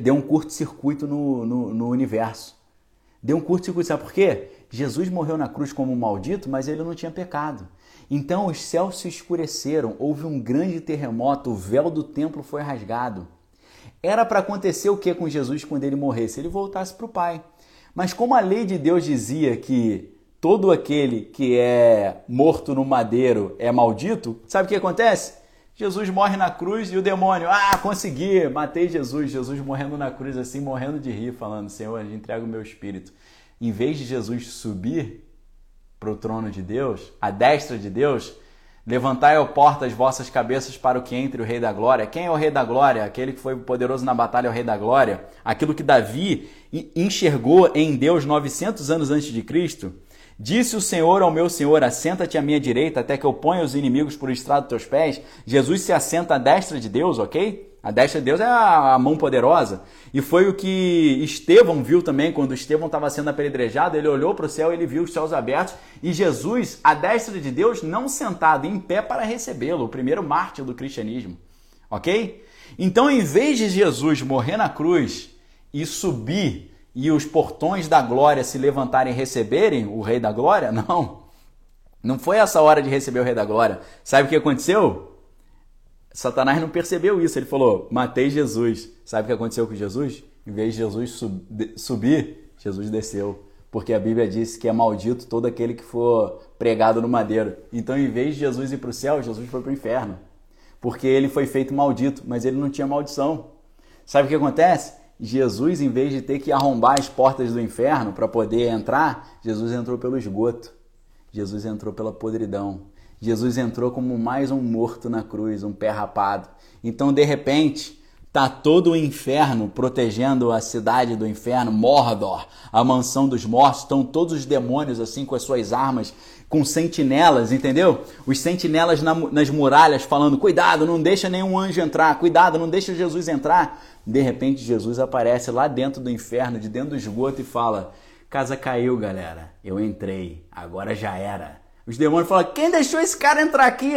deu um curto-circuito no, no, no universo. Deu um curto-circuito, sabe por quê? Jesus morreu na cruz como um maldito, mas ele não tinha pecado. Então os céus se escureceram, houve um grande terremoto, o véu do templo foi rasgado. Era para acontecer o que com Jesus quando ele morresse? Ele voltasse para o Pai. Mas como a lei de Deus dizia que todo aquele que é morto no madeiro é maldito, sabe o que acontece? Jesus morre na cruz e o demônio, ah, consegui, matei Jesus. Jesus morrendo na cruz assim, morrendo de rir, falando: Senhor, entrega o meu espírito. Em vez de Jesus subir para o trono de Deus, à destra de Deus, levantai ao porta as vossas cabeças para o que entre o Rei da Glória. Quem é o Rei da Glória? Aquele que foi poderoso na batalha é o Rei da Glória. Aquilo que Davi enxergou em Deus 900 anos antes de Cristo. Disse o Senhor ao meu Senhor: Assenta-te à minha direita, até que eu ponha os inimigos por estrado dos teus pés. Jesus se assenta à destra de Deus, ok? A destra de Deus é a mão poderosa. E foi o que Estevão viu também, quando Estevão estava sendo apedrejado, ele olhou para o céu, ele viu os céus abertos e Jesus, a destra de Deus, não sentado em pé para recebê-lo, o primeiro mártir do cristianismo. Ok? Então, em vez de Jesus morrer na cruz e subir e os portões da glória se levantarem e receberem o Rei da Glória, não. Não foi essa hora de receber o Rei da Glória. Sabe o que aconteceu? Satanás não percebeu isso. Ele falou: matei Jesus. Sabe o que aconteceu com Jesus? Em vez de Jesus sub subir, Jesus desceu. Porque a Bíblia diz que é maldito todo aquele que for pregado no madeiro. Então, em vez de Jesus ir para o céu, Jesus foi para o inferno. Porque ele foi feito maldito, mas ele não tinha maldição. Sabe o que acontece? Jesus, em vez de ter que arrombar as portas do inferno para poder entrar, Jesus entrou pelo esgoto. Jesus entrou pela podridão. Jesus entrou como mais um morto na cruz, um pé rapado. Então, de repente, tá todo o inferno protegendo a cidade do inferno, Mordor, a mansão dos mortos, estão todos os demônios assim com as suas armas, com sentinelas, entendeu? Os sentinelas na, nas muralhas falando: "Cuidado, não deixa nenhum anjo entrar, cuidado, não deixa Jesus entrar". De repente, Jesus aparece lá dentro do inferno, de dentro do esgoto e fala: "Casa caiu, galera. Eu entrei. Agora já era." Os demônios falam: quem deixou esse cara entrar aqui?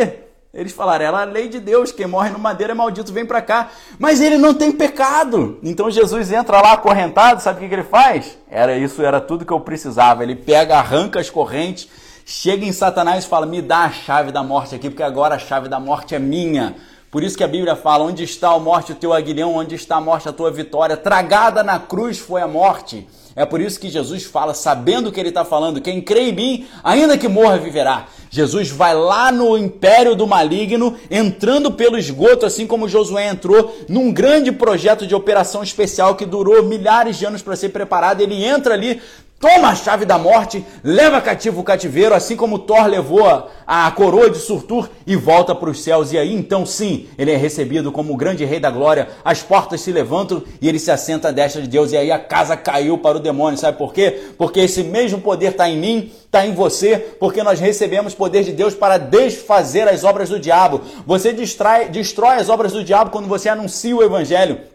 Eles falaram: ela é a lei de Deus, quem morre no madeira é maldito, vem para cá. Mas ele não tem pecado. Então Jesus entra lá acorrentado, sabe o que, que ele faz? Era isso, era tudo que eu precisava. Ele pega, arranca as correntes, chega em Satanás e fala: me dá a chave da morte aqui, porque agora a chave da morte é minha. Por isso que a Bíblia fala: onde está a morte, o teu aguilhão, onde está a morte, a tua vitória. Tragada na cruz foi a morte. É por isso que Jesus fala, sabendo o que ele está falando, quem crê em mim, ainda que morra, viverá. Jesus vai lá no império do maligno, entrando pelo esgoto, assim como Josué entrou, num grande projeto de operação especial que durou milhares de anos para ser preparado. Ele entra ali, toma a chave da morte, leva cativo o cativeiro, assim como Thor levou a, coroa de Surtur e volta para os céus. E aí então sim, ele é recebido como o grande rei da glória, as portas se levantam e ele se assenta à destra de Deus. E aí a casa caiu para o demônio, sabe por quê? Porque esse mesmo poder está em mim, está em você, porque nós recebemos poder de Deus para desfazer as obras do diabo. Você distrai, destrói as obras do diabo quando você anuncia o evangelho.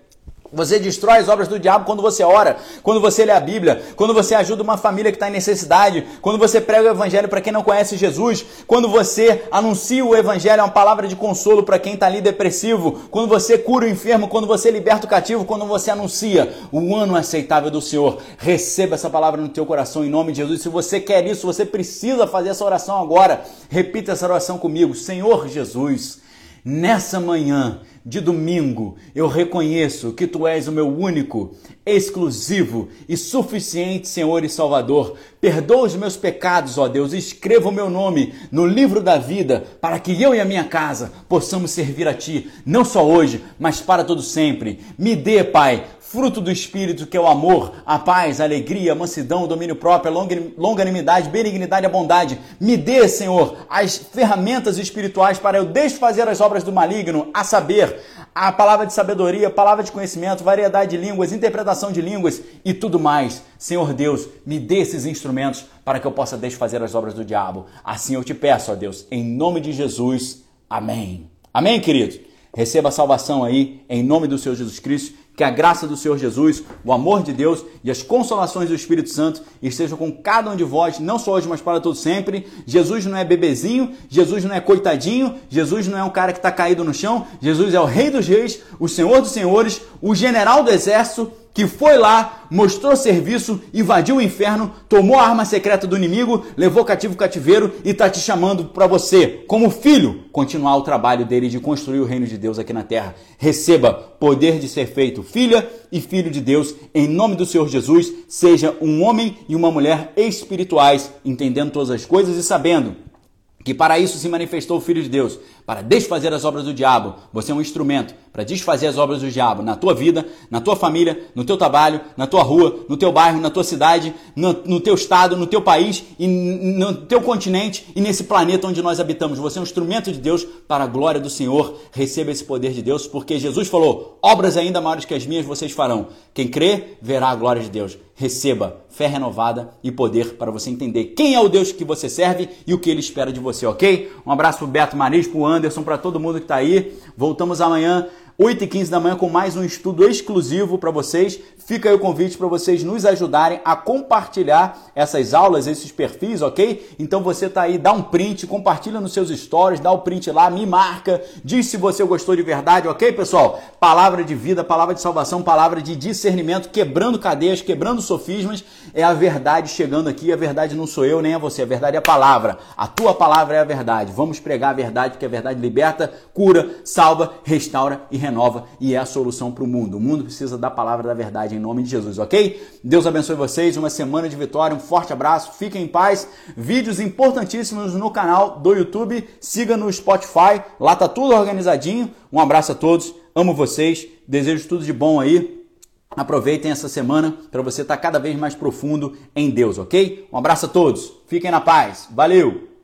Você destrói as obras do diabo quando você ora, quando você lê a Bíblia, quando você ajuda uma família que está em necessidade, quando você prega o Evangelho para quem não conhece Jesus, quando você anuncia o Evangelho, é uma palavra de consolo para quem está ali depressivo, quando você cura o enfermo, quando você liberta o cativo, quando você anuncia o ano aceitável do Senhor. Receba essa palavra no teu coração em nome de Jesus. Se você quer isso, você precisa fazer essa oração agora. Repita essa oração comigo. Senhor Jesus, nessa manhã de domingo, eu reconheço que tu és o meu único, exclusivo e suficiente Senhor e Salvador. Perdoa os meus pecados, ó Deus, escreva o meu nome no livro da vida, para que eu e a minha casa possamos servir a ti, não só hoje, mas para todo sempre. Me dê, Pai, fruto do Espírito, que é o amor, a paz, a alegria, a mansidão, o domínio próprio, a longanimidade, benignidade e a bondade. Me dê, Senhor, as ferramentas espirituais para eu desfazer as obras do maligno, a saber, a palavra de sabedoria, a palavra de conhecimento, variedade de línguas, interpretação de línguas e tudo mais. Senhor Deus, me dê esses instrumentos para que eu possa desfazer as obras do diabo. Assim eu te peço, ó Deus, em nome de Jesus. Amém. Amém, querido? Receba a salvação aí, em nome do Senhor Jesus Cristo que a graça do Senhor Jesus, o amor de Deus e as consolações do Espírito Santo estejam com cada um de vós, não só hoje, mas para todo sempre. Jesus não é bebezinho, Jesus não é coitadinho, Jesus não é um cara que está caído no chão, Jesus é o Rei dos Reis, o Senhor dos Senhores, o general do exército que foi lá, mostrou serviço, invadiu o inferno, tomou a arma secreta do inimigo, levou cativo o cativeiro e está te chamando para você, como filho, continuar o trabalho dele de construir o reino de Deus aqui na terra. Receba poder de ser feito filha e filho de Deus, em nome do Senhor Jesus, seja um homem e uma mulher espirituais, entendendo todas as coisas e sabendo que para isso se manifestou o Filho de Deus, para desfazer as obras do diabo. Você é um instrumento para desfazer as obras do diabo na tua vida, na tua família, no teu trabalho, na tua rua, no teu bairro, na tua cidade, no, no teu estado, no teu país e no teu continente e nesse planeta onde nós habitamos. Você é um instrumento de Deus para a glória do Senhor. Receba esse poder de Deus, porque Jesus falou: obras ainda maiores que as minhas vocês farão. Quem crê, verá a glória de Deus. Receba fé renovada e poder para você entender quem é o Deus que você serve e o que ele espera de você, ok? Um abraço pro Beto Maris, pro Anderson, para todo mundo que está aí. Voltamos amanhã 8 e 15 da manhã com mais um estudo exclusivo para vocês. Fica aí o convite para vocês nos ajudarem a compartilhar essas aulas, esses perfis, ok? Então você tá aí, dá um print, compartilha nos seus stories, dá o print lá, me marca, diz se você gostou de verdade, ok, pessoal? Palavra de vida, palavra de salvação, palavra de discernimento, quebrando cadeias, quebrando sofismas, é a verdade chegando aqui. A verdade não sou eu nem é você, a verdade é a palavra. A tua palavra é a verdade. Vamos pregar a verdade, porque a verdade liberta, cura, salva, restaura e renova e é a solução para o mundo. O mundo precisa da palavra da verdade em nome de Jesus, ok? Deus abençoe vocês, uma semana de vitória, um forte abraço, fiquem em paz. Vídeos importantíssimos no canal do YouTube, siga no Spotify, lá tá tudo organizadinho. Um abraço a todos, amo vocês, desejo tudo de bom aí. Aproveitem essa semana para você estar tá cada vez mais profundo em Deus, ok? Um abraço a todos, fiquem na paz, valeu!